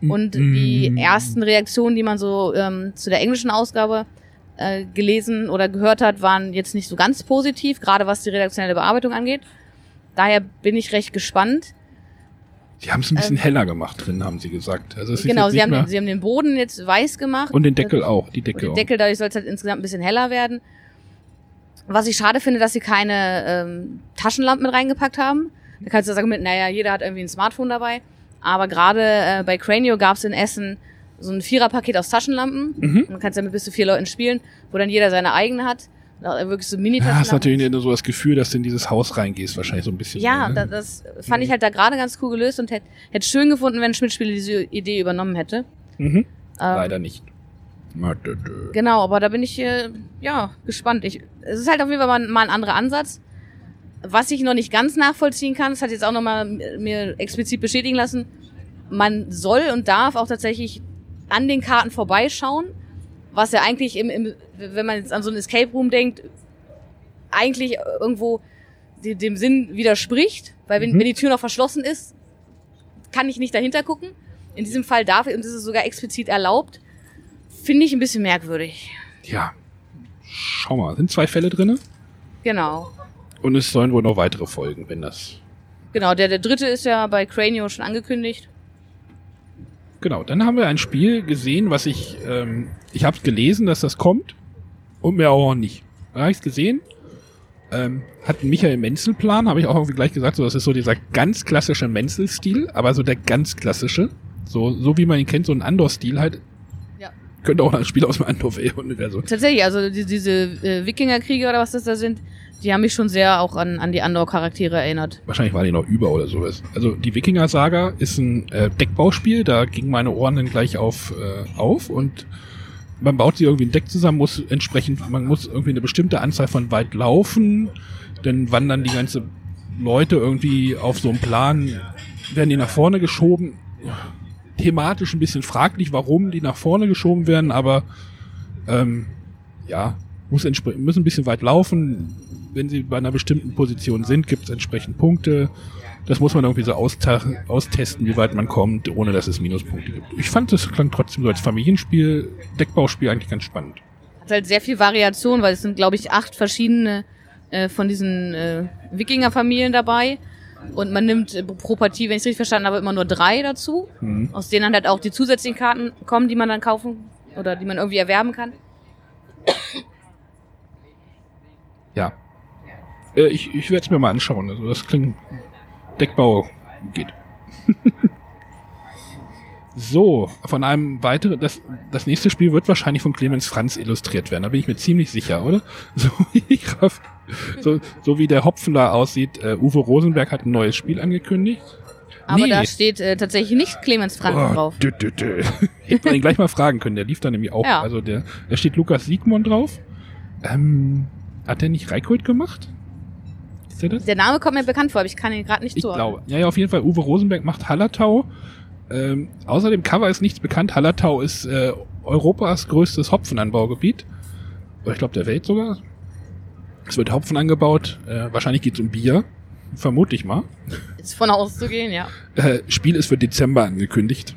Und die ersten Reaktionen, die man so ähm, zu der englischen Ausgabe äh, gelesen oder gehört hat, waren jetzt nicht so ganz positiv, gerade was die redaktionelle Bearbeitung angeht. Daher bin ich recht gespannt. Die haben es ein bisschen heller gemacht drin, haben sie gesagt. Also es ist genau, sie haben, den, sie haben den Boden jetzt weiß gemacht. und den Deckel auch, die Und Decke den. Deckel, dadurch soll es halt insgesamt ein bisschen heller werden. Was ich schade finde, dass sie keine ähm, Taschenlampen mit reingepackt haben. Da kannst du sagen, mit, naja, jeder hat irgendwie ein Smartphone dabei. Aber gerade äh, bei Cranio gab es in Essen so ein Viererpaket aus Taschenlampen. Mhm. Man kann damit bis zu vier Leuten spielen, wo dann jeder seine eigene hat. Da wirklich so Ja, Mini-Taschenlampen. hast natürlich nur so das Gefühl, dass du in dieses Haus reingehst, wahrscheinlich so ein bisschen. Ja, da, ne? das fand ich halt da gerade ganz cool gelöst und hätte hätte schön gefunden, wenn Schmidt-Spiele diese Idee übernommen hätte. mhm. Ähm, Leider nicht. Genau, aber da bin ich äh, ja gespannt. Ich, es ist halt auf jeden Fall mal, mal ein anderer Ansatz. Was ich noch nicht ganz nachvollziehen kann, das hat jetzt auch nochmal mir explizit bestätigen lassen, man soll und darf auch tatsächlich an den Karten vorbeischauen, was ja eigentlich im, im wenn man jetzt an so ein Escape Room denkt, eigentlich irgendwo de- dem Sinn widerspricht, weil wenn, Mhm. wenn die Tür noch verschlossen ist, kann ich nicht dahinter gucken. In diesem Fall darf ich, und das ist sogar explizit erlaubt, finde ich ein bisschen merkwürdig. Ja. Schau mal, sind zwei Fälle drinne Genau. und es sollen wohl noch weitere folgen, wenn das. Genau, der, der dritte ist ja bei Cranio schon angekündigt. Genau, dann haben wir ein Spiel gesehen, was ich, ähm, ich habe gelesen, dass das kommt und mir auch nicht. Da habe ich es gesehen. Ähm, hat Michael Menzel Plan, habe ich auch irgendwie gleich gesagt, so das ist so dieser ganz klassische Menzel-Stil, aber so der ganz klassische, so so wie man ihn kennt, so ein Andor-Stil halt. Könnte auch ein Spiel aus dem Andor-Universum. Tatsächlich, also die, diese äh, Wikingerkriege oder was das da sind, die haben mich schon sehr auch an, an die Andor-Charaktere erinnert. Wahrscheinlich war die noch über oder sowas. Also die Wikinger-Saga ist ein äh, Deckbauspiel, da gingen meine Ohren dann gleich auf, äh, auf und man baut sie irgendwie ein Deck zusammen, muss entsprechend, man muss irgendwie eine bestimmte Anzahl von weit laufen, dann wandern die ganze Leute irgendwie auf so einem Plan, werden die nach vorne geschoben. Thematisch ein bisschen fraglich, warum die nach vorne geschoben werden, aber ähm, ja, muss müssen ein bisschen weit laufen. Wenn sie bei einer bestimmten Position sind, gibt es entsprechend Punkte. Das muss man irgendwie so austesten, wie weit man kommt, ohne dass es Minuspunkte gibt. Ich fand, das klang trotzdem so als Familienspiel, Deckbauspiel eigentlich ganz spannend. Hat halt sehr viel Variation, weil es sind, glaube ich, acht verschiedene äh, von diesen äh, Wikinger-Familien dabei. Und man nimmt äh, pro Partie, wenn ich es richtig verstanden habe, immer nur drei dazu. Mhm. Aus denen dann halt auch die zusätzlichen Karten kommen, die man dann kaufen oder die man irgendwie erwerben kann. Ja. Äh, ich ich werde es mir mal anschauen. Also das klingt. Deckbau geht. so, von einem weiteren. Das, das nächste Spiel wird wahrscheinlich von Clemens Franz illustriert werden. Da bin ich mir ziemlich sicher, oder? So wie, ich raff- so, so wie der Hopfen da aussieht. Äh, Uwe Rosenberg hat ein neues Spiel angekündigt. Aber Nee. da steht äh, tatsächlich nicht Clemens Franken Oh, drauf. dü, dü, dü. Hätte man ihn gleich mal fragen können. Der lief da nämlich auch. Ja. Also der, da steht Lukas Siegmund drauf. Ähm, hat der nicht Reikholt gemacht? Ist der das? Der Name kommt mir bekannt vor, aber ich kann ihn gerade nicht Ich zuordnen. glaube. Ja, ja, auf jeden Fall. Uwe Rosenberg macht Hallertau. Ähm, außer dem Cover ist nichts bekannt. Hallertau ist äh, Europas größtes Hopfenanbaugebiet. Oder ich glaube der Welt sogar. Es wird Hopfen angebaut. Äh, wahrscheinlich geht es um Bier. Vermute ich mal. Ist von auszugehen, ja. Äh, Spiel ist für Dezember angekündigt.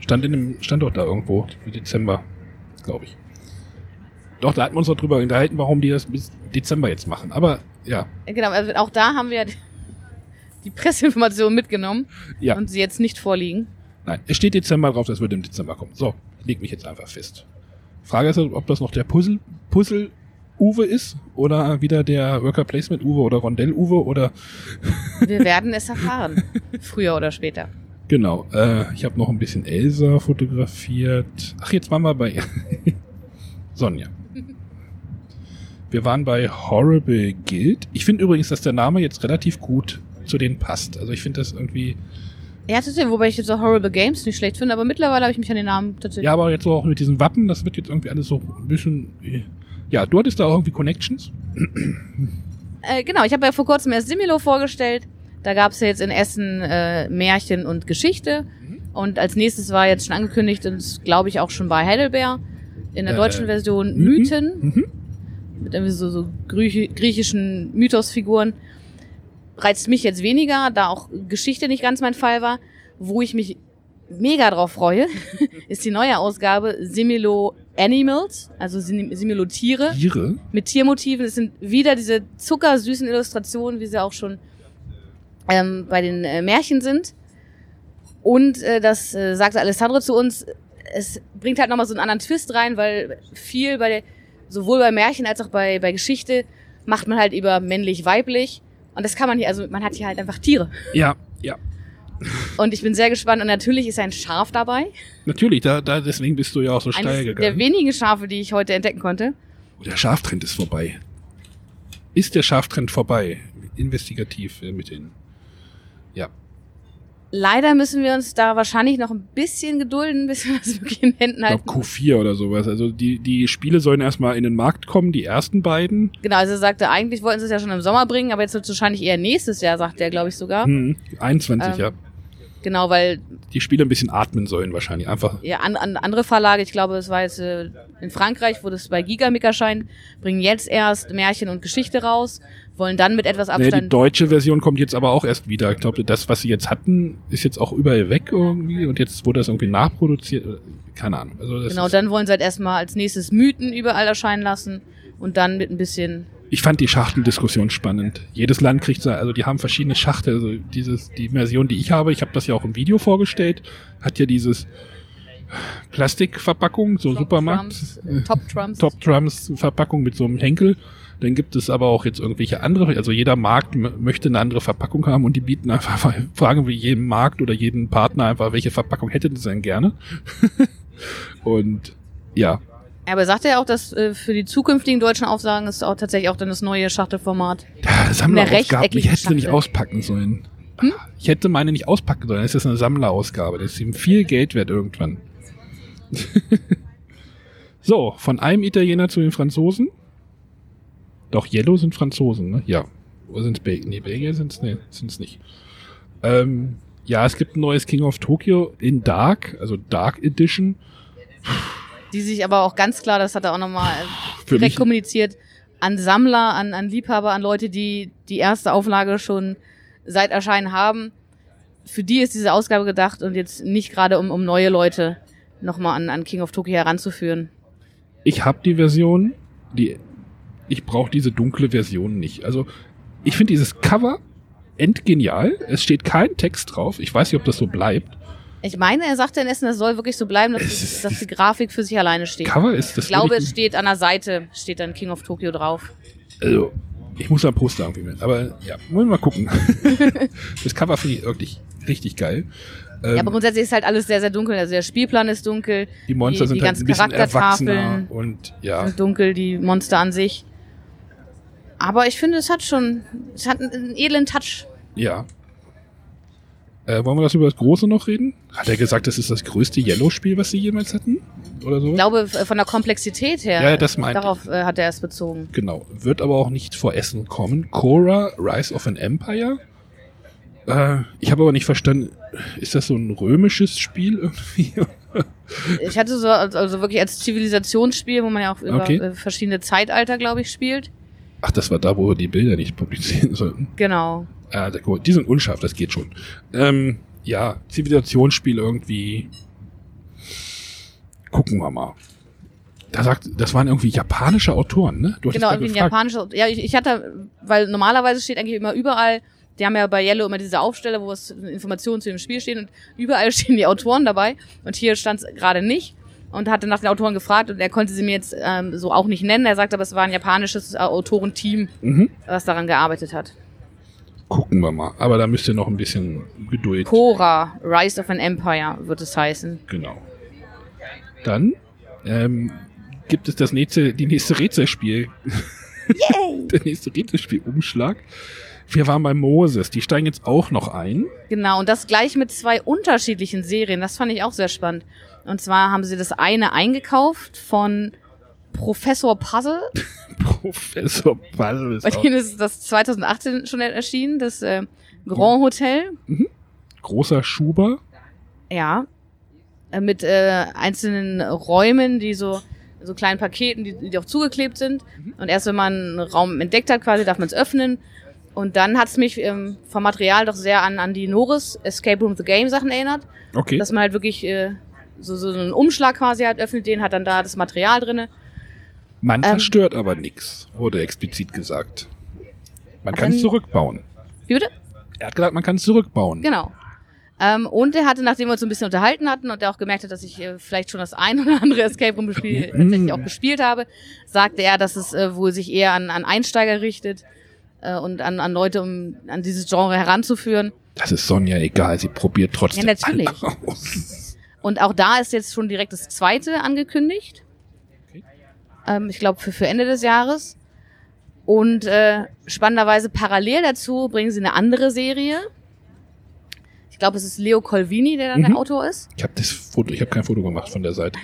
Stand in dem Standort da irgendwo. Für Dezember, glaube ich. Doch, da hatten wir uns noch drüber unterhalten, warum die das bis Dezember jetzt machen. Aber ja, Genau, also auch da haben wir die Presseinformationen mitgenommen ja. und sie jetzt nicht vorliegen. Nein, es steht Dezember drauf, das wird im Dezember kommen. So, leg mich jetzt einfach fest. Frage ist, ob das noch der Puzzle, Puzzle Uwe ist oder wieder der Worker Placement Uwe oder Rondell Uwe oder Wir werden es erfahren. Früher oder später. genau. Äh, ich habe noch ein bisschen Elsa fotografiert. Ach, jetzt waren wir bei Sonja. Wir waren bei Horrible Guild. Ich finde übrigens, dass der Name jetzt relativ gut zu denen passt. Also ich finde das irgendwie Ja, tatsächlich, wobei ich jetzt auch Horrible Games nicht schlecht finde, aber mittlerweile habe ich mich an den Namen tatsächlich. Ja, aber jetzt so auch mit diesen Wappen, das wird jetzt irgendwie alles so ein bisschen. Ja, du hattest da auch irgendwie Connections. Äh, genau, ich habe ja vor kurzem erst Similo vorgestellt. Da gab es ja jetzt in Essen äh, Märchen und Geschichte. Und als nächstes war jetzt schon angekündigt, und glaube ich auch schon bei Heidelberg, in der Äh, deutschen Version Mythen? Mythen. Mhm. Mit irgendwie so, so griechi- griechischen Mythosfiguren. Reizt mich jetzt weniger, da auch Geschichte nicht ganz mein Fall war. Wo ich mich mega drauf freue, ist die neue Ausgabe Similo Animals, also Sim- Similo Tiere Tiere. mit Tiermotiven. Es sind wieder diese zuckersüßen Illustrationen, wie sie auch schon ähm, bei den äh, Märchen sind. Und äh, das äh, sagte Alessandro zu uns, es bringt halt nochmal so einen anderen Twist rein, weil viel bei der, sowohl bei Märchen als auch bei, bei Geschichte macht man halt über männlich-weiblich. Und das kann man hier, also man hat hier halt einfach Tiere. Ja, ja. Und ich bin sehr gespannt. Und natürlich ist ein Schaf dabei. Natürlich, da, da deswegen bist du ja auch so steil Eines der gegangen. wenigen Schafe, die ich heute entdecken konnte. Oh, der Schaftrend ist vorbei. Ist der Schaftrend vorbei? Investigativ äh, mit den. Ja. Leider müssen wir uns da wahrscheinlich noch ein bisschen gedulden, bis wir das wirklich in Händen Ich halten. glaube Q4 oder sowas. Also die, die Spiele sollen erstmal in den Markt kommen, die ersten beiden. Genau, also er sagte, eigentlich wollten sie es ja schon im Sommer bringen, aber jetzt wird es wahrscheinlich eher nächstes Jahr, sagt er, glaube ich sogar. Hm, 21, Ähm, ja. Genau, weil Die Spiele ein bisschen atmen sollen wahrscheinlich. Einfach. ja, an, an andere Verlage, ich glaube, es war jetzt äh, in Frankreich, wo das bei Gigamic erscheint, bringen jetzt erst Märchen und Geschichte raus, wollen dann mit etwas Nee, die Abstand. deutsche Version kommt jetzt aber auch erst wieder. Ich glaube, das, was sie jetzt hatten, ist jetzt auch überall weg irgendwie und jetzt wurde das irgendwie nachproduziert. Keine Ahnung. Also genau, dann wollen sie halt erstmal als nächstes Mythen überall erscheinen lassen und dann mit ein bisschen. ich fand die Schachteldiskussion spannend. Jedes Land kriegt so, also die haben verschiedene Schachtel. Also dieses, die Version, die ich habe, ich habe das ja auch im Video vorgestellt, hat ja dieses Plastikverpackung, so Supermarkt. Trumps, äh, Top Trumps. Top Drums Verpackung mit so einem Henkel. Dann gibt es aber auch jetzt irgendwelche andere, also jeder Markt möchte eine andere Verpackung haben und die bieten einfach, fragen wir jeden Markt oder jeden Partner einfach, welche Verpackung hättet ihr denn gerne? und ja, Aber er sagte ja auch, dass äh, für die zukünftigen deutschen Aufsagen ist auch tatsächlich auch dann das neue Schachtelformat. Sammlerausgabe, rechteckigen ich hätte sie nicht auspacken sollen. Ich hätte meine nicht auspacken sollen, das ist eine Sammlerausgabe, das ist ihm viel Geld wert irgendwann. so, von einem Italiener zu den Franzosen. Doch, Yellow sind Franzosen, ne? Ja. Oder sind es Belgier? Nee, Belgier sind es nee, sind's nicht. Ähm, ja, es gibt ein neues King of Tokyo in Dark, also Dark Edition. Die sich aber auch ganz klar, das hat er auch nochmal direkt kommuniziert, an Sammler, an, an Liebhaber, an Leute, die die erste Auflage schon seit Erscheinen haben. Für die ist diese Ausgabe gedacht und jetzt nicht gerade um, um neue Leute nochmal an, an King of Tokyo heranzuführen. ich habe die Version, die ich brauche diese dunkle Version nicht. Also ich finde dieses Cover endgenial. Es steht kein Text drauf. Ich weiß nicht, ob das so bleibt. Ich meine, er sagte in Essen, das soll wirklich so bleiben, dass, ist- dass die Grafik für sich alleine steht. Cover ist das. Ich glaube, es steht an der Seite, steht dann King of Tokyo drauf. also ich muss da ein Poster irgendwie mit. Aber ja, wollen wir mal gucken. das Cover finde ich wirklich richtig geil. Ähm, Ja, aber grundsätzlich ist halt alles sehr, sehr dunkel. Also der Spielplan ist dunkel, die Monster die- sind die halt ganzen ein bisschen Charaktertafeln erwachsener und ja. sind dunkel, die Monster an sich. Aber ich finde, es hat schon, es hat einen edlen Touch. Ja. Äh, wollen wir das über das Große noch reden? Hat er gesagt, das ist das größte Yellow-Spiel, was sie jemals hatten? Oder so? Ich glaube, von der Komplexität her, Ja, das meinte darauf äh, hat er es bezogen. Genau. Wird aber auch nicht vor Essen kommen. Korra, Rise of an Empire. Äh, ich habe aber nicht verstanden, ist das so ein römisches Spiel irgendwie? ich hatte so, also also wirklich als Zivilisationsspiel, wo man ja auch über Okay. äh, verschiedene Zeitalter, glaube ich, spielt. Ach, das war da, wo wir die Bilder nicht publizieren sollten. Genau. Ah, da- gut, die sind unscharf, das geht schon. Ähm, ja, Zivilisationsspiel irgendwie. Gucken wir mal. Da sagt, das waren irgendwie japanische Autoren, ne? Du Genau, irgendwie japanischer. Ja, ich, ich hatte, weil normalerweise steht eigentlich immer überall, die haben ja bei Yellow immer diese Aufsteller, wo es Informationen zu dem Spiel stehen und überall stehen die Autoren dabei und hier stand es gerade nicht und hatte nach den Autoren gefragt und er konnte sie mir jetzt ähm, so auch nicht nennen. Er sagt aber, es war ein japanisches äh, Autorenteam, Mhm. was daran gearbeitet hat. Gucken wir mal. Aber da müsst ihr noch ein bisschen Geduld. Cora, Rise of an Empire wird es heißen. Genau. Dann ähm, gibt es das nächste, die nächste Rätselspiel. Der nächste Rätselspiel-Umschlag. Wir waren bei Moses. Die steigen jetzt auch noch ein. Genau, und das gleich mit zwei unterschiedlichen Serien. Das fand ich auch sehr spannend. Und zwar haben sie das eine eingekauft von Professor Puzzle. Professor Ball ist Bei denen ist das 2018 schon erschienen, das äh, Grand Hotel. großer Schuber. Ja. Äh, mit äh, einzelnen Räumen, die so so kleinen Paketen, die, die auch zugeklebt sind. Und erst wenn man einen Raum entdeckt hat, quasi darf man es öffnen. Und dann hat es mich ähm, vom Material doch sehr an, an die Norris Escape Room the Game Sachen erinnert. Okay. Dass man halt wirklich äh, so, so einen Umschlag quasi halt öffnet, den hat dann da das Material drinne. Man ähm, zerstört aber nichts, wurde explizit gesagt. Man kann es dann- zurückbauen. Wie bitte? Er hat gesagt, man kann es zurückbauen. Genau. Ähm, und er hatte, nachdem wir uns ein bisschen unterhalten hatten und er auch gemerkt hat, dass ich äh, vielleicht schon das ein oder andere Escape Room Spiel tatsächlich auch gespielt habe, sagte er, dass es äh, wohl sich eher an, an Einsteiger richtet äh, und an, an Leute, um an dieses Genre heranzuführen. Das ist Sonja egal, sie probiert trotzdem Ja, natürlich. alles aus. Und auch da ist jetzt schon direkt das zweite angekündigt. Ähm, ich glaube für, für Ende des Jahres. Und äh, spannenderweise parallel dazu bringen sie eine andere Serie. Ich glaube, es ist Leo Colvini, der dann Mhm. der Autor ist. Ich habe das Foto, ich habe kein Foto gemacht von der Seite.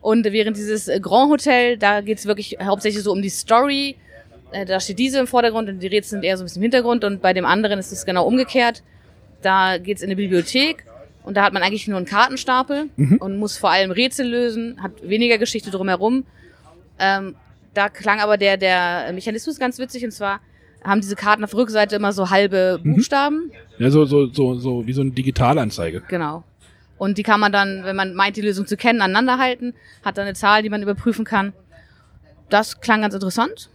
Und während dieses äh, Grand Hotel, da geht es wirklich hauptsächlich so um die Story. Äh, da steht diese im Vordergrund und die Rätsel sind eher so ein bisschen im Hintergrund. Und bei dem anderen ist es genau umgekehrt. Da geht es in eine Bibliothek und da hat man eigentlich nur einen Kartenstapel und muss vor allem Rätsel lösen, hat weniger Geschichte drumherum. Ähm, da klang aber der, der Mechanismus ganz witzig und zwar haben diese Karten auf der Rückseite immer so halbe Buchstaben. Ja, so, so, so, so wie so eine Digitalanzeige. Genau. Und die kann man dann, wenn man meint, die Lösung zu kennen, aneinander halten, hat dann eine Zahl, die man überprüfen kann. Das klang ganz interessant.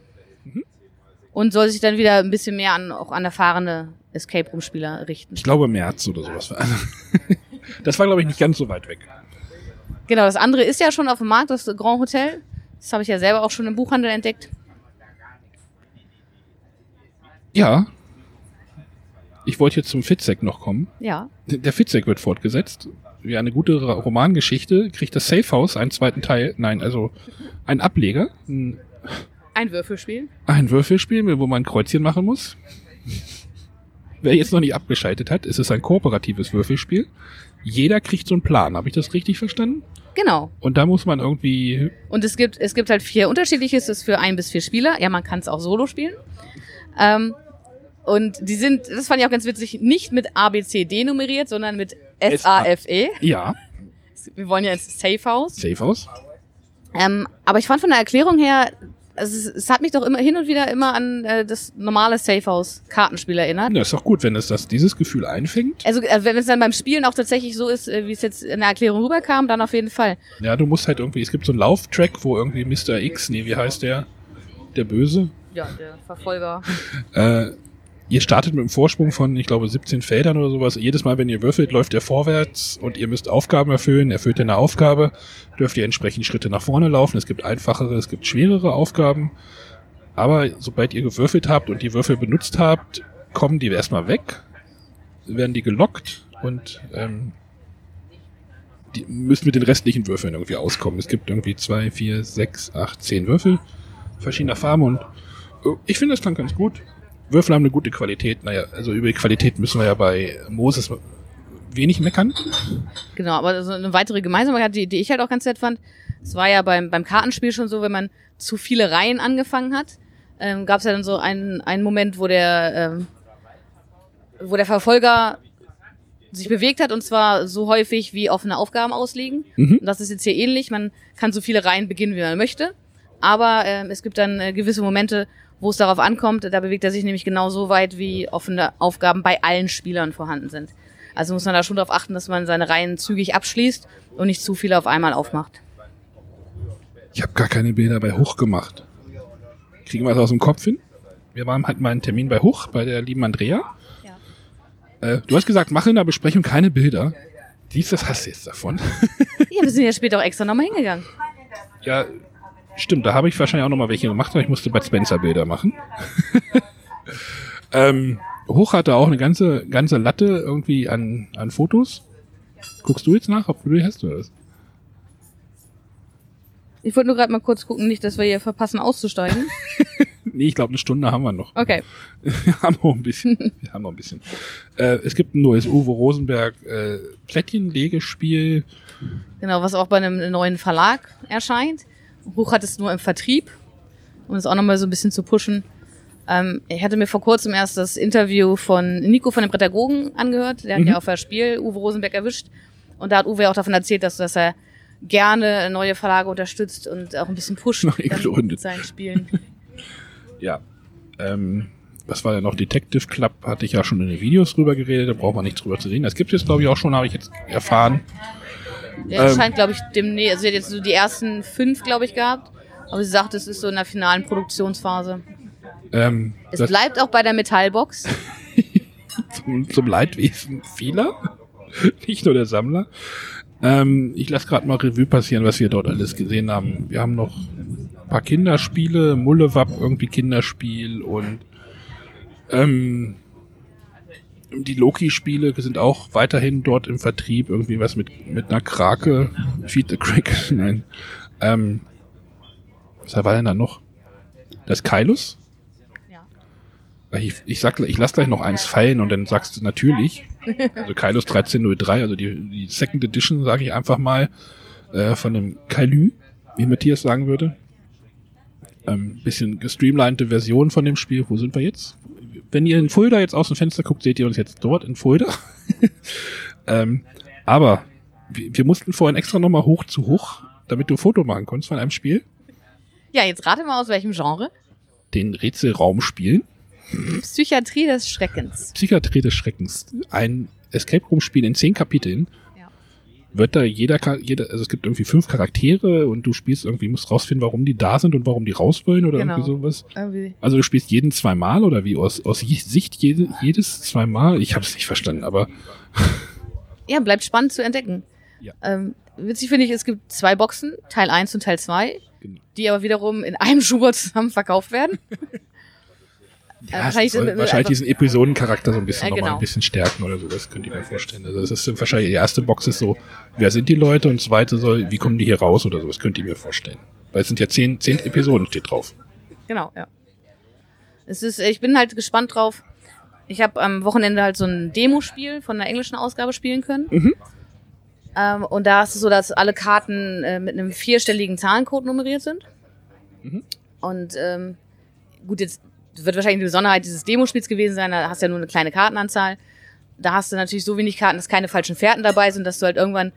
Und soll sich dann wieder ein bisschen mehr an, auch an erfahrene Escape Room Spieler richten. Ich glaube März oder sowas. Das war, glaube ich, nicht ganz so weit weg. Genau, das andere ist ja schon auf dem Markt, das Grand Hotel. Das habe ich ja selber auch schon im Buchhandel entdeckt. Ja. Ich wollte jetzt zum Fitzek noch kommen. Ja. Der Fitzek wird fortgesetzt. Wie eine gute Romangeschichte kriegt das Safe House einen zweiten Teil. Nein, also ein Ableger. Ein, Ein Würfelspiel. ein Würfelspiel, wo man ein Kreuzchen machen muss. Wer jetzt noch nicht abgeschaltet hat, es ist ein kooperatives Würfelspiel. Jeder kriegt so einen Plan. Habe ich das richtig verstanden? Genau. Und da muss man irgendwie. Und es gibt, es gibt halt vier unterschiedliche, es ist für ein bis vier Spieler. Ja, man kann es auch solo spielen. Ähm, und die sind, das fand ich auch ganz witzig, nicht mit A, B, C, D nummeriert, sondern mit S, A, F, E. Ja, Wir wollen ja ins Safe House. Safe House. Ähm, aber ich fand von der Erklärung her, also es, hat mich doch immer hin und wieder immer an äh, das normale Safe House Kartenspiel erinnert. Ja, ist doch gut, wenn es das, dieses Gefühl einfängt. Also äh, wenn es dann beim Spielen auch tatsächlich so ist, äh, wie es jetzt in der Erklärung rüberkam, dann auf jeden Fall. Ja, du musst halt irgendwie, es gibt so einen Lauftrack, wo irgendwie Mr. X, nee, wie heißt der? Der Böse. Ja, der Verfolger. Äh, ihr startet mit einem Vorsprung von, ich glaube, 17 Feldern oder sowas. Jedes Mal, wenn ihr würfelt, läuft er vorwärts und ihr müsst Aufgaben erfüllen. Erfüllt ihr eine Aufgabe, dürft ihr entsprechend Schritte nach vorne laufen. Es gibt einfachere, es gibt schwerere Aufgaben. Aber sobald ihr gewürfelt habt und die Würfel benutzt habt, kommen die erstmal weg, werden die gelockt und ähm, die müssen mit den restlichen Würfeln irgendwie auskommen. Es gibt irgendwie zwei, vier, sechs, acht, zehn Würfel verschiedener Farben und äh, ich finde, das klang ganz gut. Würfel haben eine gute Qualität. Naja, also über die Qualität müssen wir ja bei Moses wenig meckern. Genau, aber so eine weitere Gemeinsamkeit, die, die ich halt auch ganz nett fand, es war ja beim, beim Kartenspiel schon so, wenn man zu viele Reihen angefangen hat, ähm, gab es ja dann so einen, einen Moment, wo der, ähm, wo der Verfolger sich bewegt hat und zwar so häufig wie offene Aufgaben auslegen. Mhm. Und das ist jetzt hier ähnlich. Man kann so viele Reihen beginnen, wie man möchte. Aber ähm, es gibt dann äh, gewisse Momente, wo es darauf ankommt. Da bewegt er sich nämlich genau so weit, wie offene Aufgaben bei allen Spielern vorhanden sind. Also muss man da schon darauf achten, dass man seine Reihen zügig abschließt und nicht zu viele auf einmal aufmacht. Ich habe gar keine Bilder bei Hoch gemacht. Kriegen wir das aus dem Kopf hin? Wir waren halt mal einen Termin bei Hoch, bei der lieben Andrea. Ja. Äh, du hast gesagt, mach in der Besprechung keine Bilder. Dies, das hast du jetzt davon. Ja, wir sind ja später auch extra nochmal hingegangen. ja, stimmt, da habe ich wahrscheinlich auch noch mal welche gemacht, aber ich musste Bud Spencer Bilder machen. ähm, Hoch hatte auch eine ganze, ganze Latte irgendwie an, an Fotos. Guckst du jetzt nach, ob du die hast oder was? Ich wollte nur gerade mal kurz gucken, nicht, dass wir hier verpassen auszusteigen. Nee, ich glaube, eine Stunde haben wir noch. Okay. Wir haben noch ein bisschen. Wir haben noch ein bisschen. Äh, es gibt ein neues Uwe Rosenberg äh, Plättchenlegespiel. Genau, was auch bei einem neuen Verlag erscheint. Hoch hat es nur im Vertrieb, um es auch nochmal so ein bisschen zu pushen. Ähm, ich hatte mir vor kurzem erst das Interview von Nico von den Pädagogen angehört. Der hat Mhm. ja auf das Spiel Uwe Rosenberg erwischt. Und da hat Uwe auch davon erzählt, dass, dass er gerne neue Verlage unterstützt und auch ein bisschen pusht mit seinen Spielen. Ja. Ähm, was war denn noch? Detective Club hatte ich ja schon in den Videos drüber geredet, da braucht man nichts drüber zu reden. Das gibt es jetzt, glaube ich, auch schon, habe ich jetzt erfahren. Der Ähm. erscheint, glaube ich, demnächst. Also sie hat jetzt so die ersten fünf, glaube ich, gehabt. Aber sie sagt, es ist so in der finalen Produktionsphase. Ähm, Es bleibt auch bei der Metallbox. zum, zum Leidwesen vieler, nicht nur der Sammler. Ähm, ich lasse gerade mal Revue passieren, was wir dort alles gesehen haben. Wir haben noch ein paar Kinderspiele, Mullewapp irgendwie Kinderspiel und ähm, die Loki-Spiele sind auch weiterhin dort im Vertrieb. Irgendwie was mit, mit einer Krake. Feed the Crack. Nein. Ähm, was war denn da noch? Das Kailus? Ja. Ich, ich sag, ich lass gleich noch eins fallen und dann sagst du natürlich. Also Kailus 1303, also die, die Second Edition, sage ich einfach mal, äh, von dem Kailü, wie Matthias sagen würde. Ähm, bisschen gestreamlinete Version von dem Spiel. Wo sind wir jetzt? Wenn ihr in Fulda jetzt aus dem Fenster guckt, seht ihr uns jetzt dort in Fulda. ähm, aber wir, wir mussten vorhin extra nochmal hoch zu hoch, damit du ein Foto machen konntest von einem Spiel. Ja, jetzt rate mal aus welchem Genre. Den Rätselraum spielen. Psychiatrie des Schreckens. Psychiatrie des Schreckens. Ein Escape Room Spiel in zehn Kapiteln. Wird da jeder, jeder, also es gibt irgendwie fünf Charaktere und du spielst irgendwie, musst rausfinden, warum die da sind und warum die raus wollen oder Genau. irgendwie sowas. Irgendwie. Also du spielst jeden zweimal oder wie aus, aus Sicht jede, jedes zweimal? Ich habe es nicht verstanden, aber Ja, bleibt spannend zu entdecken. Ja. Ähm, witzig finde ich, es gibt zwei Boxen, Teil 1 und Teil 2, Genau. die aber wiederum in einem Schuber zusammen verkauft werden. ja, wahrscheinlich es soll wahrscheinlich diesen Episodencharakter so ein bisschen nochmal genau. ein bisschen stärken oder so, das könnte ich mir vorstellen. Also das ist wahrscheinlich die erste Box ist so, wer sind die Leute und zweite soll, wie kommen die hier raus oder so, das könnt ihr mir vorstellen. Weil es sind ja zehn, zehn Episoden steht drauf. Genau, ja. Es ist, ich bin halt gespannt drauf. Ich habe am Wochenende halt so ein Demospiel von der englischen Ausgabe spielen können. Mhm. Ähm, und da ist es so, dass alle Karten äh, mit einem vierstelligen Zahlencode nummeriert sind. Mhm. Und ähm, gut, jetzt wird wahrscheinlich die Besonderheit dieses Demospiels gewesen sein, da hast du ja nur eine kleine Kartenanzahl. Da hast du natürlich so wenig Karten, dass keine falschen Fährten dabei sind, dass du halt irgendwann,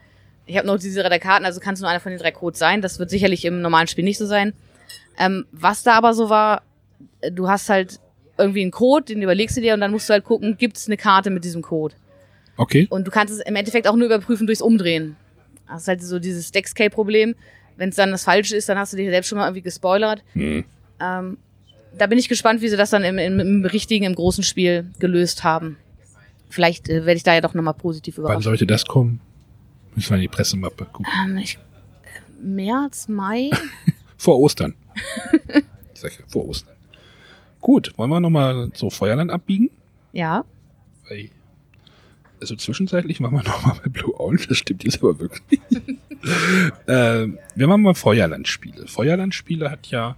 ich habe noch diese drei Karten, also kannst du nur einer von den drei Codes sein. Das wird sicherlich im normalen Spiel nicht so sein. Ähm, was da aber so war, du hast halt irgendwie einen Code, den überlegst du dir und dann musst du halt gucken, gibt es eine Karte mit diesem Code. Okay. Und du kannst es im Endeffekt auch nur überprüfen durchs Umdrehen. Das ist halt so dieses Deckscape-Problem. Wenn es dann das Falsche ist, dann hast du dich selbst schon mal irgendwie gespoilert. Hm. Ähm, da bin ich gespannt, wie sie das dann im, im, im richtigen, im großen Spiel gelöst haben. Vielleicht äh, werde ich da ja doch nochmal positiv Wann überrascht. sollte das kommen? Müssen wir in die Pressemappe gucken. Ähm, ich, März, Mai? Vor Ostern. ich sag ja, vor Ostern. Gut, wollen wir nochmal so Feuerland abbiegen? ja. Weil, also zwischenzeitlich machen wir nochmal bei Blue Orange, das stimmt jetzt aber wirklich. äh, wir machen mal Feuerlandspiele. Feuerlandspiele hat ja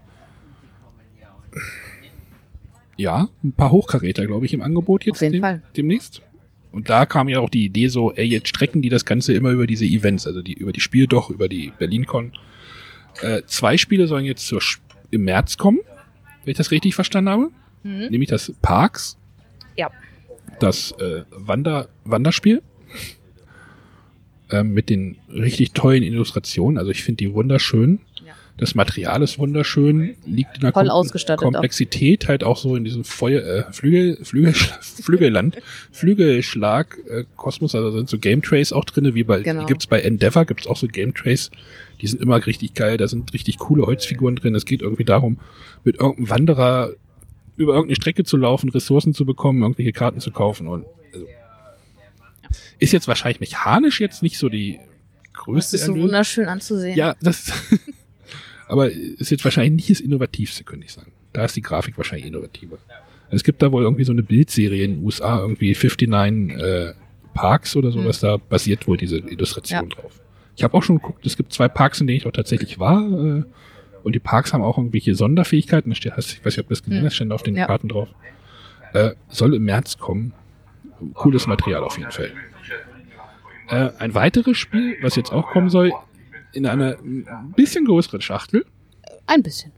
ja, ein paar Hochkaräter, glaube ich, im Angebot jetzt Auf jeden dem- Fall. demnächst. Und da kam ja auch die Idee so, ey, jetzt strecken die das Ganze immer über diese Events, also die über die Spieldoch, über die BerlinCon. Äh, zwei Spiele sollen jetzt zur, im März kommen, wenn ich das richtig verstanden habe. Mhm. Nämlich das Parks Ja. das äh, Wander Wanderspiel. ähm, mit den richtig tollen Illustrationen. Also ich finde die wunderschön. Das Material ist wunderschön, liegt in der Toll Kom- ausgestattet auch. Komplexität halt auch so in diesem Feuer, äh, Flügel, Flügel, Flügelland, Flügelschlag, äh, Kosmos, also sind so Game Trays auch drinne, wie bei, Genau. gibt's bei Endeavor, gibt's auch so Game Trays, die sind immer richtig geil, da sind richtig coole Holzfiguren drin, es geht irgendwie darum, mit irgendeinem Wanderer über irgendeine Strecke zu laufen, Ressourcen zu bekommen, irgendwelche Karten zu kaufen und also, ist jetzt wahrscheinlich mechanisch jetzt nicht so die Das größte ist so Erlösung. wunderschön anzusehen. Ja, das. aber ist jetzt wahrscheinlich nicht das Innovativste, könnte ich sagen. Da ist die Grafik wahrscheinlich innovativer. Es gibt da wohl irgendwie so eine Bildserie in den USA, irgendwie 59 äh, Parks oder sowas, da basiert wohl diese Illustration Ja. drauf. Ich habe auch schon geguckt, es gibt zwei Parks, in denen ich auch tatsächlich war. Äh, und die Parks haben auch irgendwelche Sonderfähigkeiten. Da steht, hast, ich weiß nicht, ob das gesehen Hm. hast, stehen auf den Ja. Karten drauf. Äh, soll im März kommen. Cooles Material auf jeden Fall. Äh, ein weiteres Spiel, was jetzt auch kommen soll, in einer ein bisschen größeren Schachtel, Ein bisschen.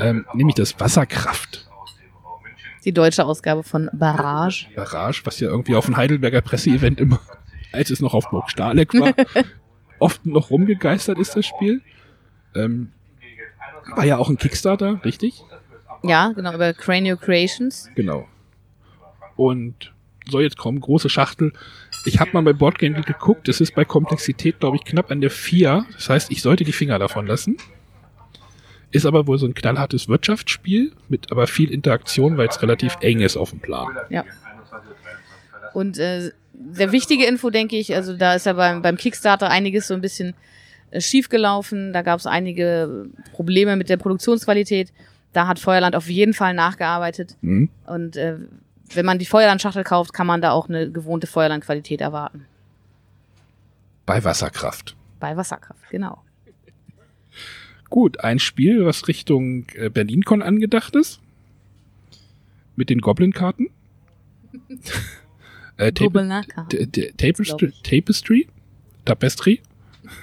ähm, nämlich das Wasserkraft. Die deutsche Ausgabe von Barrage. Barrage, was ja irgendwie auf dem Heidelberger Presseevent immer, als es noch auf Burg Stahleck war, oft noch rumgegeistert ist, das Spiel. Ähm, war ja auch ein Kickstarter, richtig? Ja, genau, über Cranio Creations. Genau. Und soll jetzt kommen, große Schachtel. Ich habe mal bei Boardgame geguckt, es ist bei Komplexität, glaube ich, knapp an der 4. Das heißt, ich sollte die Finger davon lassen. Ist aber wohl so ein knallhartes Wirtschaftsspiel, mit aber viel Interaktion, weil es relativ eng ist auf dem Plan. Ja. Und äh, der wichtige Info, denke ich, also da ist ja beim, beim Kickstarter einiges so ein bisschen äh, schief gelaufen. Da gab es einige Probleme mit der Produktionsqualität. Da hat Feuerland auf jeden Fall nachgearbeitet. Hm? Und äh, wenn man die Feuerland-Schachtel kauft, kann man da auch eine gewohnte Feuerland-Qualität erwarten. Bei Wasserkraft. Bei Wasserkraft, genau. Gut, ein Spiel, was Richtung äh, BerlinCon angedacht ist. Mit den Goblin-Karten. äh, Tapestry. Tapestry, Tapestry,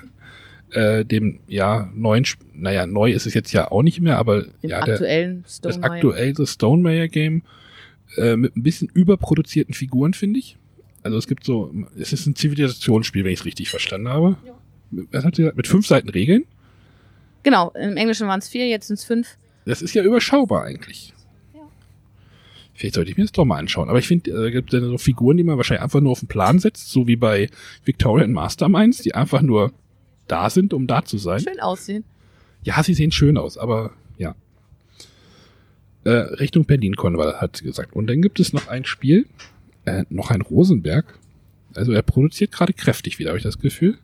äh, dem ja neuen, Sp- naja neu ist es jetzt ja auch nicht mehr, aber Dem ja der, aktuellen das Stone aktuelle Stonemeyer Game äh, mit ein bisschen überproduzierten Figuren finde ich. Also es gibt so, es ist ein Zivilisationsspiel, wenn ich es richtig verstanden habe. Was hat sie gesagt? Mit fünf Seiten Regeln. Genau, im Englischen waren es vier, jetzt sind es fünf. Das ist ja überschaubar eigentlich. Ja. Vielleicht sollte ich mir das doch mal anschauen. Aber ich finde, äh, es gibt dann so Figuren, die man wahrscheinlich einfach nur auf den Plan setzt, so wie bei Victorian Masterminds, die einfach nur da sind, um da zu sein. Schön aussehen. Ja, sie sehen schön aus, aber ja. Äh, Richtung BerlinCon war, hat sie gesagt. Und dann gibt es noch ein Spiel, äh, noch ein Rosenberg. Also er produziert gerade kräftig wieder, habe ich das Gefühl.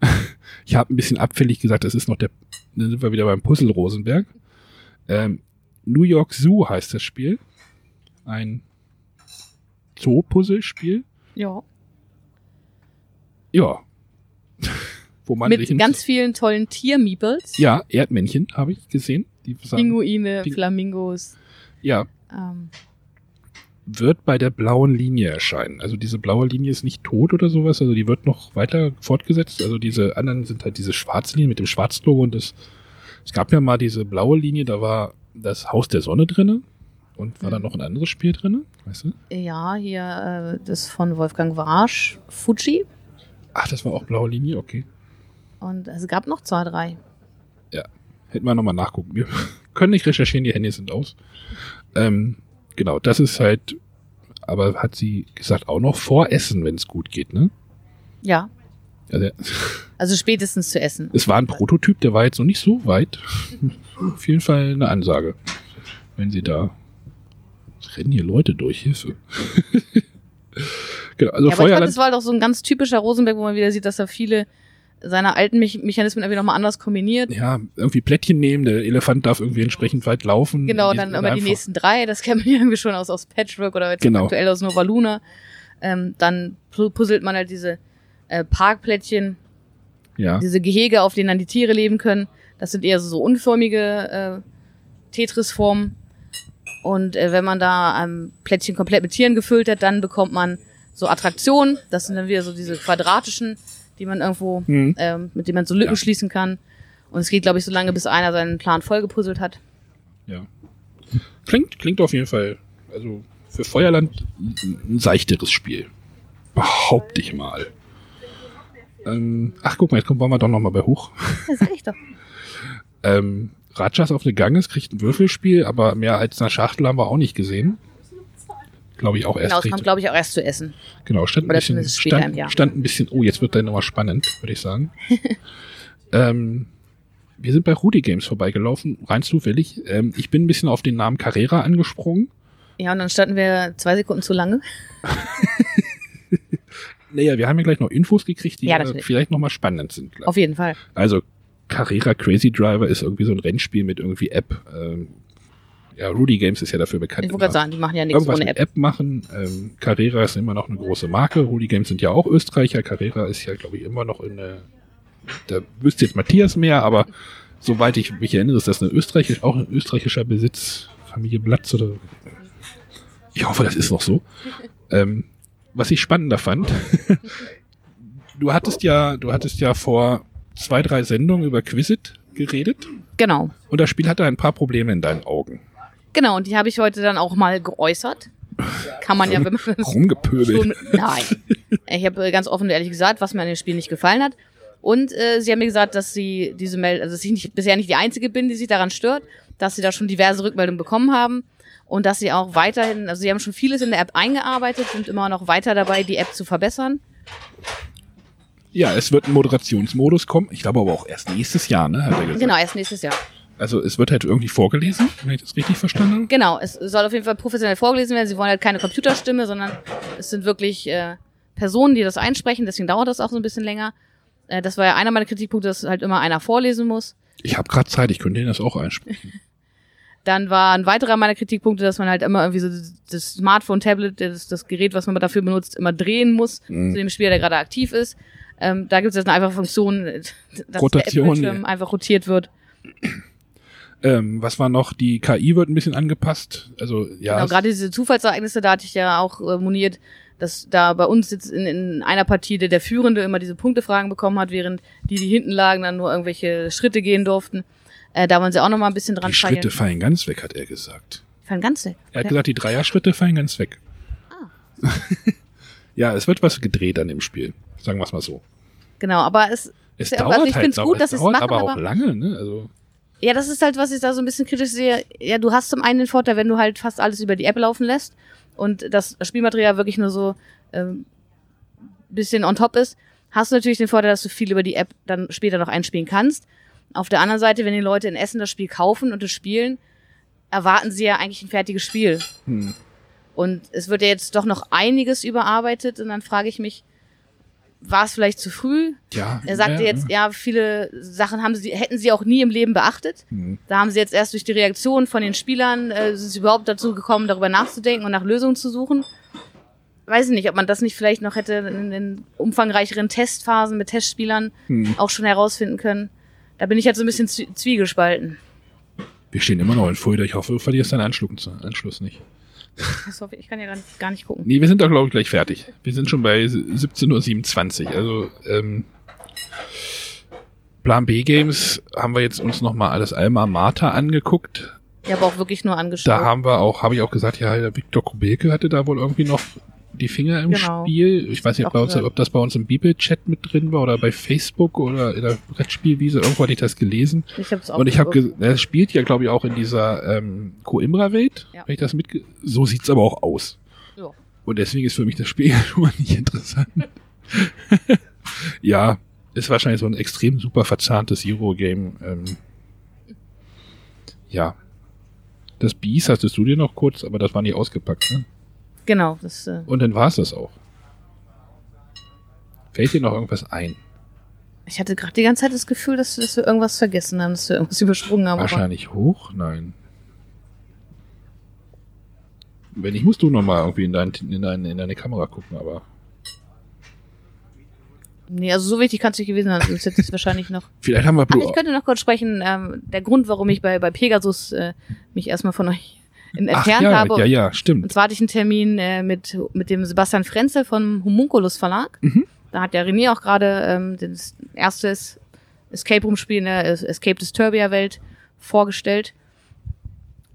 ich habe ein bisschen abfällig gesagt, das ist noch der, dann sind wir wieder beim Puzzle Rosenberg. Ähm, New York Zoo heißt das Spiel. Ein Zoo-Puzzle-Spiel. Ja. Ja. Wo man Mit ganz vielen tollen Tiermeeples. ja, Erdmännchen habe ich gesehen. Die sagen, Pinguine, Ping- Flamingos. ja, Ähm, wird bei der blauen Linie erscheinen. Also diese blaue Linie ist nicht tot oder sowas, also die wird noch weiter fortgesetzt. Also diese anderen sind halt diese schwarze Linie mit dem Schwarzlogo und das, es gab ja mal diese blaue Linie, da war das Haus der Sonne drinne und war Mhm. dann noch ein anderes Spiel drinne, weißt du? ja, hier äh, das von Wolfgang Warsch, Fuji. Ach, das war auch blaue Linie, okay. Und es gab noch zwei, drei. Hätten wir nochmal nachgucken. Wir können nicht recherchieren, die Hände sind aus. Ähm, genau, das ist halt, aber hat sie gesagt, auch noch vor Essen, wenn es gut geht, ne? Ja, Also, also spätestens zu essen. Es war ein Prototyp, der war jetzt noch nicht so weit. Auf jeden Fall eine Ansage. Wenn sie da. Es rennen hier Leute durch, Hilfe. genau, also ja, aber ich fand, Feuerland. das war halt auch so ein ganz typischer Rosenberg, wo man wieder sieht, dass er viele seiner alten Me Mechanismen irgendwie nochmal anders kombiniert. Ja, irgendwie Plättchen nehmen, der Elefant darf irgendwie entsprechend weit laufen. Genau, dann immer die nächsten drei, das kennt man ja irgendwie schon aus, aus Patchwork oder jetzt Genau. aktuell aus Nova Luna. Ähm, dann pu- puzzelt man halt diese äh, Parkplättchen, Ja, diese Gehege, auf denen dann die Tiere leben können. Das sind eher so, so unförmige äh, Tetris-Formen. Und äh, wenn man da ein Plättchen komplett mit Tieren gefüllt hat, dann bekommt man so Attraktionen. Das sind dann wieder so diese quadratischen, die man irgendwo, Mhm. ähm, mit denen man so Lücken Ja. schließen kann. Und es geht, glaube ich, so lange, bis einer seinen Plan vollgepuzzelt hat. ja. Klingt, klingt auf jeden Fall, also für Feuerland ein seichteres Spiel. Behaupte ich mal. Ähm, ach, guck mal, jetzt kommen wir doch noch mal bei hoch. Das sag ich doch. Ähm, Rajas auf eine Ganges kriegt ein Würfelspiel, aber mehr als eine Schachtel haben wir auch nicht gesehen. Glaube ich auch erst. Genau, es kommt, glaube ich, auch erst zu essen. Genau, stand ein bisschen, stand, stand ein bisschen, oh, jetzt wird dann nochmal spannend, würde ich sagen. ähm, wir sind bei Rudy Games vorbeigelaufen, rein zufällig. Ähm, ich bin ein bisschen auf den Namen Carrera angesprungen. Ja, und dann standen wir zwei Sekunden zu lange. Naja, wir haben ja gleich noch Infos gekriegt, die Ja, äh, vielleicht nochmal spannend sind. glaub Auf jeden Fall. Also Carrera Crazy Driver ist irgendwie so ein Rennspiel mit irgendwie App. Ähm, ja, Rudy Games ist ja dafür bekannt. Ich wollte gerade sagen, die machen ja nichts irgendwas ohne App. App machen. Ähm, Carrera ist immer noch eine große Marke. Rudy Games sind ja auch Österreicher. Carrera ist ja, glaube ich, immer noch in der. Da wüsste jetzt Matthias mehr, aber soweit ich mich erinnere, ist das eine österreichisch, auch ein österreichischer Besitz. Familie Blatz oder. Ich hoffe, das ist noch so. Ähm, was ich spannender fand, du hattest ja, du hattest ja vor zwei, drei Sendungen über Quizit geredet Genau. und das Spiel hatte ein paar Probleme in deinen Augen. Genau, und die habe ich heute dann auch mal geäußert. Kann man ja, wenn man schon Rumgepöbelt. Nein. Ich habe äh, ganz offen und ehrlich gesagt, was mir an dem Spiel nicht gefallen hat. Und äh, sie haben mir gesagt, dass sie diese Meldung, also dass ich nicht, bisher nicht die Einzige bin, die sich daran stört, dass sie da schon diverse Rückmeldungen bekommen haben und dass sie auch weiterhin, also sie haben schon vieles in der App eingearbeitet, sind immer noch weiter dabei, die App zu verbessern. Ja, es wird ein Moderationsmodus kommen. Ich glaube aber auch erst nächstes Jahr, ne? Hat er gesagt. Genau, erst nächstes Jahr. Also es wird halt irgendwie vorgelesen, wenn ich das richtig verstanden habe. Genau, es soll auf jeden Fall professionell vorgelesen werden. Sie wollen halt keine Computerstimme, sondern es sind wirklich äh, Personen, die das einsprechen. Deswegen dauert das auch so ein bisschen länger. Äh, das war ja einer meiner Kritikpunkte, dass halt immer einer vorlesen muss. Ich habe gerade Zeit, ich könnte Ihnen das auch einsprechen. Dann war ein weiterer meiner Kritikpunkte, dass man halt immer irgendwie so das Smartphone, Tablet, das, das Gerät, was man dafür benutzt, immer drehen muss Mhm. zu dem Spieler, der gerade aktiv ist. Ähm, da gibt es jetzt eine einfache Funktion, dass Rotation, der App-Bildschirm ja. einfach rotiert wird. Ähm, was war noch? Die KI wird ein bisschen angepasst. Also ja, Genau, gerade diese Zufallsereignisse, da hatte ich ja auch äh, moniert, dass da bei uns jetzt in, in einer Partie der, der Führende immer diese Punktefragen bekommen hat, während die, die hinten lagen, dann nur irgendwelche Schritte gehen durften. Äh, da wollen sie auch noch mal ein bisschen dran die feilen. Schritte fallen ganz weg, hat er gesagt. Fallen ganz weg. Er hat Okay. gesagt, die Dreierschritte fallen ganz weg. Ah. ja, es wird was gedreht an dem Spiel. Sagen wir es mal so. Genau, aber es, Es Ja, dauert also ich halt, find's dauert- gut, dass es dauert machen, aber auch aber- lange, ne? Also ja, das ist halt, was ich da so ein bisschen kritisch sehe. Ja, du hast zum einen den Vorteil, wenn du halt fast alles über die App laufen lässt und das Spielmaterial wirklich nur so ähm, bisschen on top ist, hast du natürlich den Vorteil, dass du viel über die App dann später noch einspielen kannst. Auf der anderen Seite, wenn die Leute in Essen das Spiel kaufen und es spielen, erwarten sie ja eigentlich ein fertiges Spiel. hm. Und es wird ja jetzt doch noch einiges überarbeitet und dann frage ich mich, war es vielleicht zu früh? ja. Er sagte ja, jetzt, ja, viele Sachen haben sie, hätten sie auch nie im Leben beachtet. Hm. Da haben sie jetzt erst durch die Reaktion von den Spielern, äh, sind sie überhaupt dazu gekommen, darüber nachzudenken und nach Lösungen zu suchen. Weiß ich nicht, ob man das nicht vielleicht noch hätte in den umfangreicheren Testphasen mit Testspielern Hm. auch schon herausfinden können. Da bin ich halt so ein bisschen zwie- zwiegespalten. Wir stehen immer noch in Fulda. Ich hoffe, du verlierst deinen Anschluss, Anschluss nicht. Hoffe ich, kann ja gar nicht, gar nicht gucken. Nee, wir sind da, glaube ich, gleich fertig. Wir sind schon bei 17.27 Uhr. Also, ähm, Plan B Games haben wir jetzt uns nochmal alles Alma Mater angeguckt. Ich habe auch wirklich nur angeschaut. Da haben wir auch, habe ich auch gesagt, ja, der Viktor Kubelke hatte da wohl irgendwie noch die Finger im Genau. Spiel. Ich weiß nicht, ob, uns, ob das bei uns im Bibelchat mit drin war oder bei Facebook oder in der Brettspielwiese. Irgendwo hatte ich das gelesen. ich hab's auch Und ich habe, er spielt ja, glaube ich, auch in dieser ähm, Coimbra-Welt, Ja. wenn ich das mitge... So sieht's aber auch aus. Ja. Und deswegen ist für mich das Spiel schon mal nicht interessant. ja, ist wahrscheinlich so ein extrem super verzahntes Eurogame. Ähm, ja. Das Beast hattest du dir noch kurz, aber das war nicht ausgepackt, ne? Genau, das, äh, Und dann war's das auch. Fällt dir noch irgendwas ein? ich hatte gerade die ganze Zeit das Gefühl, dass, dass wir irgendwas vergessen haben, dass wir irgendwas übersprungen haben. Wahrscheinlich hoch? Nein. Wenn nicht, musst du noch mal irgendwie in, dein, in, dein, in deine Kamera gucken, aber Nee, also so wichtig kann es nicht gewesen sein. Sonst hätte es wahrscheinlich noch. vielleicht haben wir Ach, Blue. ich könnte noch kurz sprechen. Ähm, der Grund, warum ich bei, bei Pegasus äh, mich erstmal von euch in- Ach entfernt ja, habe. ja, ja, Und stimmt. zwar hatte ich einen Termin äh, mit, mit dem Sebastian Frenzel vom Homunculus Verlag. Mhm. Da hat der René auch gerade ähm, das erste Escape Room Spiel in der Escape Disturbia Welt vorgestellt.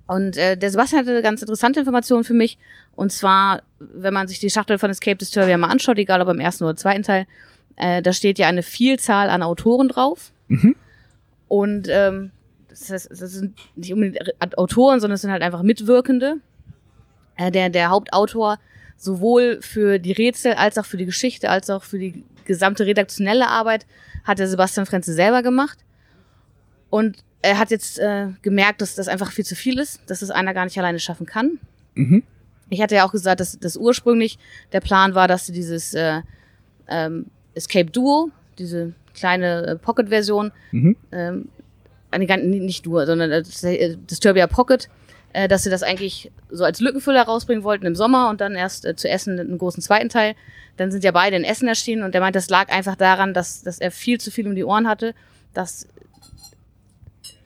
Und äh, der Sebastian hatte eine ganz interessante Information für mich. Und zwar, wenn man sich die Schachtel von Escape Disturbia mal anschaut, egal ob im ersten oder zweiten Teil, Äh, da steht ja eine Vielzahl an Autoren drauf. Mhm. Und ähm, das, heißt, das sind nicht unbedingt Autoren, sondern es sind halt einfach Mitwirkende. Äh, der, der Hauptautor sowohl für die Rätsel als auch für die Geschichte, als auch für die gesamte redaktionelle Arbeit hat der Sebastian Frenze selber gemacht. Und er hat jetzt äh, gemerkt, dass das einfach viel zu viel ist, dass es einer gar nicht alleine schaffen kann. Mhm. Ich hatte ja auch gesagt, dass das ursprünglich der Plan war, dass sie dieses äh, ähm, Escape Duo, diese kleine äh, Pocket-Version, Mhm. ähm, nicht Duo, sondern das, äh, Disturbia Pocket, äh, dass sie das eigentlich so als Lückenfüller rausbringen wollten im Sommer und dann erst äh, zu Essen einen großen zweiten Teil. Dann sind ja beide in Essen erschienen und er meint, das lag einfach daran, dass, dass er viel zu viel um die Ohren hatte, dass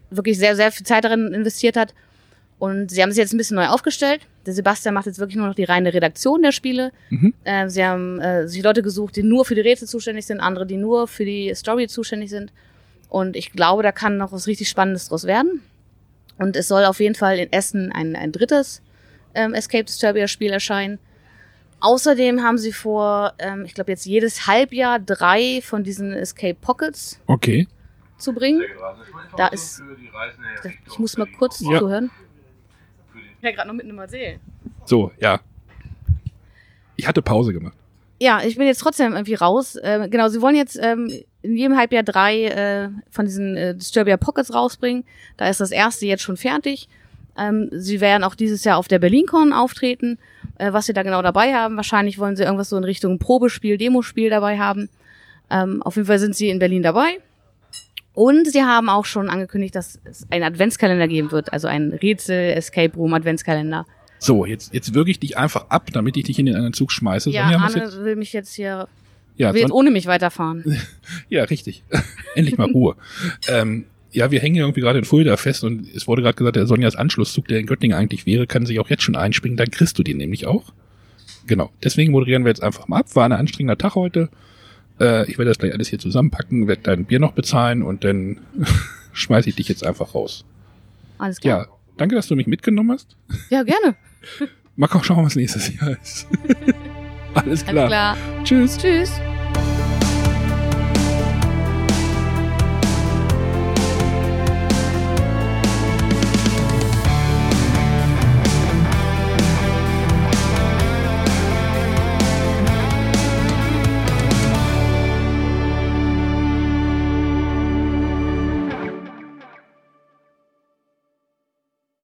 wirklich sehr, sehr viel Zeit darin investiert hat. Und sie haben sich jetzt ein bisschen neu aufgestellt. Der Sebastian macht jetzt wirklich nur noch die reine Redaktion der Spiele. Mhm. Äh, sie haben äh, sich Leute gesucht, die nur für die Rätsel zuständig sind, andere, die nur für die Story zuständig sind. Und ich glaube, da kann noch was richtig Spannendes draus werden. Und es soll auf jeden Fall in Essen ein, ein drittes ähm, Escape Disturbia Spiel erscheinen. Außerdem haben sie vor, ähm, ich glaube jetzt jedes Halbjahr drei von diesen Escape Pockets Okay. zu bringen. Da ist, ich muss mal kurz Ja. zuhören. Ich bin ja gerade noch mitten im Erzählen. So, ja. Ich hatte Pause gemacht. Ja, ich bin jetzt trotzdem irgendwie raus. Ähm, genau, sie wollen jetzt ähm, in jedem Halbjahr drei äh, von diesen äh, Disturbia Pockets rausbringen. Da ist das erste jetzt schon fertig. Ähm, sie werden auch dieses Jahr auf der BerlinCon auftreten. Äh, was sie da genau dabei haben, wahrscheinlich wollen sie irgendwas so in Richtung Probespiel, Demospiel dabei haben. Ähm, auf jeden Fall sind sie in Berlin dabei. Und sie haben auch schon angekündigt, dass es einen Adventskalender geben wird, also einen Rätsel-Escape Room Adventskalender. So, jetzt, jetzt würge ich dich einfach ab, damit ich dich in den anderen Zug schmeiße. Ja, Sonja Arne jetzt, will mich jetzt hier, ja, will jetzt ohne mich weiterfahren. ja, richtig. Endlich mal Ruhe. ähm, ja, wir hängen irgendwie gerade in Fulda fest und es wurde gerade gesagt, der Sonjas Anschlusszug, der in Göttingen eigentlich wäre, kann sich auch jetzt schon einspringen. Dann kriegst du den nämlich auch. Genau. Deswegen moderieren wir jetzt einfach mal ab. War ein anstrengender Tag heute. Äh, ich werde das gleich alles hier zusammenpacken, werde dein Bier noch bezahlen und dann schmeiße ich dich jetzt einfach raus. Alles klar. Ja, danke, dass du mich mitgenommen hast. Ja, gerne. Mal schauen, was nächstes Jahr ist. alles klar. Alles klar. Tschüss. Tschüss.